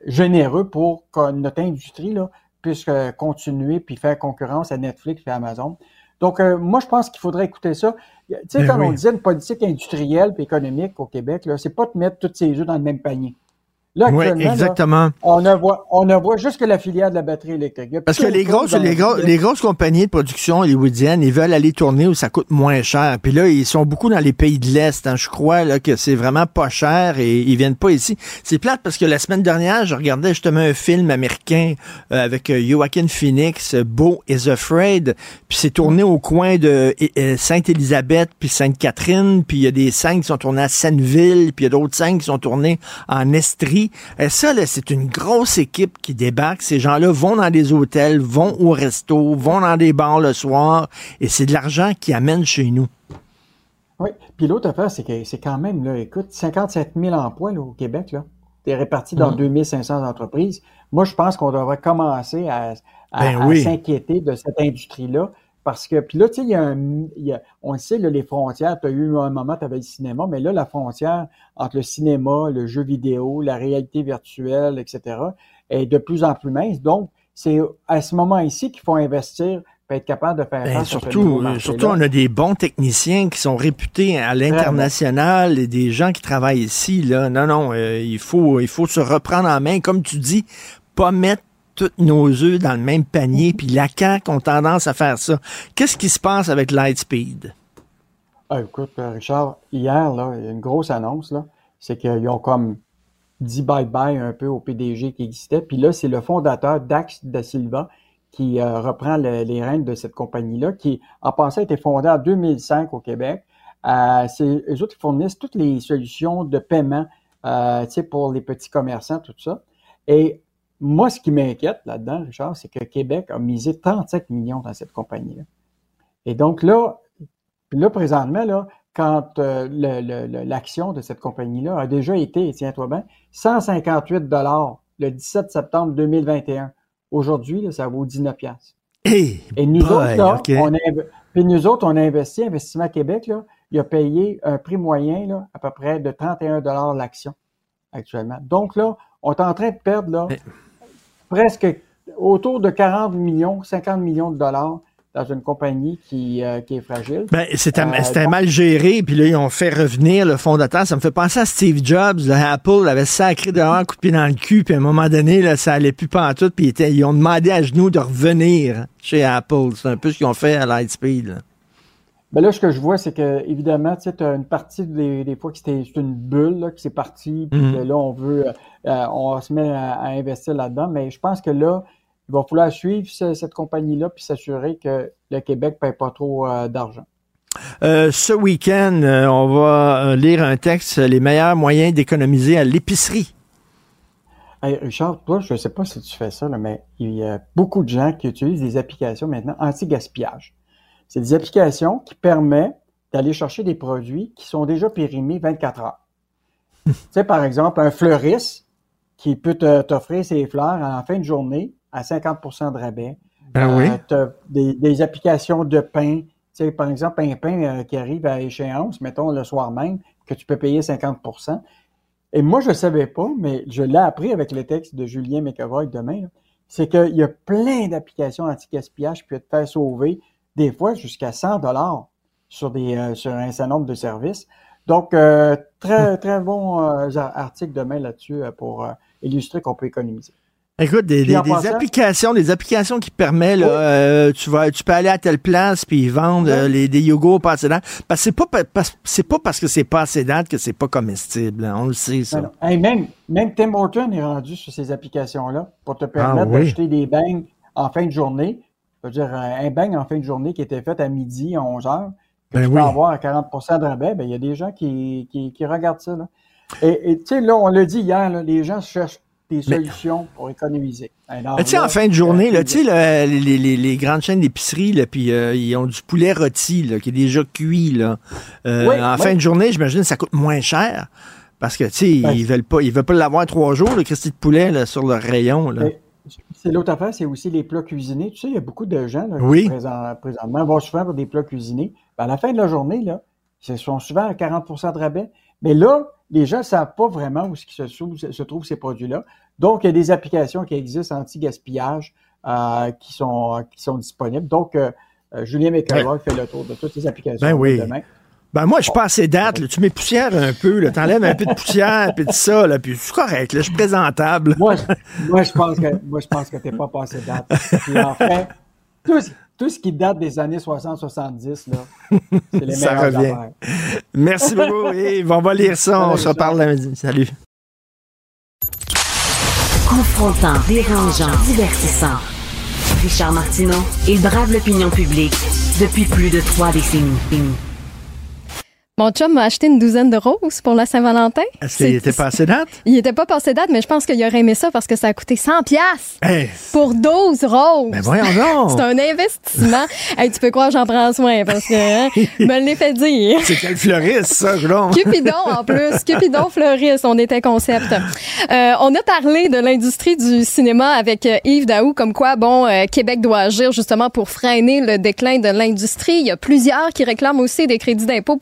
généreux pour que notre industrie là, puisse euh, continuer puis faire concurrence à Netflix et Amazon. Donc, euh, moi, je pense qu'il faudrait écouter ça. Tu sais, Ben quand oui. on disait une politique industrielle et économique au Québec, c'est pas de mettre tous ses œufs dans le même panier. Là, Oui, actuellement, là, exactement. on ne voit, on ne voit juste que la filière de la batterie électrique. Parce que les grosses, les, gros- grosses compagnies de production hollywoodiennes, ils veulent aller tourner où ça coûte moins cher. Puis là, ils sont beaucoup dans les pays de l'Est. hein. Je crois là, que c'est vraiment pas cher et ils viennent pas ici. C'est plate parce que la semaine dernière, je regardais justement un film américain euh, avec euh, Joaquin Phoenix, euh, Beau is Afraid. Puis c'est tourné au coin de euh, Sainte-Élisabeth puis Sainte-Catherine. Puis il y a des scènes qui sont tournées à Senneville. Puis il y a d'autres scènes qui sont tournées en Estrie. Et ça, là, c'est une grosse équipe qui débarque. Ces gens-là vont dans des hôtels, vont au resto, vont dans des bars le soir. Et c'est de l'argent qui amène chez nous. Oui. Puis l'autre affaire, c'est que c'est quand même, là, écoute, 57 000 emplois là, au Québec, là. T'es réparti dans Mhm. 2500 entreprises. Moi, je pense qu'on devrait commencer à, à- Ben à s'inquiéter de cette industrie-là. Parce que, puis là, tu sais, il y a un, il y a- on le sait, là, les frontières, tu as eu un moment, tu avais le cinéma, mais là, la frontière entre le cinéma, le jeu vidéo, la réalité virtuelle, etc., est de plus en plus mince. Donc, c'est à ce moment ici qu'il faut investir pour être capable de faire ce surtout, euh, surtout, on a des bons techniciens qui sont réputés à l'international et des gens qui travaillent ici. Là. Non, non, euh, il, faut, il faut se reprendre en main. Comme tu dis, pas mettre tous nos œufs dans le même panier. Puis la CAQ ont tendance à faire ça. Qu'est-ce qui se passe avec Lightspeed? Ah, écoute, euh, Richard, hier, là, il y a une grosse annonce, là. C'est qu'ils ont comme dit bye-bye un peu au PDG qui existait. Puis là, c'est le fondateur, Dax Da Silva, qui euh, reprend le- les rênes de cette compagnie-là, qui, en passant, a été fondée en 2005 au Québec. Euh, c'est eux autres fournissent toutes les solutions de paiement, pour les petits commerçants, tout ça. Et moi, ce qui m'inquiète là-dedans, Richard, c'est que Québec a misé 35 millions dans cette compagnie-là. Et donc là, là, présentement, là, quand euh, l'action de cette compagnie-là a déjà été, tiens-toi bien, 158 le 17 septembre 2021. Aujourd'hui, ça vaut 19 piastres. Hey, Et nous boy, autres, là, on a, puis nous autres, on a investi, Investissement Québec, là, il a payé un prix moyen là, à peu près de 31 l'action actuellement. Donc là, on est en train de perdre là, presque autour de 40 millions, 50 millions de dollars dans une compagnie qui, euh, qui est fragile. Ben, c'était Euh, mal géré, puis là, ils ont fait revenir le fondateur. Ça me fait penser à Steve Jobs. Là, Apple avait sacré dehors, un coup de pied dans le cul, puis à un moment donné, là, ça allait plus pantoute, puis ils, ont demandé à genoux de revenir chez Apple. C'est un peu ce qu'ils ont fait à Lightspeed. là. Ben là, ce que je vois, c'est que, évidemment, tu sais, as une partie des, des fois que c'était une bulle, là, que c'est parti, puis Mhm. que là, on veut, euh, on se met à, à investir là-dedans. Mais je pense que là, il va falloir suivre ce- cette compagnie-là puis s'assurer que le Québec ne paye pas trop euh, d'argent. Euh, ce week-end, on va lire un texte, les meilleurs moyens d'économiser à l'épicerie. Hey, Richard, toi, je ne sais pas si tu fais ça, là, mais il y a beaucoup de gens qui utilisent des applications maintenant anti-gaspillage. C'est des applications qui permettent d'aller chercher des produits qui sont déjà périmés 24 heures. [laughs] tu sais, par exemple, un fleuriste qui peut t'offrir ses fleurs en fin de journée à 50% de rabais. Ah oui? Euh, des, des applications de pain. Tu sais, par exemple, un pain euh, qui arrive à échéance, mettons le soir même, que tu peux payer 50% Et moi, je ne savais pas, mais je l'ai appris avec le texte de Julien McAvoy demain. C'est qu'il y a plein d'applications anti-gaspillage qui peuvent te faire sauver des fois jusqu'à 100 dollars sur, des, euh, sur un certain nombre de services. Donc, très, [laughs] très bon article demain là-dessus pour illustrer qu'on peut économiser. Écoute, des, applications, des applications qui permettent, là, euh, tu vas, tu peux aller à telle place puis ils vendent euh, les, des yogourts pas assez dates. Parce que c'est pas, c'est pas parce que c'est pas assez date que c'est pas comestible. hein. On le sait, ça. Hey, même, même Tim Horton est rendu sur ces applications-là pour te permettre Ah oui. d'acheter des beignes en fin de journée. Je veux dire, un beigne en fin de journée qui était fait à midi, à 11 heures, que Ben tu oui. peux avoir à 40% de rabais, ben, il y a des gens qui, qui, qui regardent ça. Là. Et tu sais, là, on l'a dit hier, là, les gens cherchent des solutions pour économiser. Tu sais, là, en fin de journée, là, tu sais, là, les, les- les grandes chaînes d'épicerie, là, puis euh, ils ont du poulet rôti, là, qui est déjà cuit, là. Euh, Oui, en oui. fin de journée, j'imagine que ça coûte moins cher. Parce que, tu sais, Ben, ils veulent pas, ils veulent pas l'avoir trois jours, le Christy de poulet, là, sur le rayon, là. C'est l'autre affaire, c'est aussi les plats cuisinés. Tu sais, il y a beaucoup de gens qui présentement vont souvent pour des plats cuisinés. Ben, à la fin de la journée, là, ils sont souvent à 40% de rabais. Mais là, les gens ne savent pas vraiment où se, trouvent ces produits-là. Donc, il y a des applications qui existent anti-gaspillage euh, qui, sont, qui sont disponibles. Donc, euh, euh, Julien McElroy fait le tour de toutes ces applications ben oui. demain. Ben moi, je passe date. Tu mets poussière un peu, tu enlèves un peu de poussière, puis de ça, là, puis c'est correct, là, je suis présentable. Moi, moi, je pense que moi, je pense que t'es pas passé date. Puis en fait, tout, ce qui date des années 60-70, là, [laughs] c'est les ça revient. Affaires. Merci beaucoup, [laughs] Yves. On va lire ça. on se reparle lundi. Salut. Confrontant, dérangeant, divertissant. Richard Martineau, il brave l'opinion publique depuis plus de trois décennies. Mon chum m'a acheté une douzaine de roses pour la Saint-Valentin. Est-ce qu'il était passé date? Il était pas passé date, mais je pense qu'il aurait aimé ça parce que ça a coûté 100 pièces pour 12 roses. Mais voyons donc! [laughs] C'est un investissement. [laughs] tu peux croire j'en prends soin parce que hein, [laughs] me l'ai fait dire. C'est quel fleuriste, ça, Gron? Cupidon, en plus. Cupidon fleuriste, on était concept. Euh, on a parlé de l'industrie du cinéma avec euh, Yves Daou, comme quoi, bon, euh, Québec doit agir justement pour freiner le déclin de l'industrie. Il y a plusieurs qui réclament aussi des crédits d'impôt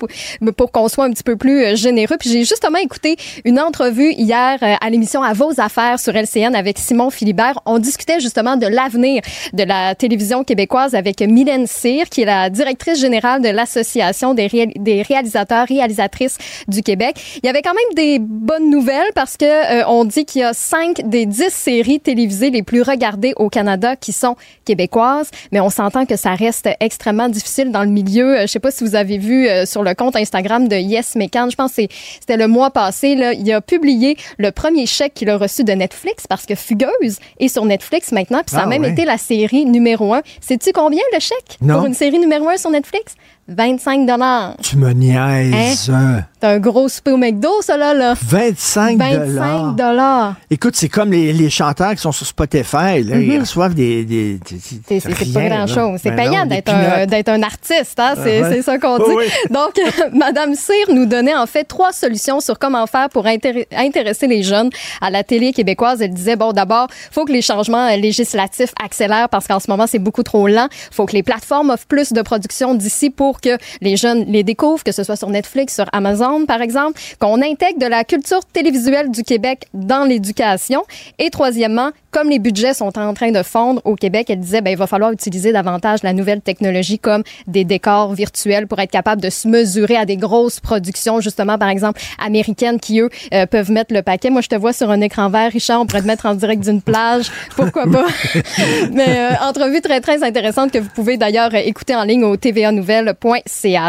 pour qu'on soit un petit peu plus euh, généreux. Puis j'ai justement écouté une entrevue hier euh, à l'émission À vos affaires sur LCN avec Simon Philibert. On discutait justement de l'avenir de la télévision québécoise avec Mylène Cyr, qui est la directrice générale de l'Association des, des réalisateurs, réalisatrices du Québec. Il y avait quand même des bonnes nouvelles parce que euh, on dit qu'il y a cinq des dix séries télévisées les plus regardées au Canada qui sont québécoises, mais on s'entend que ça reste extrêmement difficile dans le milieu. Je sais pas si vous avez vu sur le compte Instagram De Yes Mécan. Je pense que c'était le mois passé. Là, il a publié le premier chèque qu'il a reçu de Netflix parce que Fugueuse est sur Netflix maintenant. Puis ça a ah même été la série numéro un. Sais-tu combien le chèque pour une série numéro un sur Netflix? 25 dollars. Tu me niaises. Hein? C'est un gros souper au McDo, ça, là. 25 25 dollars. Écoute, c'est comme les, les, chanteurs qui sont sur Spotify. Là, Ils mhm. reçoivent des... des, c'est pas grand-chose. C'est ben payant d'être un, un, artiste. Hein? C'est uh-huh. ça qu'on dit. [laughs] Donc, [laughs] Madame Cyr nous donnait en fait trois solutions sur comment faire pour intéresser les jeunes à la télé québécoise. Elle disait, bon, d'abord, faut que les changements législatifs accélèrent parce qu'en ce moment, c'est beaucoup trop lent. faut que les plateformes offrent plus de production d'ici pour que les jeunes les découvrent, que ce soit sur Netflix, sur Amazon, par exemple, qu'on intègre de la culture télévisuelle du Québec dans l'éducation. Et troisièmement, comme les budgets sont en train de fondre au Québec, elle disait, ben, il va falloir utiliser davantage la nouvelle technologie comme des décors virtuels pour être capable de se mesurer à des grosses productions, justement, par exemple, américaines qui, eux, euh, peuvent mettre le paquet. Moi, je te vois sur un écran vert, Richard, on pourrait te mettre en direct d'une plage. Pourquoi pas? [laughs] Mais euh, entrevue très, très intéressante que vous pouvez d'ailleurs écouter en ligne au tvanouvelle.com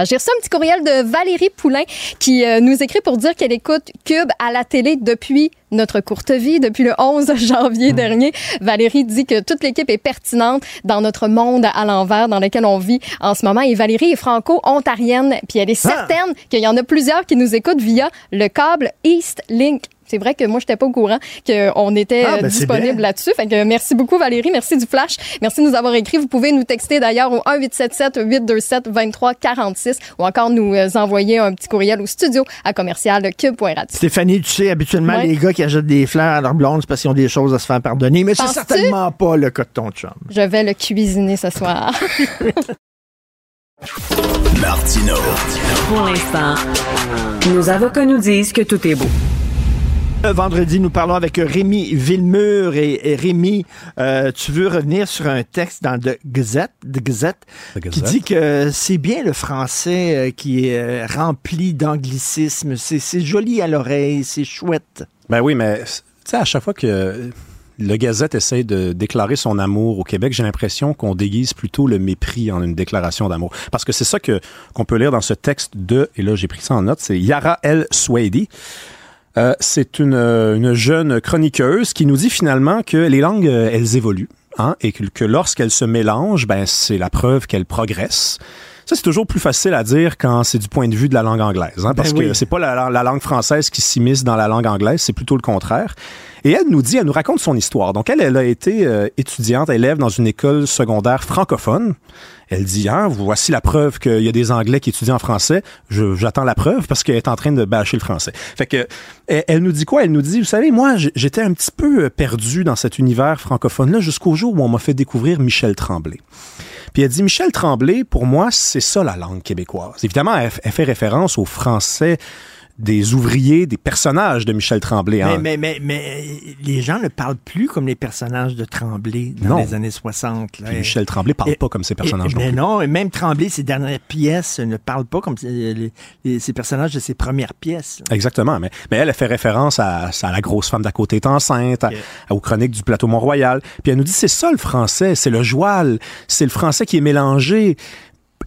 j'ai reçu un petit courriel de Valérie Poulain qui euh, nous écrit pour dire qu'elle écoute Cube à la télé depuis notre courte vie, depuis le 11 [laughs] janvier hmm. Valérie dit que toute l'équipe est pertinente dans notre monde à l'envers dans lequel on vit en ce moment. Et Valérie est franco-ontarienne, puis elle est ah! certaine qu'il y en a plusieurs qui nous écoutent via le câble East Link c'est vrai que moi, je n'étais pas au courant qu'on était ah, ben, disponible là-dessus. Fait que merci beaucoup, Valérie. Merci du flash. Merci de nous avoir écrit. Vous pouvez nous texter d'ailleurs au 1-877-827-2346 ou encore nous euh, envoyer un petit courriel au studio à commercial Stéphanie, tu sais, habituellement, les gars qui achètent des fleurs à leur blonde, c'est parce qu'ils ont des choses à se faire pardonner. Mais c'est certainement pas le cas de ton chum. Je vais le cuisiner ce soir. [laughs] Martino. Pour l'instant, nos avocats nous disent que tout est beau. Vendredi, nous parlons avec Rémi Villemur et, Rémi, euh, tu veux revenir sur un texte dans The Gazette, The Gazette, qui dit que c'est bien le français euh, qui est euh, rempli d'anglicisme. C'est joli à l'oreille, c'est chouette. Ben oui, mais tu sais, à chaque fois que le Gazette essaie de déclarer son amour au Québec, j'ai l'impression qu'on déguise plutôt le mépris en une déclaration d'amour. Parce que c'est ça que qu'on peut lire dans ce texte de, et là j'ai pris ça en note, c'est Yara El Swady. Euh, c'est euh, une, jeune chroniqueuse qui nous dit finalement que les langues, euh, elles évoluent. Hein, et que, lorsqu'elles se mélangent, ben, c'est la preuve qu'elles progressent. Ça, c'est toujours plus facile à dire quand c'est du point de vue de la langue anglaise, hein, parce ben que c'est pas la, langue française qui s'immisce dans la langue anglaise, c'est plutôt le contraire. Et elle nous dit, elle nous raconte son histoire. Donc, elle, elle a été étudiante, élève dans une école secondaire francophone. Elle dit, hein, voici la preuve qu'il y a des Anglais qui étudient en français. J'attends la preuve parce qu'elle est en train de bâcher le français. Fait que, elle, nous dit quoi? Elle nous dit, vous savez, moi, j'étais un petit peu euh, perdu dans cet univers francophone-là jusqu'au jour où on m'a fait découvrir Michel Tremblay. Puis elle dit, Michel Tremblay, pour moi, c'est ça la langue québécoise. Évidemment, elle fait référence au français des ouvriers, des personnages de Michel Tremblay. Hein. Mais, mais, mais, les gens ne parlent plus comme les personnages de Tremblay dans les années 60. Michel Tremblay parle pas comme ces personnages. mais non, et même Tremblay, ses dernières pièces ne parlent pas comme ces personnages de ses premières pièces. Exactement. Mais, mais elle, a fait référence à, la grosse femme d'à côté est enceinte, aux chroniques du plateau Mont-Royal. Puis elle nous dit, c'est ça le français, c'est le joual, c'est le français qui est mélangé.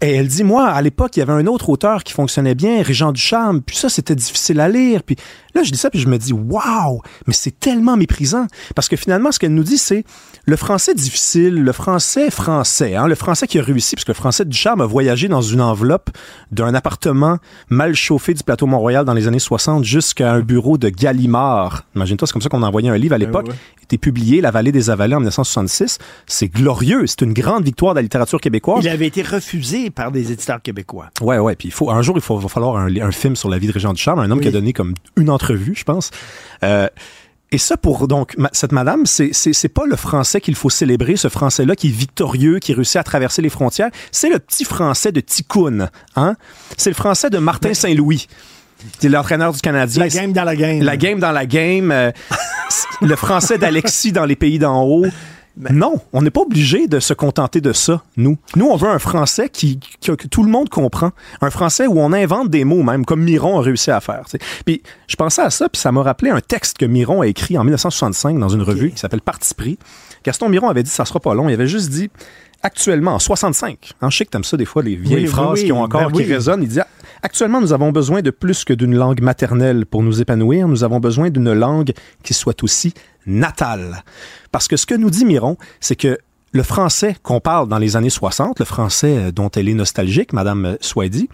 Et elle dit, moi, à l'époque, il y avait un autre auteur qui fonctionnait bien, Régent Ducharme, puis ça, c'était difficile à lire. Puis là, je dis ça, puis je me dis, waouh, mais c'est tellement méprisant. Parce que finalement, ce qu'elle nous dit, c'est le français difficile, le français français, hein, le français qui a réussi, parce que le français Ducharme a voyagé dans une enveloppe d'un appartement mal chauffé du plateau Mont-Royal dans les années 60 jusqu'à un bureau de Gallimard. Imagine-toi, c'est comme ça qu'on envoyait un livre à ben l'époque. Il était publié, La vallée des Avalés en 1966. C'est glorieux. C'est une grande victoire de la littérature québécoise. Il avait été refusé par des éditeurs québécois. Ouais, ouais. Puis il faut, un jour, il faut, va falloir un, film sur la vie de Régent Ducharme, un homme qui a donné comme une entrevue, je pense. Euh, et ça, pour donc cette madame, c'est c'est pas le français qu'il faut célébrer, ce français-là qui est victorieux, qui réussit à traverser les frontières. C'est le petit français de Ticoun, hein? C'est le français de Martin Saint-Louis. C'est l'entraîneur du Canadien. La game dans la game. La game dans la game. Euh, [laughs] le français d'Alexis dans les pays d'en haut. Non, on n'est pas obligé de se contenter de ça, nous. Nous, on veut un français qui, que tout le monde comprend. Un français où on invente des mots, même, comme Miron a réussi à faire. Puis je pensais à ça, puis ça m'a rappelé un texte que Miron a écrit en 1965 dans une revue qui s'appelle Parti pris. Gaston Miron avait dit ça sera pas long. Il avait juste dit actuellement, en 65, en hein, je sais que t'aimes ça des fois, les vieilles phrases qui ont encore, ben qui résonnent, il dit actuellement, nous avons besoin de plus que d'une langue maternelle pour nous épanouir, nous avons besoin d'une langue qui soit aussi natale. Parce que ce que nous dit Miron, c'est que le français qu'on parle dans les années 60, le français euh, dont elle est nostalgique, Madame Swady,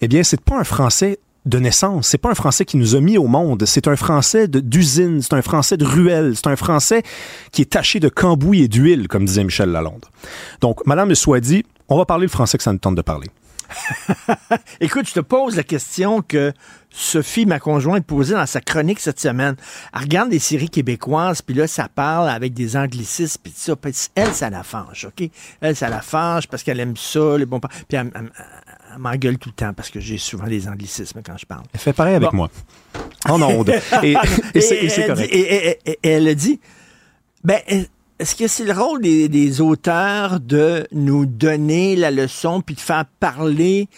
eh bien, c'est pas un français de naissance. C'est pas un français qui nous a mis au monde. C'est un français d'usine. C'est un français de ruelle. C'est un français qui est taché de cambouis et d'huile, comme disait Michel Lalonde. Donc, Madame Swady, on va parler le français que ça nous tente de parler. [laughs] Écoute, je te pose la question que Sophie, ma conjointe, posait dans sa chronique cette semaine. Elle regarde des séries québécoises, puis là, ça parle avec des anglicismes, puis ça. elle, ça la fange, OK? Elle, ça la fange parce qu'elle aime ça, les bons... Puis elle, m'engueule tout le temps parce que j'ai souvent des anglicismes quand je parle. Elle fait pareil avec moi. En onde. [laughs] et, et, c'est correct. Et, elle dit, ben, est-ce que c'est le rôle des, auteurs de nous donner la leçon puis de faire parler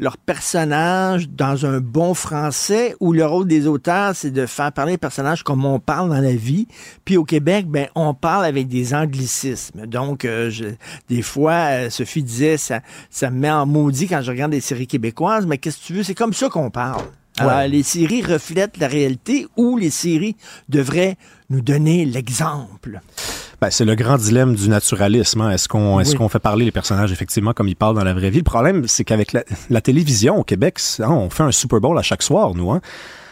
leur personnage dans un bon français ou le rôle des auteurs, c'est de faire parler les personnages comme on parle dans la vie? Puis au Québec, ben, on parle avec des anglicismes. Donc, euh, des fois, euh, Sophie disait, ça, ça me met en maudit quand je regarde des séries québécoises, mais qu'est-ce que tu veux? C'est comme ça qu'on parle. Alors, les séries reflètent la réalité ou les séries devraient nous donner l'exemple. Ben, c'est le grand dilemme du naturalisme. Hein. Est-ce qu'on est-ce qu'on fait parler les personnages effectivement comme ils parlent dans la vraie vie? Le problème, c'est qu'avec la, télévision au Québec, hein, on fait un Super Bowl à chaque soir, nous. Hein?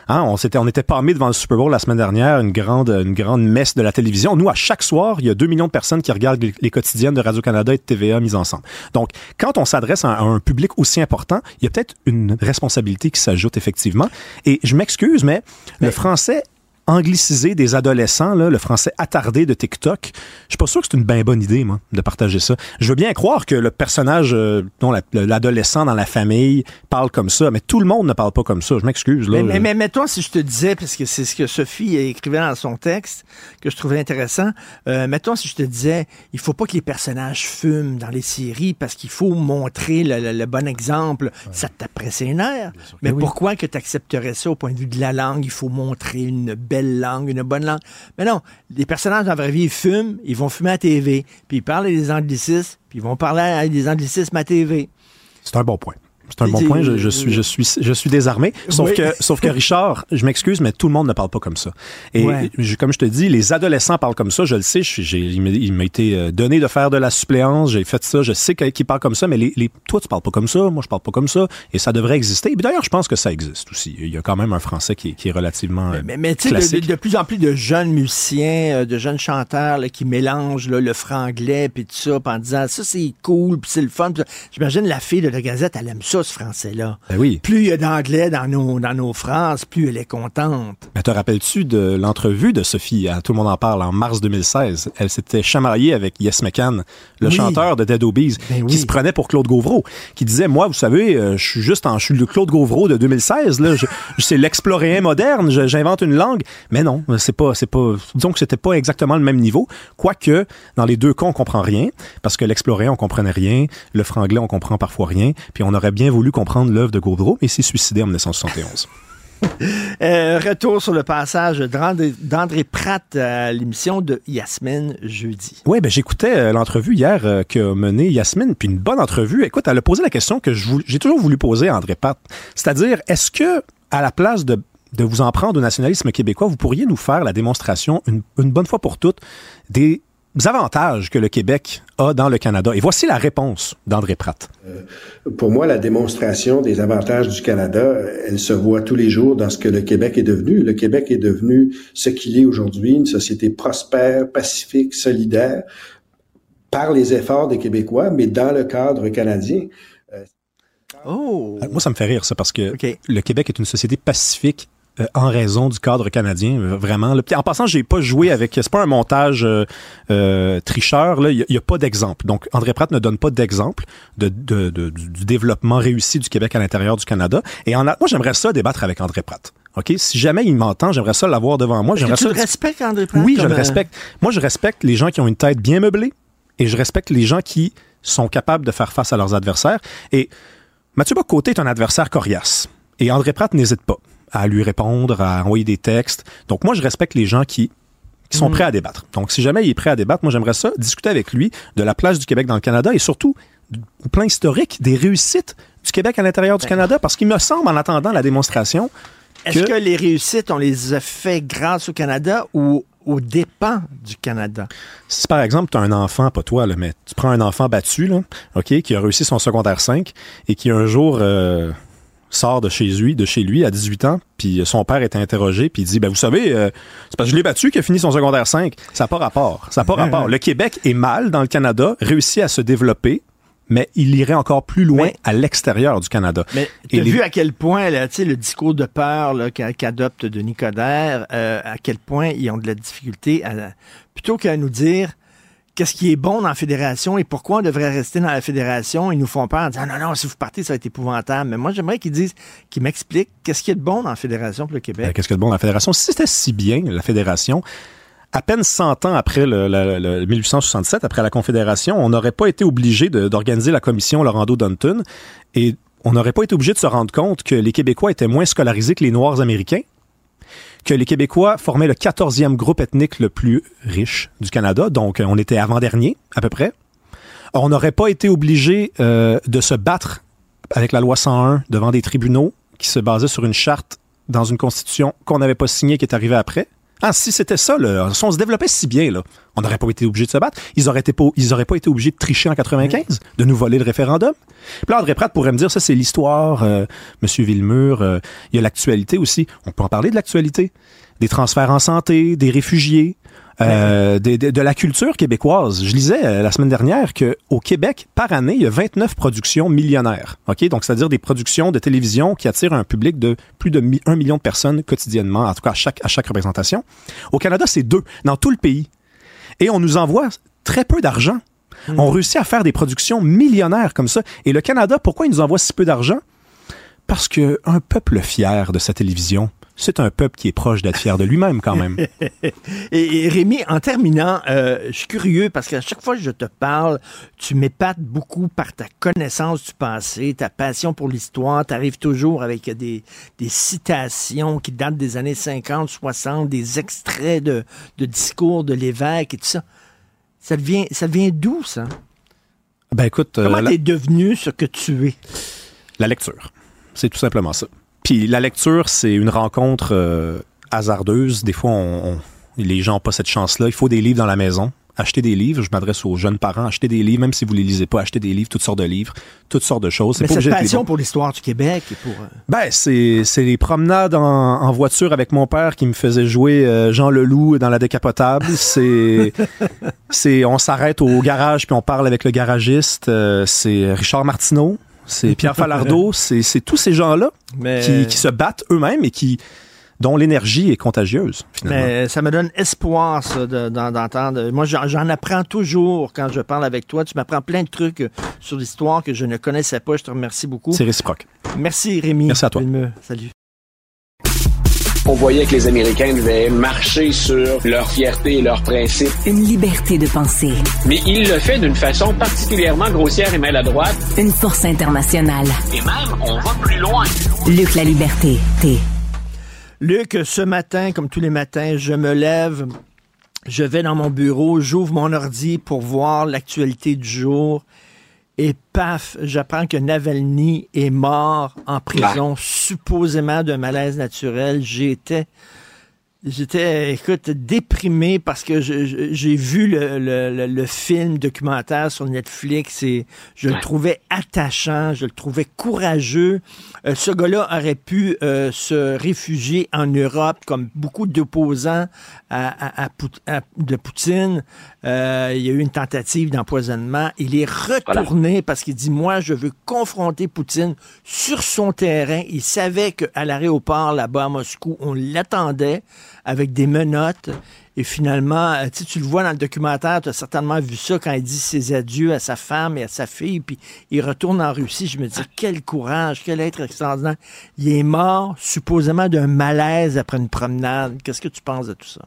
Hein, on s'était, on était parmi devant le Super Bowl la semaine dernière, une grande, une grande messe de la télévision. Nous, à chaque soir, il y a 2 millions de personnes qui regardent les, quotidiennes de Radio-Canada et de TVA mises ensemble. Donc, quand on s'adresse à, un public aussi important, il y a peut-être une responsabilité qui s'ajoute effectivement. Et je m'excuse, mais le français angliciser des adolescents, là, le français attardé de TikTok, je suis pas sûr que c'est une bien bonne idée, moi, de partager ça. Je veux bien croire que le personnage, euh, l'adolescent dans la famille parle comme ça, mais tout le monde ne parle pas comme ça. Je m'excuse. Mais, mais, mais, toi, si je te disais, parce que c'est ce que Sophie écrivait dans son texte, que je trouvais intéressant, euh, mettons si je te disais, il faut pas que les personnages fument dans les séries parce qu'il faut montrer le, bon exemple. Ça t'apprête ses nerfs. Mais pourquoi que tu accepterais ça au point de vue de la langue? Il faut montrer une belle langue, une bonne langue. Mais non, les personnages dans la vraie vie, ils fument, ils vont fumer à TV, puis ils parlent des anglicismes, puis ils vont parler des anglicismes à TV. C'est un bon point. C'est un bon point. Je, suis, je suis, je suis désarmé. Sauf que, sauf que Richard, je m'excuse, mais tout le monde ne parle pas comme ça. Et comme je te dis, les adolescents parlent comme ça. Je le sais. il m'a été euh, donné de faire de la suppléance. J'ai fait ça. Je sais qu'ils parlent comme ça, mais les, les, toi, tu parles pas comme ça. Moi, je parle pas comme ça. Et ça devrait exister. Et d'ailleurs, je pense que ça existe aussi. Il y a quand même un français qui, qui est relativement. mais, mais tu sais, de, plus en plus de jeunes musiciens, euh, de jeunes chanteurs qui mélangent le franglais puis tout ça, en disant ça c'est cool, puis c'est le fun. J'imagine la fille de la Gazette, elle aime ça ce français-là. Ben oui. Plus il y a d'anglais dans nos, dans nos phrases, plus elle est contente. Mais te rappelles-tu de l'entrevue de Sophie, à Tout le monde en parle, en mars 2016? Elle s'était chamaillée avec Yes McCann, le chanteur de Dead Obies, ben qui se prenait pour Claude Gauvreau, qui disait, moi, vous savez, euh, je suis juste en, je suis le Claude Gauvreau de 2016, là, c'est l'exploréen moderne, j'invente une langue. Mais non, c'est pas, c'est pas, disons que c'était pas exactement le même niveau, quoique, dans les deux cas, on comprend rien, parce que l'exploréen, on comprenait rien, le franglais, on comprend parfois rien, puis on aurait bien voulu comprendre l'œuvre de Gaudreau, mais s'est suicidé en 1971. [laughs] Euh, retour sur le passage d'André Pratt à l'émission de Yasmine jeudi. Oui, ben j'écoutais euh, l'entrevue hier euh, qu'a menée Yasmine, puis une bonne entrevue. Écoute, elle a posé la question que j'ai toujours voulu poser à André Pratt, c'est-à-dire est-ce que à la place de de vous en prendre au nationalisme québécois, vous pourriez nous faire la démonstration une bonne fois pour toutes des avantages que le Québec a dans le Canada. Et voici la réponse d'André Pratt. Euh, pour moi, la démonstration des avantages du Canada, elle se voit tous les jours dans ce que le Québec est devenu. Le Québec est devenu ce qu'il est aujourd'hui, une société prospère, pacifique, solidaire, par les efforts des Québécois, mais dans le cadre canadien. Euh, oh. Moi, ça me fait rire, ça, parce que le Québec est une société pacifique euh, en raison du cadre canadien, euh, vraiment. En passant, j'ai pas joué avec. C'est pas un montage euh, tricheur. Il n'y a, pas d'exemple. Donc, André Pratt ne donne pas d'exemple de, du développement réussi du Québec à l'intérieur du Canada. Et en, moi, j'aimerais ça débattre avec André Pratt. OK? Si jamais il m'entend, j'aimerais ça l'avoir devant moi. J'aimerais ça. Tu respectes André Pratt? Oui, je le respecte. Moi, je respecte les gens qui ont une tête bien meublée et je respecte les gens qui sont capables de faire face à leurs adversaires. Et Mathieu Bocoté est un adversaire coriace. Et André Pratt n'hésite pas à lui répondre, à envoyer des textes. Donc moi, je respecte les gens qui qui sont mm. prêts à débattre. Donc, si jamais il est prêt à débattre, moi, j'aimerais ça, discuter avec lui de la place du Québec dans le Canada et surtout du plan historique des réussites du Québec à l'intérieur du ben. Canada, parce qu'il me semble, en attendant la démonstration, Est-ce que... les réussites, on les a fait grâce au Canada ou aux dépens du Canada? Si par exemple, tu as un enfant, pas toi, là, mais tu prends un enfant battu, là, OK, qui a réussi son secondaire 5 et qui un jour euh, sort de chez lui, de chez lui à 18 ans, puis son père est interrogé, puis il dit, ben vous savez, euh, c'est parce que je l'ai battu qui a fini son secondaire 5. Ça n'a pas rapport. Ça n'a pas rapport. Le Québec est mal dans le Canada, réussit à se développer, mais il irait encore plus loin à l'extérieur du Canada. Mais tu as vu à quel point là, le discours de peur qu'adopte Denis Coderre, euh, à quel point ils ont de la difficulté à... Plutôt qu'à nous dire qu'est-ce qui est bon dans la fédération et pourquoi on devrait rester dans la fédération. Ils nous font peur en disant non, non, si vous partez, ça va être épouvantable. Mais moi, j'aimerais qu'ils disent, qu'ils m'expliquent qu'est-ce qui est bon dans la fédération pour le Québec. Ben, qu'est-ce qui est bon dans la fédération? Si c'était si bien, la fédération, à peine 100 ans après le, 1867, après la Confédération, on n'aurait pas été obligé d'organiser la commission Laurando-Dunton et on n'aurait pas été obligé de se rendre compte que les Québécois étaient moins scolarisés que les Noirs américains que les Québécois formaient le 14e groupe ethnique le plus riche du Canada, donc on était avant-dernier à peu près. On n'aurait pas été obligé euh, de se battre avec la loi 101 devant des tribunaux qui se basaient sur une charte dans une constitution qu'on n'avait pas signée qui est arrivée après. Ah, si c'était ça, là, si on se développait si bien, là, on n'aurait pas été obligé de se battre. Ils auraient, été pas, ils auraient pas été obligés de tricher en 95, de nous voler le référendum. Puis là, André Pratt pourrait me dire, ça, c'est l'histoire, euh, Monsieur Villemur, euh, il y a l'actualité aussi. On peut en parler de l'actualité. Des transferts en santé, des réfugiés, euh, de, la culture québécoise. Je lisais euh, la semaine dernière qu'au Québec, par année, il y a 29 productions millionnaires. OK? Donc, c'est-à-dire des productions de télévision qui attirent un public de plus de 1 million de personnes quotidiennement, en tout cas à chaque, à chaque représentation. Au Canada, c'est deux dans tout le pays. Et on nous envoie très peu d'argent. Hmm. On réussit à faire des productions millionnaires comme ça. Et le Canada, pourquoi il nous envoie si peu d'argent? Parce qu'un peuple fier de sa télévision, c'est un peuple qui est proche d'être fier de lui-même quand même. [laughs] et, Rémi, en terminant, euh, je suis curieux parce qu'à chaque fois que je te parle, tu m'épates beaucoup par ta connaissance du passé, ta passion pour l'histoire. Tu arrives toujours avec des, citations qui datent des années 50, 60, des extraits de, discours de l'évêque et tout ça. Ça vient, ça vient d'où, ça? Ben écoute, comment euh, t'es devenu ce que tu es? La lecture. C'est tout simplement ça. Puis la lecture, c'est une rencontre euh, hasardeuse. Des fois, on, les gens n'ont pas cette chance-là. Il faut des livres dans la maison acheter des livres. Je m'adresse aux jeunes parents. Acheter des livres, même si vous les lisez pas, acheter des livres, toutes sortes de livres, toutes sortes de choses. Mais cette passion pour l'histoire du Québec et pour. Euh, ben, c'est, c'est les promenades en, voiture avec mon père qui me faisait jouer euh, Jean Leloup dans la décapotable. C'est, [laughs] c'est, on s'arrête au garage puis on parle avec le garagiste. Euh, c'est Richard Martineau. C'est Pierre Falardeau, c'est, tous ces gens-là qui, qui se battent eux-mêmes et qui, dont l'énergie est contagieuse, finalement. Mais ça me donne espoir, ça, d'entendre. Moi, j'en apprends toujours quand je parle avec toi. Tu m'apprends plein de trucs euh, sur l'histoire que je ne connaissais pas. Je te remercie beaucoup. C'est réciproque. Merci, Rémi. Merci à toi. Salut. On voyait que les Américains devaient marcher sur leur fierté et leurs principes. Une liberté de penser. Mais il le fait d'une façon particulièrement grossière et maladroite. Une force internationale. Et même, on va plus loin. Luc la liberté, T. Luc, ce matin, comme tous les matins, je me lève, je vais dans mon bureau, j'ouvre mon ordi pour voir l'actualité du jour. Et paf, j'apprends que Navalny est mort en prison, ah. supposément d'un malaise naturel. J'étais J'étais, écoute, déprimé parce que j'ai vu le, film documentaire sur Netflix et je le trouvais attachant, je le trouvais courageux. Euh, ce gars-là aurait pu euh, se réfugier en Europe comme beaucoup d'opposants à, de Poutine. Euh, il y a eu une tentative d'empoisonnement. Il est retourné parce qu'il dit, moi, je veux confronter Poutine sur son terrain. Il savait qu'à l'aéroport là-bas à Moscou, on l'attendait avec des menottes. Et finalement, euh, tu le vois dans le documentaire, tu as certainement vu ça quand il dit ses adieux à sa femme et à sa fille, puis il retourne en Russie. Je me dis, quel courage, quel être extraordinaire. Il est mort supposément d'un malaise après une promenade. Qu'est-ce que tu penses de tout ça?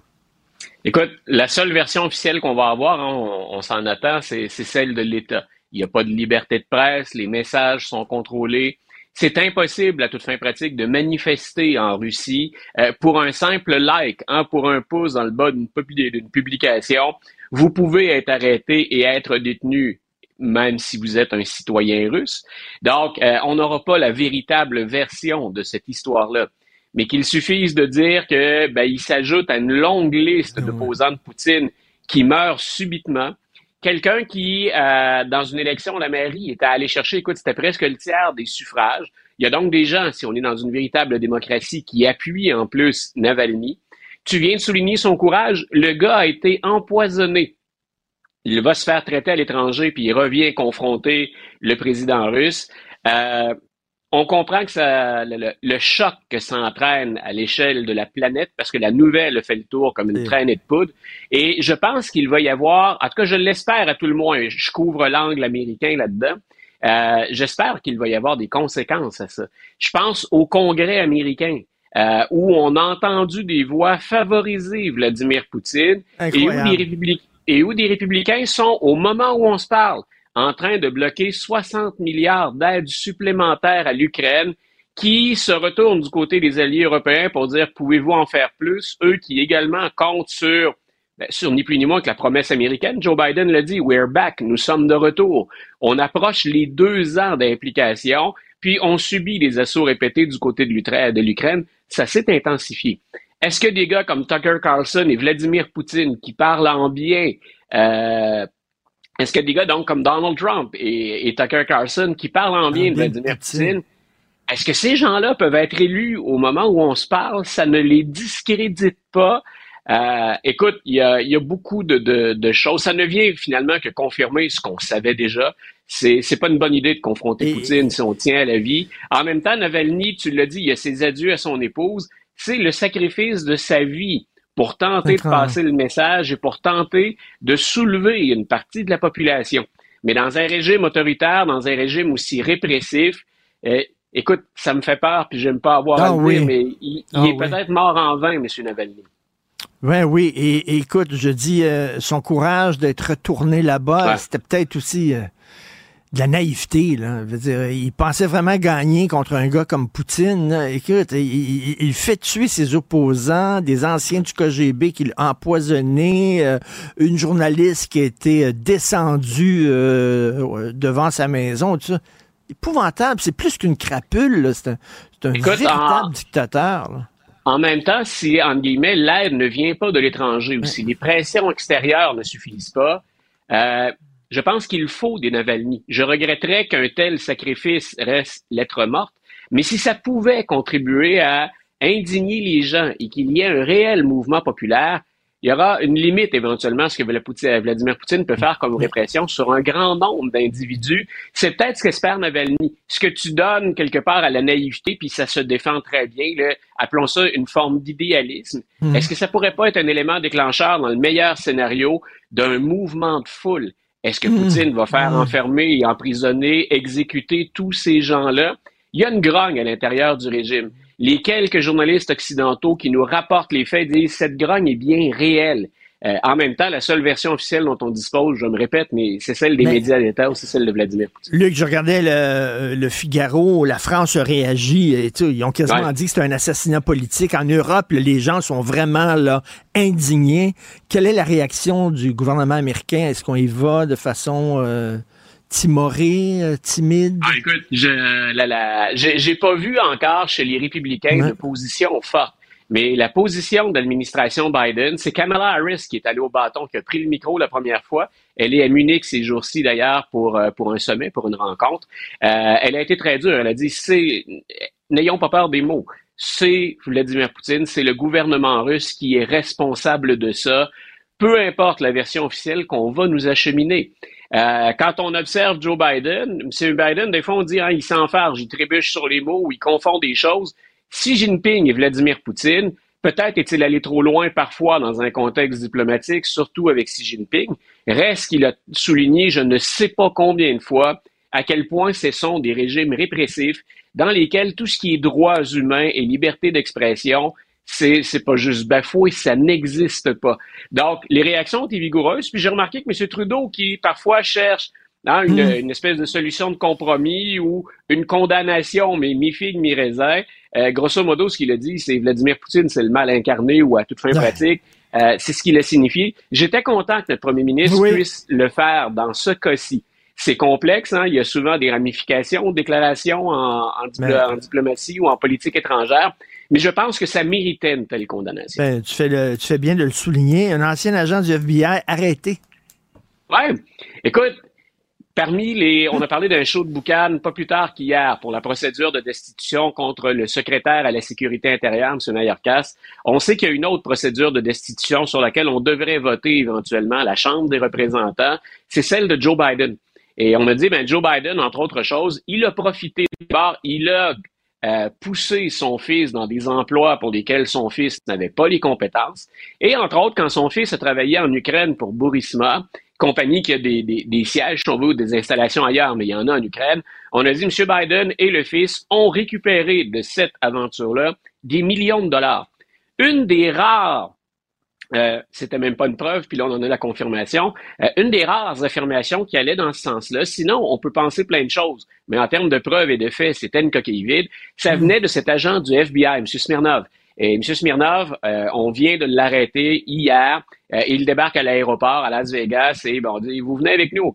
Écoute, la seule version officielle qu'on va avoir, hein, on, s'en attend, c'est celle de l'État. Il n'y a pas de liberté de presse, les messages sont contrôlés. C'est impossible à toute fin pratique de manifester en Russie euh, pour un simple like, hein, pour un pouce dans le bas d'une publication. Vous pouvez être arrêté et être détenu même si vous êtes un citoyen russe. Donc, euh, on n'aura pas la véritable version de cette histoire-là. Mais qu'il suffise de dire que ben, il s'ajoute à une longue liste d'opposants de Poutine qui meurent subitement quelqu'un qui, euh, dans une élection à la mairie, était allé chercher, écoute, c'était presque le tiers des suffrages. Il y a donc des gens, si on est dans une véritable démocratie, qui appuient en plus Navalny. Tu viens de souligner son courage. Le gars a été empoisonné. Il va se faire traiter à l'étranger, puis il revient confronter le président russe. Euh, on comprend que ça, le, choc que ça entraîne à l'échelle de la planète, parce que la nouvelle fait le tour comme une traînée de poudre. Et je pense qu'il va y avoir, en tout cas, je l'espère à tout le moins, je couvre l'angle américain là-dedans. Euh, j'espère qu'il va y avoir des conséquences à ça. Je pense au Congrès américain. Euh, où on a entendu des voix favoriser Vladimir Poutine et où, et où des républicains sont, au moment où on se parle, en train de bloquer 60 milliards d'aides supplémentaires à l'Ukraine qui se retournent du côté des alliés européens pour dire pouvez-vous en faire plus, eux qui également comptent sur, ben, sur ni plus ni moins que la promesse américaine. Joe Biden l'a dit, we're back, nous sommes de retour. On approche les deux ans d'implication, puis on subit des assauts répétés du côté de l'Ukraine. Ça s'est intensifié. Est-ce que des gars comme Tucker Carlson et Vladimir Poutine qui parlent en bien euh, est-ce que des gars donc comme Donald Trump et, Tucker Carlson qui parlent en bien de Vladimir Poutine, est-ce que ces gens-là peuvent être élus au moment où on se parle? Ça ne les discrédite pas. Euh, écoute, il y a, beaucoup de, choses. Ça ne vient finalement que confirmer ce qu'on savait déjà. C'est, c'est pas une bonne idée de confronter Poutine si on tient à la vie. En même temps, Navalny, tu l'as dit, il y a ses adieux à son épouse. C'est le sacrifice de sa vie pour tenter de passer le message et pour tenter de soulever une partie de la population. Mais dans un régime autoritaire, dans un régime aussi répressif, euh, écoute, ça me fait peur, puis j'aime pas avoir à le dire, mais il, ah est peut-être mort en vain, M. Navalny. Ouais, oui, et, écoute, je dis, euh, son courage d'être retourné là-bas, c'était peut-être aussi euh, de la naïveté. Là. Je veux dire, il pensait vraiment gagner contre un gars comme Poutine. Écoute, il, fait tuer ses opposants, des anciens du KGB qu'il a empoisonné, euh, une journaliste qui a été euh, descendue euh, devant sa maison, tout ça. épouvantable. C'est plus qu'une crapule. C'est un, véritable dictateur. En même temps, si, en guillemets, l'aide ne vient pas de l'étranger ou si les pressions extérieures ne suffisent pas, euh, je pense qu'il faut des Navalny. Je regretterais qu'un tel sacrifice reste lettre morte, mais si ça pouvait contribuer à indigner les gens et qu'il y ait un réel mouvement populaire, il y aura une limite éventuellement à ce que Vladimir Poutine peut faire comme répression sur un grand nombre d'individus. C'est peut-être ce qu'espère Navalny. Ce que tu donnes quelque part à la naïveté, puis ça se défend très bien, là, appelons ça une forme d'idéalisme. Hmm. Est-ce que ça pourrait pas être un élément déclencheur dans le meilleur scénario d'un mouvement de foule? Est-ce que hmm. Poutine va faire hmm. enfermer et emprisonner, exécuter tous ces gens-là? Il y a une grogne à l'intérieur du régime les quelques journalistes occidentaux qui nous rapportent les faits disent cette grogne est bien réelle. Euh, en même temps, la seule version officielle dont on dispose, je me répète, mais c'est celle des médias d'État ou c'est celle de Vladimir Poutine. Luc, je regardais le, Figaro, la France réagit, et ils ont quasiment dit que c'est un assassinat politique. En Europe, les gens sont vraiment là indignés. Quelle est la réaction du gouvernement américain? Est-ce qu'on y va de façon... Euh, timoré, euh, timide? Ah, écoute, je j'ai pas vu encore chez les républicains de position forte. Mais la position de l'administration Biden, c'est Kamala Harris qui est allée au bâton, qui a pris le micro la première fois. Elle est à Munich ces jours-ci d'ailleurs pour, euh, pour un sommet, pour une rencontre. Euh, elle a été très dure. Elle a dit, c'est, n'ayons pas peur des mots. C'est Vladimir Poutine, c'est le gouvernement russe qui est responsable de ça. Peu importe la version officielle qu'on va nous acheminer. Euh, quand on observe Joe Biden, M. Biden, des fois, on dit, hein, il s'enfarge, il trébuche sur les mots, il confond des choses. Xi Jinping et Vladimir Poutine, peut-être est-il allé trop loin parfois dans un contexte diplomatique, surtout avec Xi Jinping. Reste qu'il a souligné, je ne sais pas combien de fois, à quel point ce sont des régimes répressifs dans lesquels tout ce qui est droits humains et liberté d'expression c'est c'est pas juste bafoué, ça n'existe pas. Donc les réactions ont été vigoureuses. Puis j'ai remarqué que M. Trudeau, qui parfois cherche hein, une, hmm. une, espèce de solution de compromis ou une condamnation, mais mi-figue, mi-raisin, euh, grosso modo, ce qu'il a dit, c'est Vladimir Poutine, c'est le mal incarné ou à toute fin pratique. Euh, c'est ce qu'il a signifié. J'étais content que notre premier ministre puisse le faire dans ce cas-ci. C'est complexe, hein? il y a souvent des ramifications, déclarations en, en diplomatie ou en politique étrangère. Mais je pense que ça méritait une telle condamnation. Ben, tu, fais tu fais bien de le souligner. Un ancien agent du FBI arrêté. Ouais. Écoute, parmi les. On a parlé d'un show de boucan pas plus tard qu'hier pour la procédure de destitution contre le secrétaire à la sécurité intérieure, M. Nayarkas. On sait qu'il y a une autre procédure de destitution sur laquelle on devrait voter éventuellement à la Chambre des représentants. C'est celle de Joe Biden. Et on a dit, ben, Joe Biden, entre autres choses, il a profité. D'abord, il a euh, pousser son fils dans des emplois pour lesquels son fils n'avait pas les compétences. Et entre autres, quand son fils a travaillé en Ukraine pour Burisma, compagnie qui a des, des, sièges, si on veut, des installations ailleurs, mais il y en a en Ukraine, on a dit M. Biden et le fils ont récupéré de cette aventure-là des millions de dollars. Une des rares euh, c'était même pas une preuve, puis là on en a la confirmation. Euh, une des rares affirmations qui allait dans ce sens-là, sinon on peut penser plein de choses, mais en termes de preuves et de faits, c'était une coquille vide. Ça hmm. venait de cet agent du FBI, M. Smirnov. Et M. Smirnov, euh, on vient de l'arrêter hier. il débarque à l'aéroport à Las Vegas et bon, on dit, vous venez avec nous.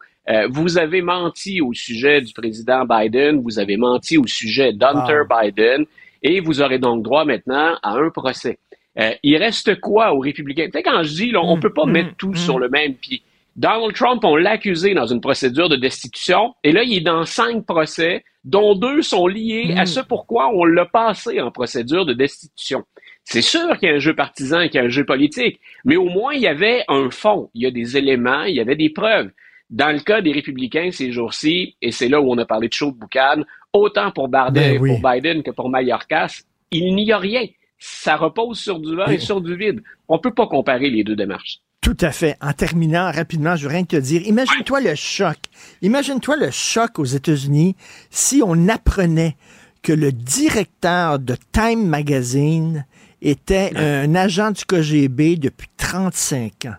vous avez menti au sujet du président Biden, vous avez menti au sujet d'Hunter ah. Biden, et vous aurez donc droit maintenant à un procès. Euh, il reste quoi aux républicains? Tu sais, quand je dis, là, on ne mm, peut pas mettre mm, tout mm. sur le même pied. Donald Trump, on l'a accusé dans une procédure de destitution, et là, il est dans cinq procès, dont deux sont liés à ce pourquoi on l'a passé en procédure de destitution. C'est sûr qu'il y a un jeu partisan et qu'il y a un jeu politique, mais au moins, il y avait un fond, il y a des éléments, il y avait des preuves. Dans le cas des républicains ces jours-ci, et c'est là où on a parlé de chaud de boucan, autant pour, Biden, ben pour Biden que pour Mayorkas, il n'y a rien ça repose sur du vent et sur du vide. On peut pas comparer les deux démarches. Tout à fait. En terminant rapidement, je veux rien te dire. Imagine-toi le choc. Imagine-toi le choc aux États-Unis si on apprenait que le directeur de Time Magazine était un agent du KGB depuis 35 ans.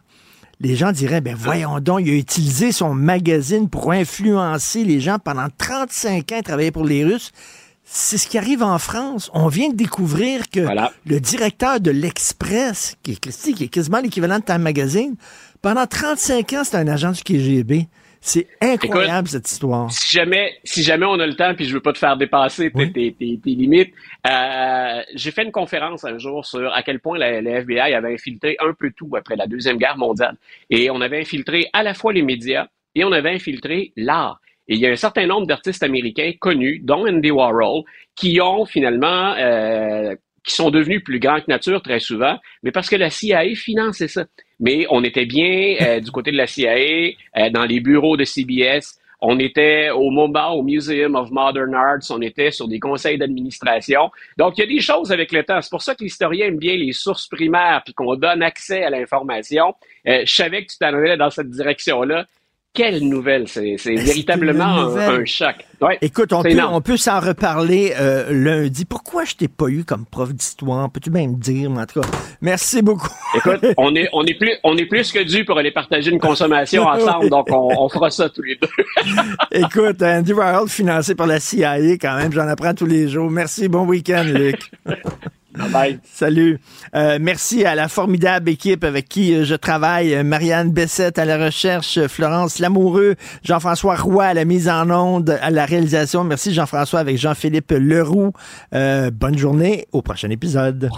Les gens diraient, ben voyons donc, il a utilisé son magazine pour influencer les gens pendant 35 ans, travailler pour les Russes. C'est ce qui arrive en France. On vient de découvrir que le directeur de l'Express, qui est, qui est quasiment l'équivalent de Time Magazine, pendant 35 ans, c'est un agent du KGB. C'est incroyable cette histoire. Si jamais, si jamais on a le temps, puis je veux pas te faire dépasser tes, tes, tes, limites, euh, j'ai fait une conférence un jour sur à quel point la, la, FBI avait infiltré un peu tout après la deuxième guerre mondiale, et on avait infiltré à la fois les médias et on avait infiltré l'art. Et il y a un certain nombre d'artistes américains connus, dont Andy Warhol, qui ont finalement, euh, qui sont devenus plus grands que nature très souvent, mais parce que la CIA finançait ça. Mais on était bien euh, du côté de la CIA, euh, dans les bureaux de CBS. On était au MoMA, au Museum of Modern Arts, on était sur des conseils d'administration. Donc, il y a des choses avec le temps. C'est pour ça que l'historien aime bien les sources primaires, puis qu'on donne accès à l'information. Euh, je savais que tu t'en allais dans cette direction-là quelle nouvelle! C'est ben, véritablement un, un, choc. Ouais, Écoute, on peut, on peut s'en reparler euh, lundi. Pourquoi je t'ai pas eu comme prof d'histoire? Peux-tu même dire, en tout cas? Merci beaucoup. [laughs] Écoute, on est, on est plus, on est plus que dû pour aller partager une consommation [laughs] ensemble, donc on, on, fera ça tous les deux. [laughs] Écoute, Andy Warhol financé par la CIA, quand même, j'en apprends tous les jours. Merci, bon week-end, Luc. Bye. Salut. Euh, merci à la formidable équipe avec qui je travaille. Marianne Bessette à la recherche, Florence Lamoureux, Jean-François Roy à la mise en onde, à la réalisation. Merci Jean-François avec Jean-Philippe Leroux. Euh, bonne journée. Au prochain épisode.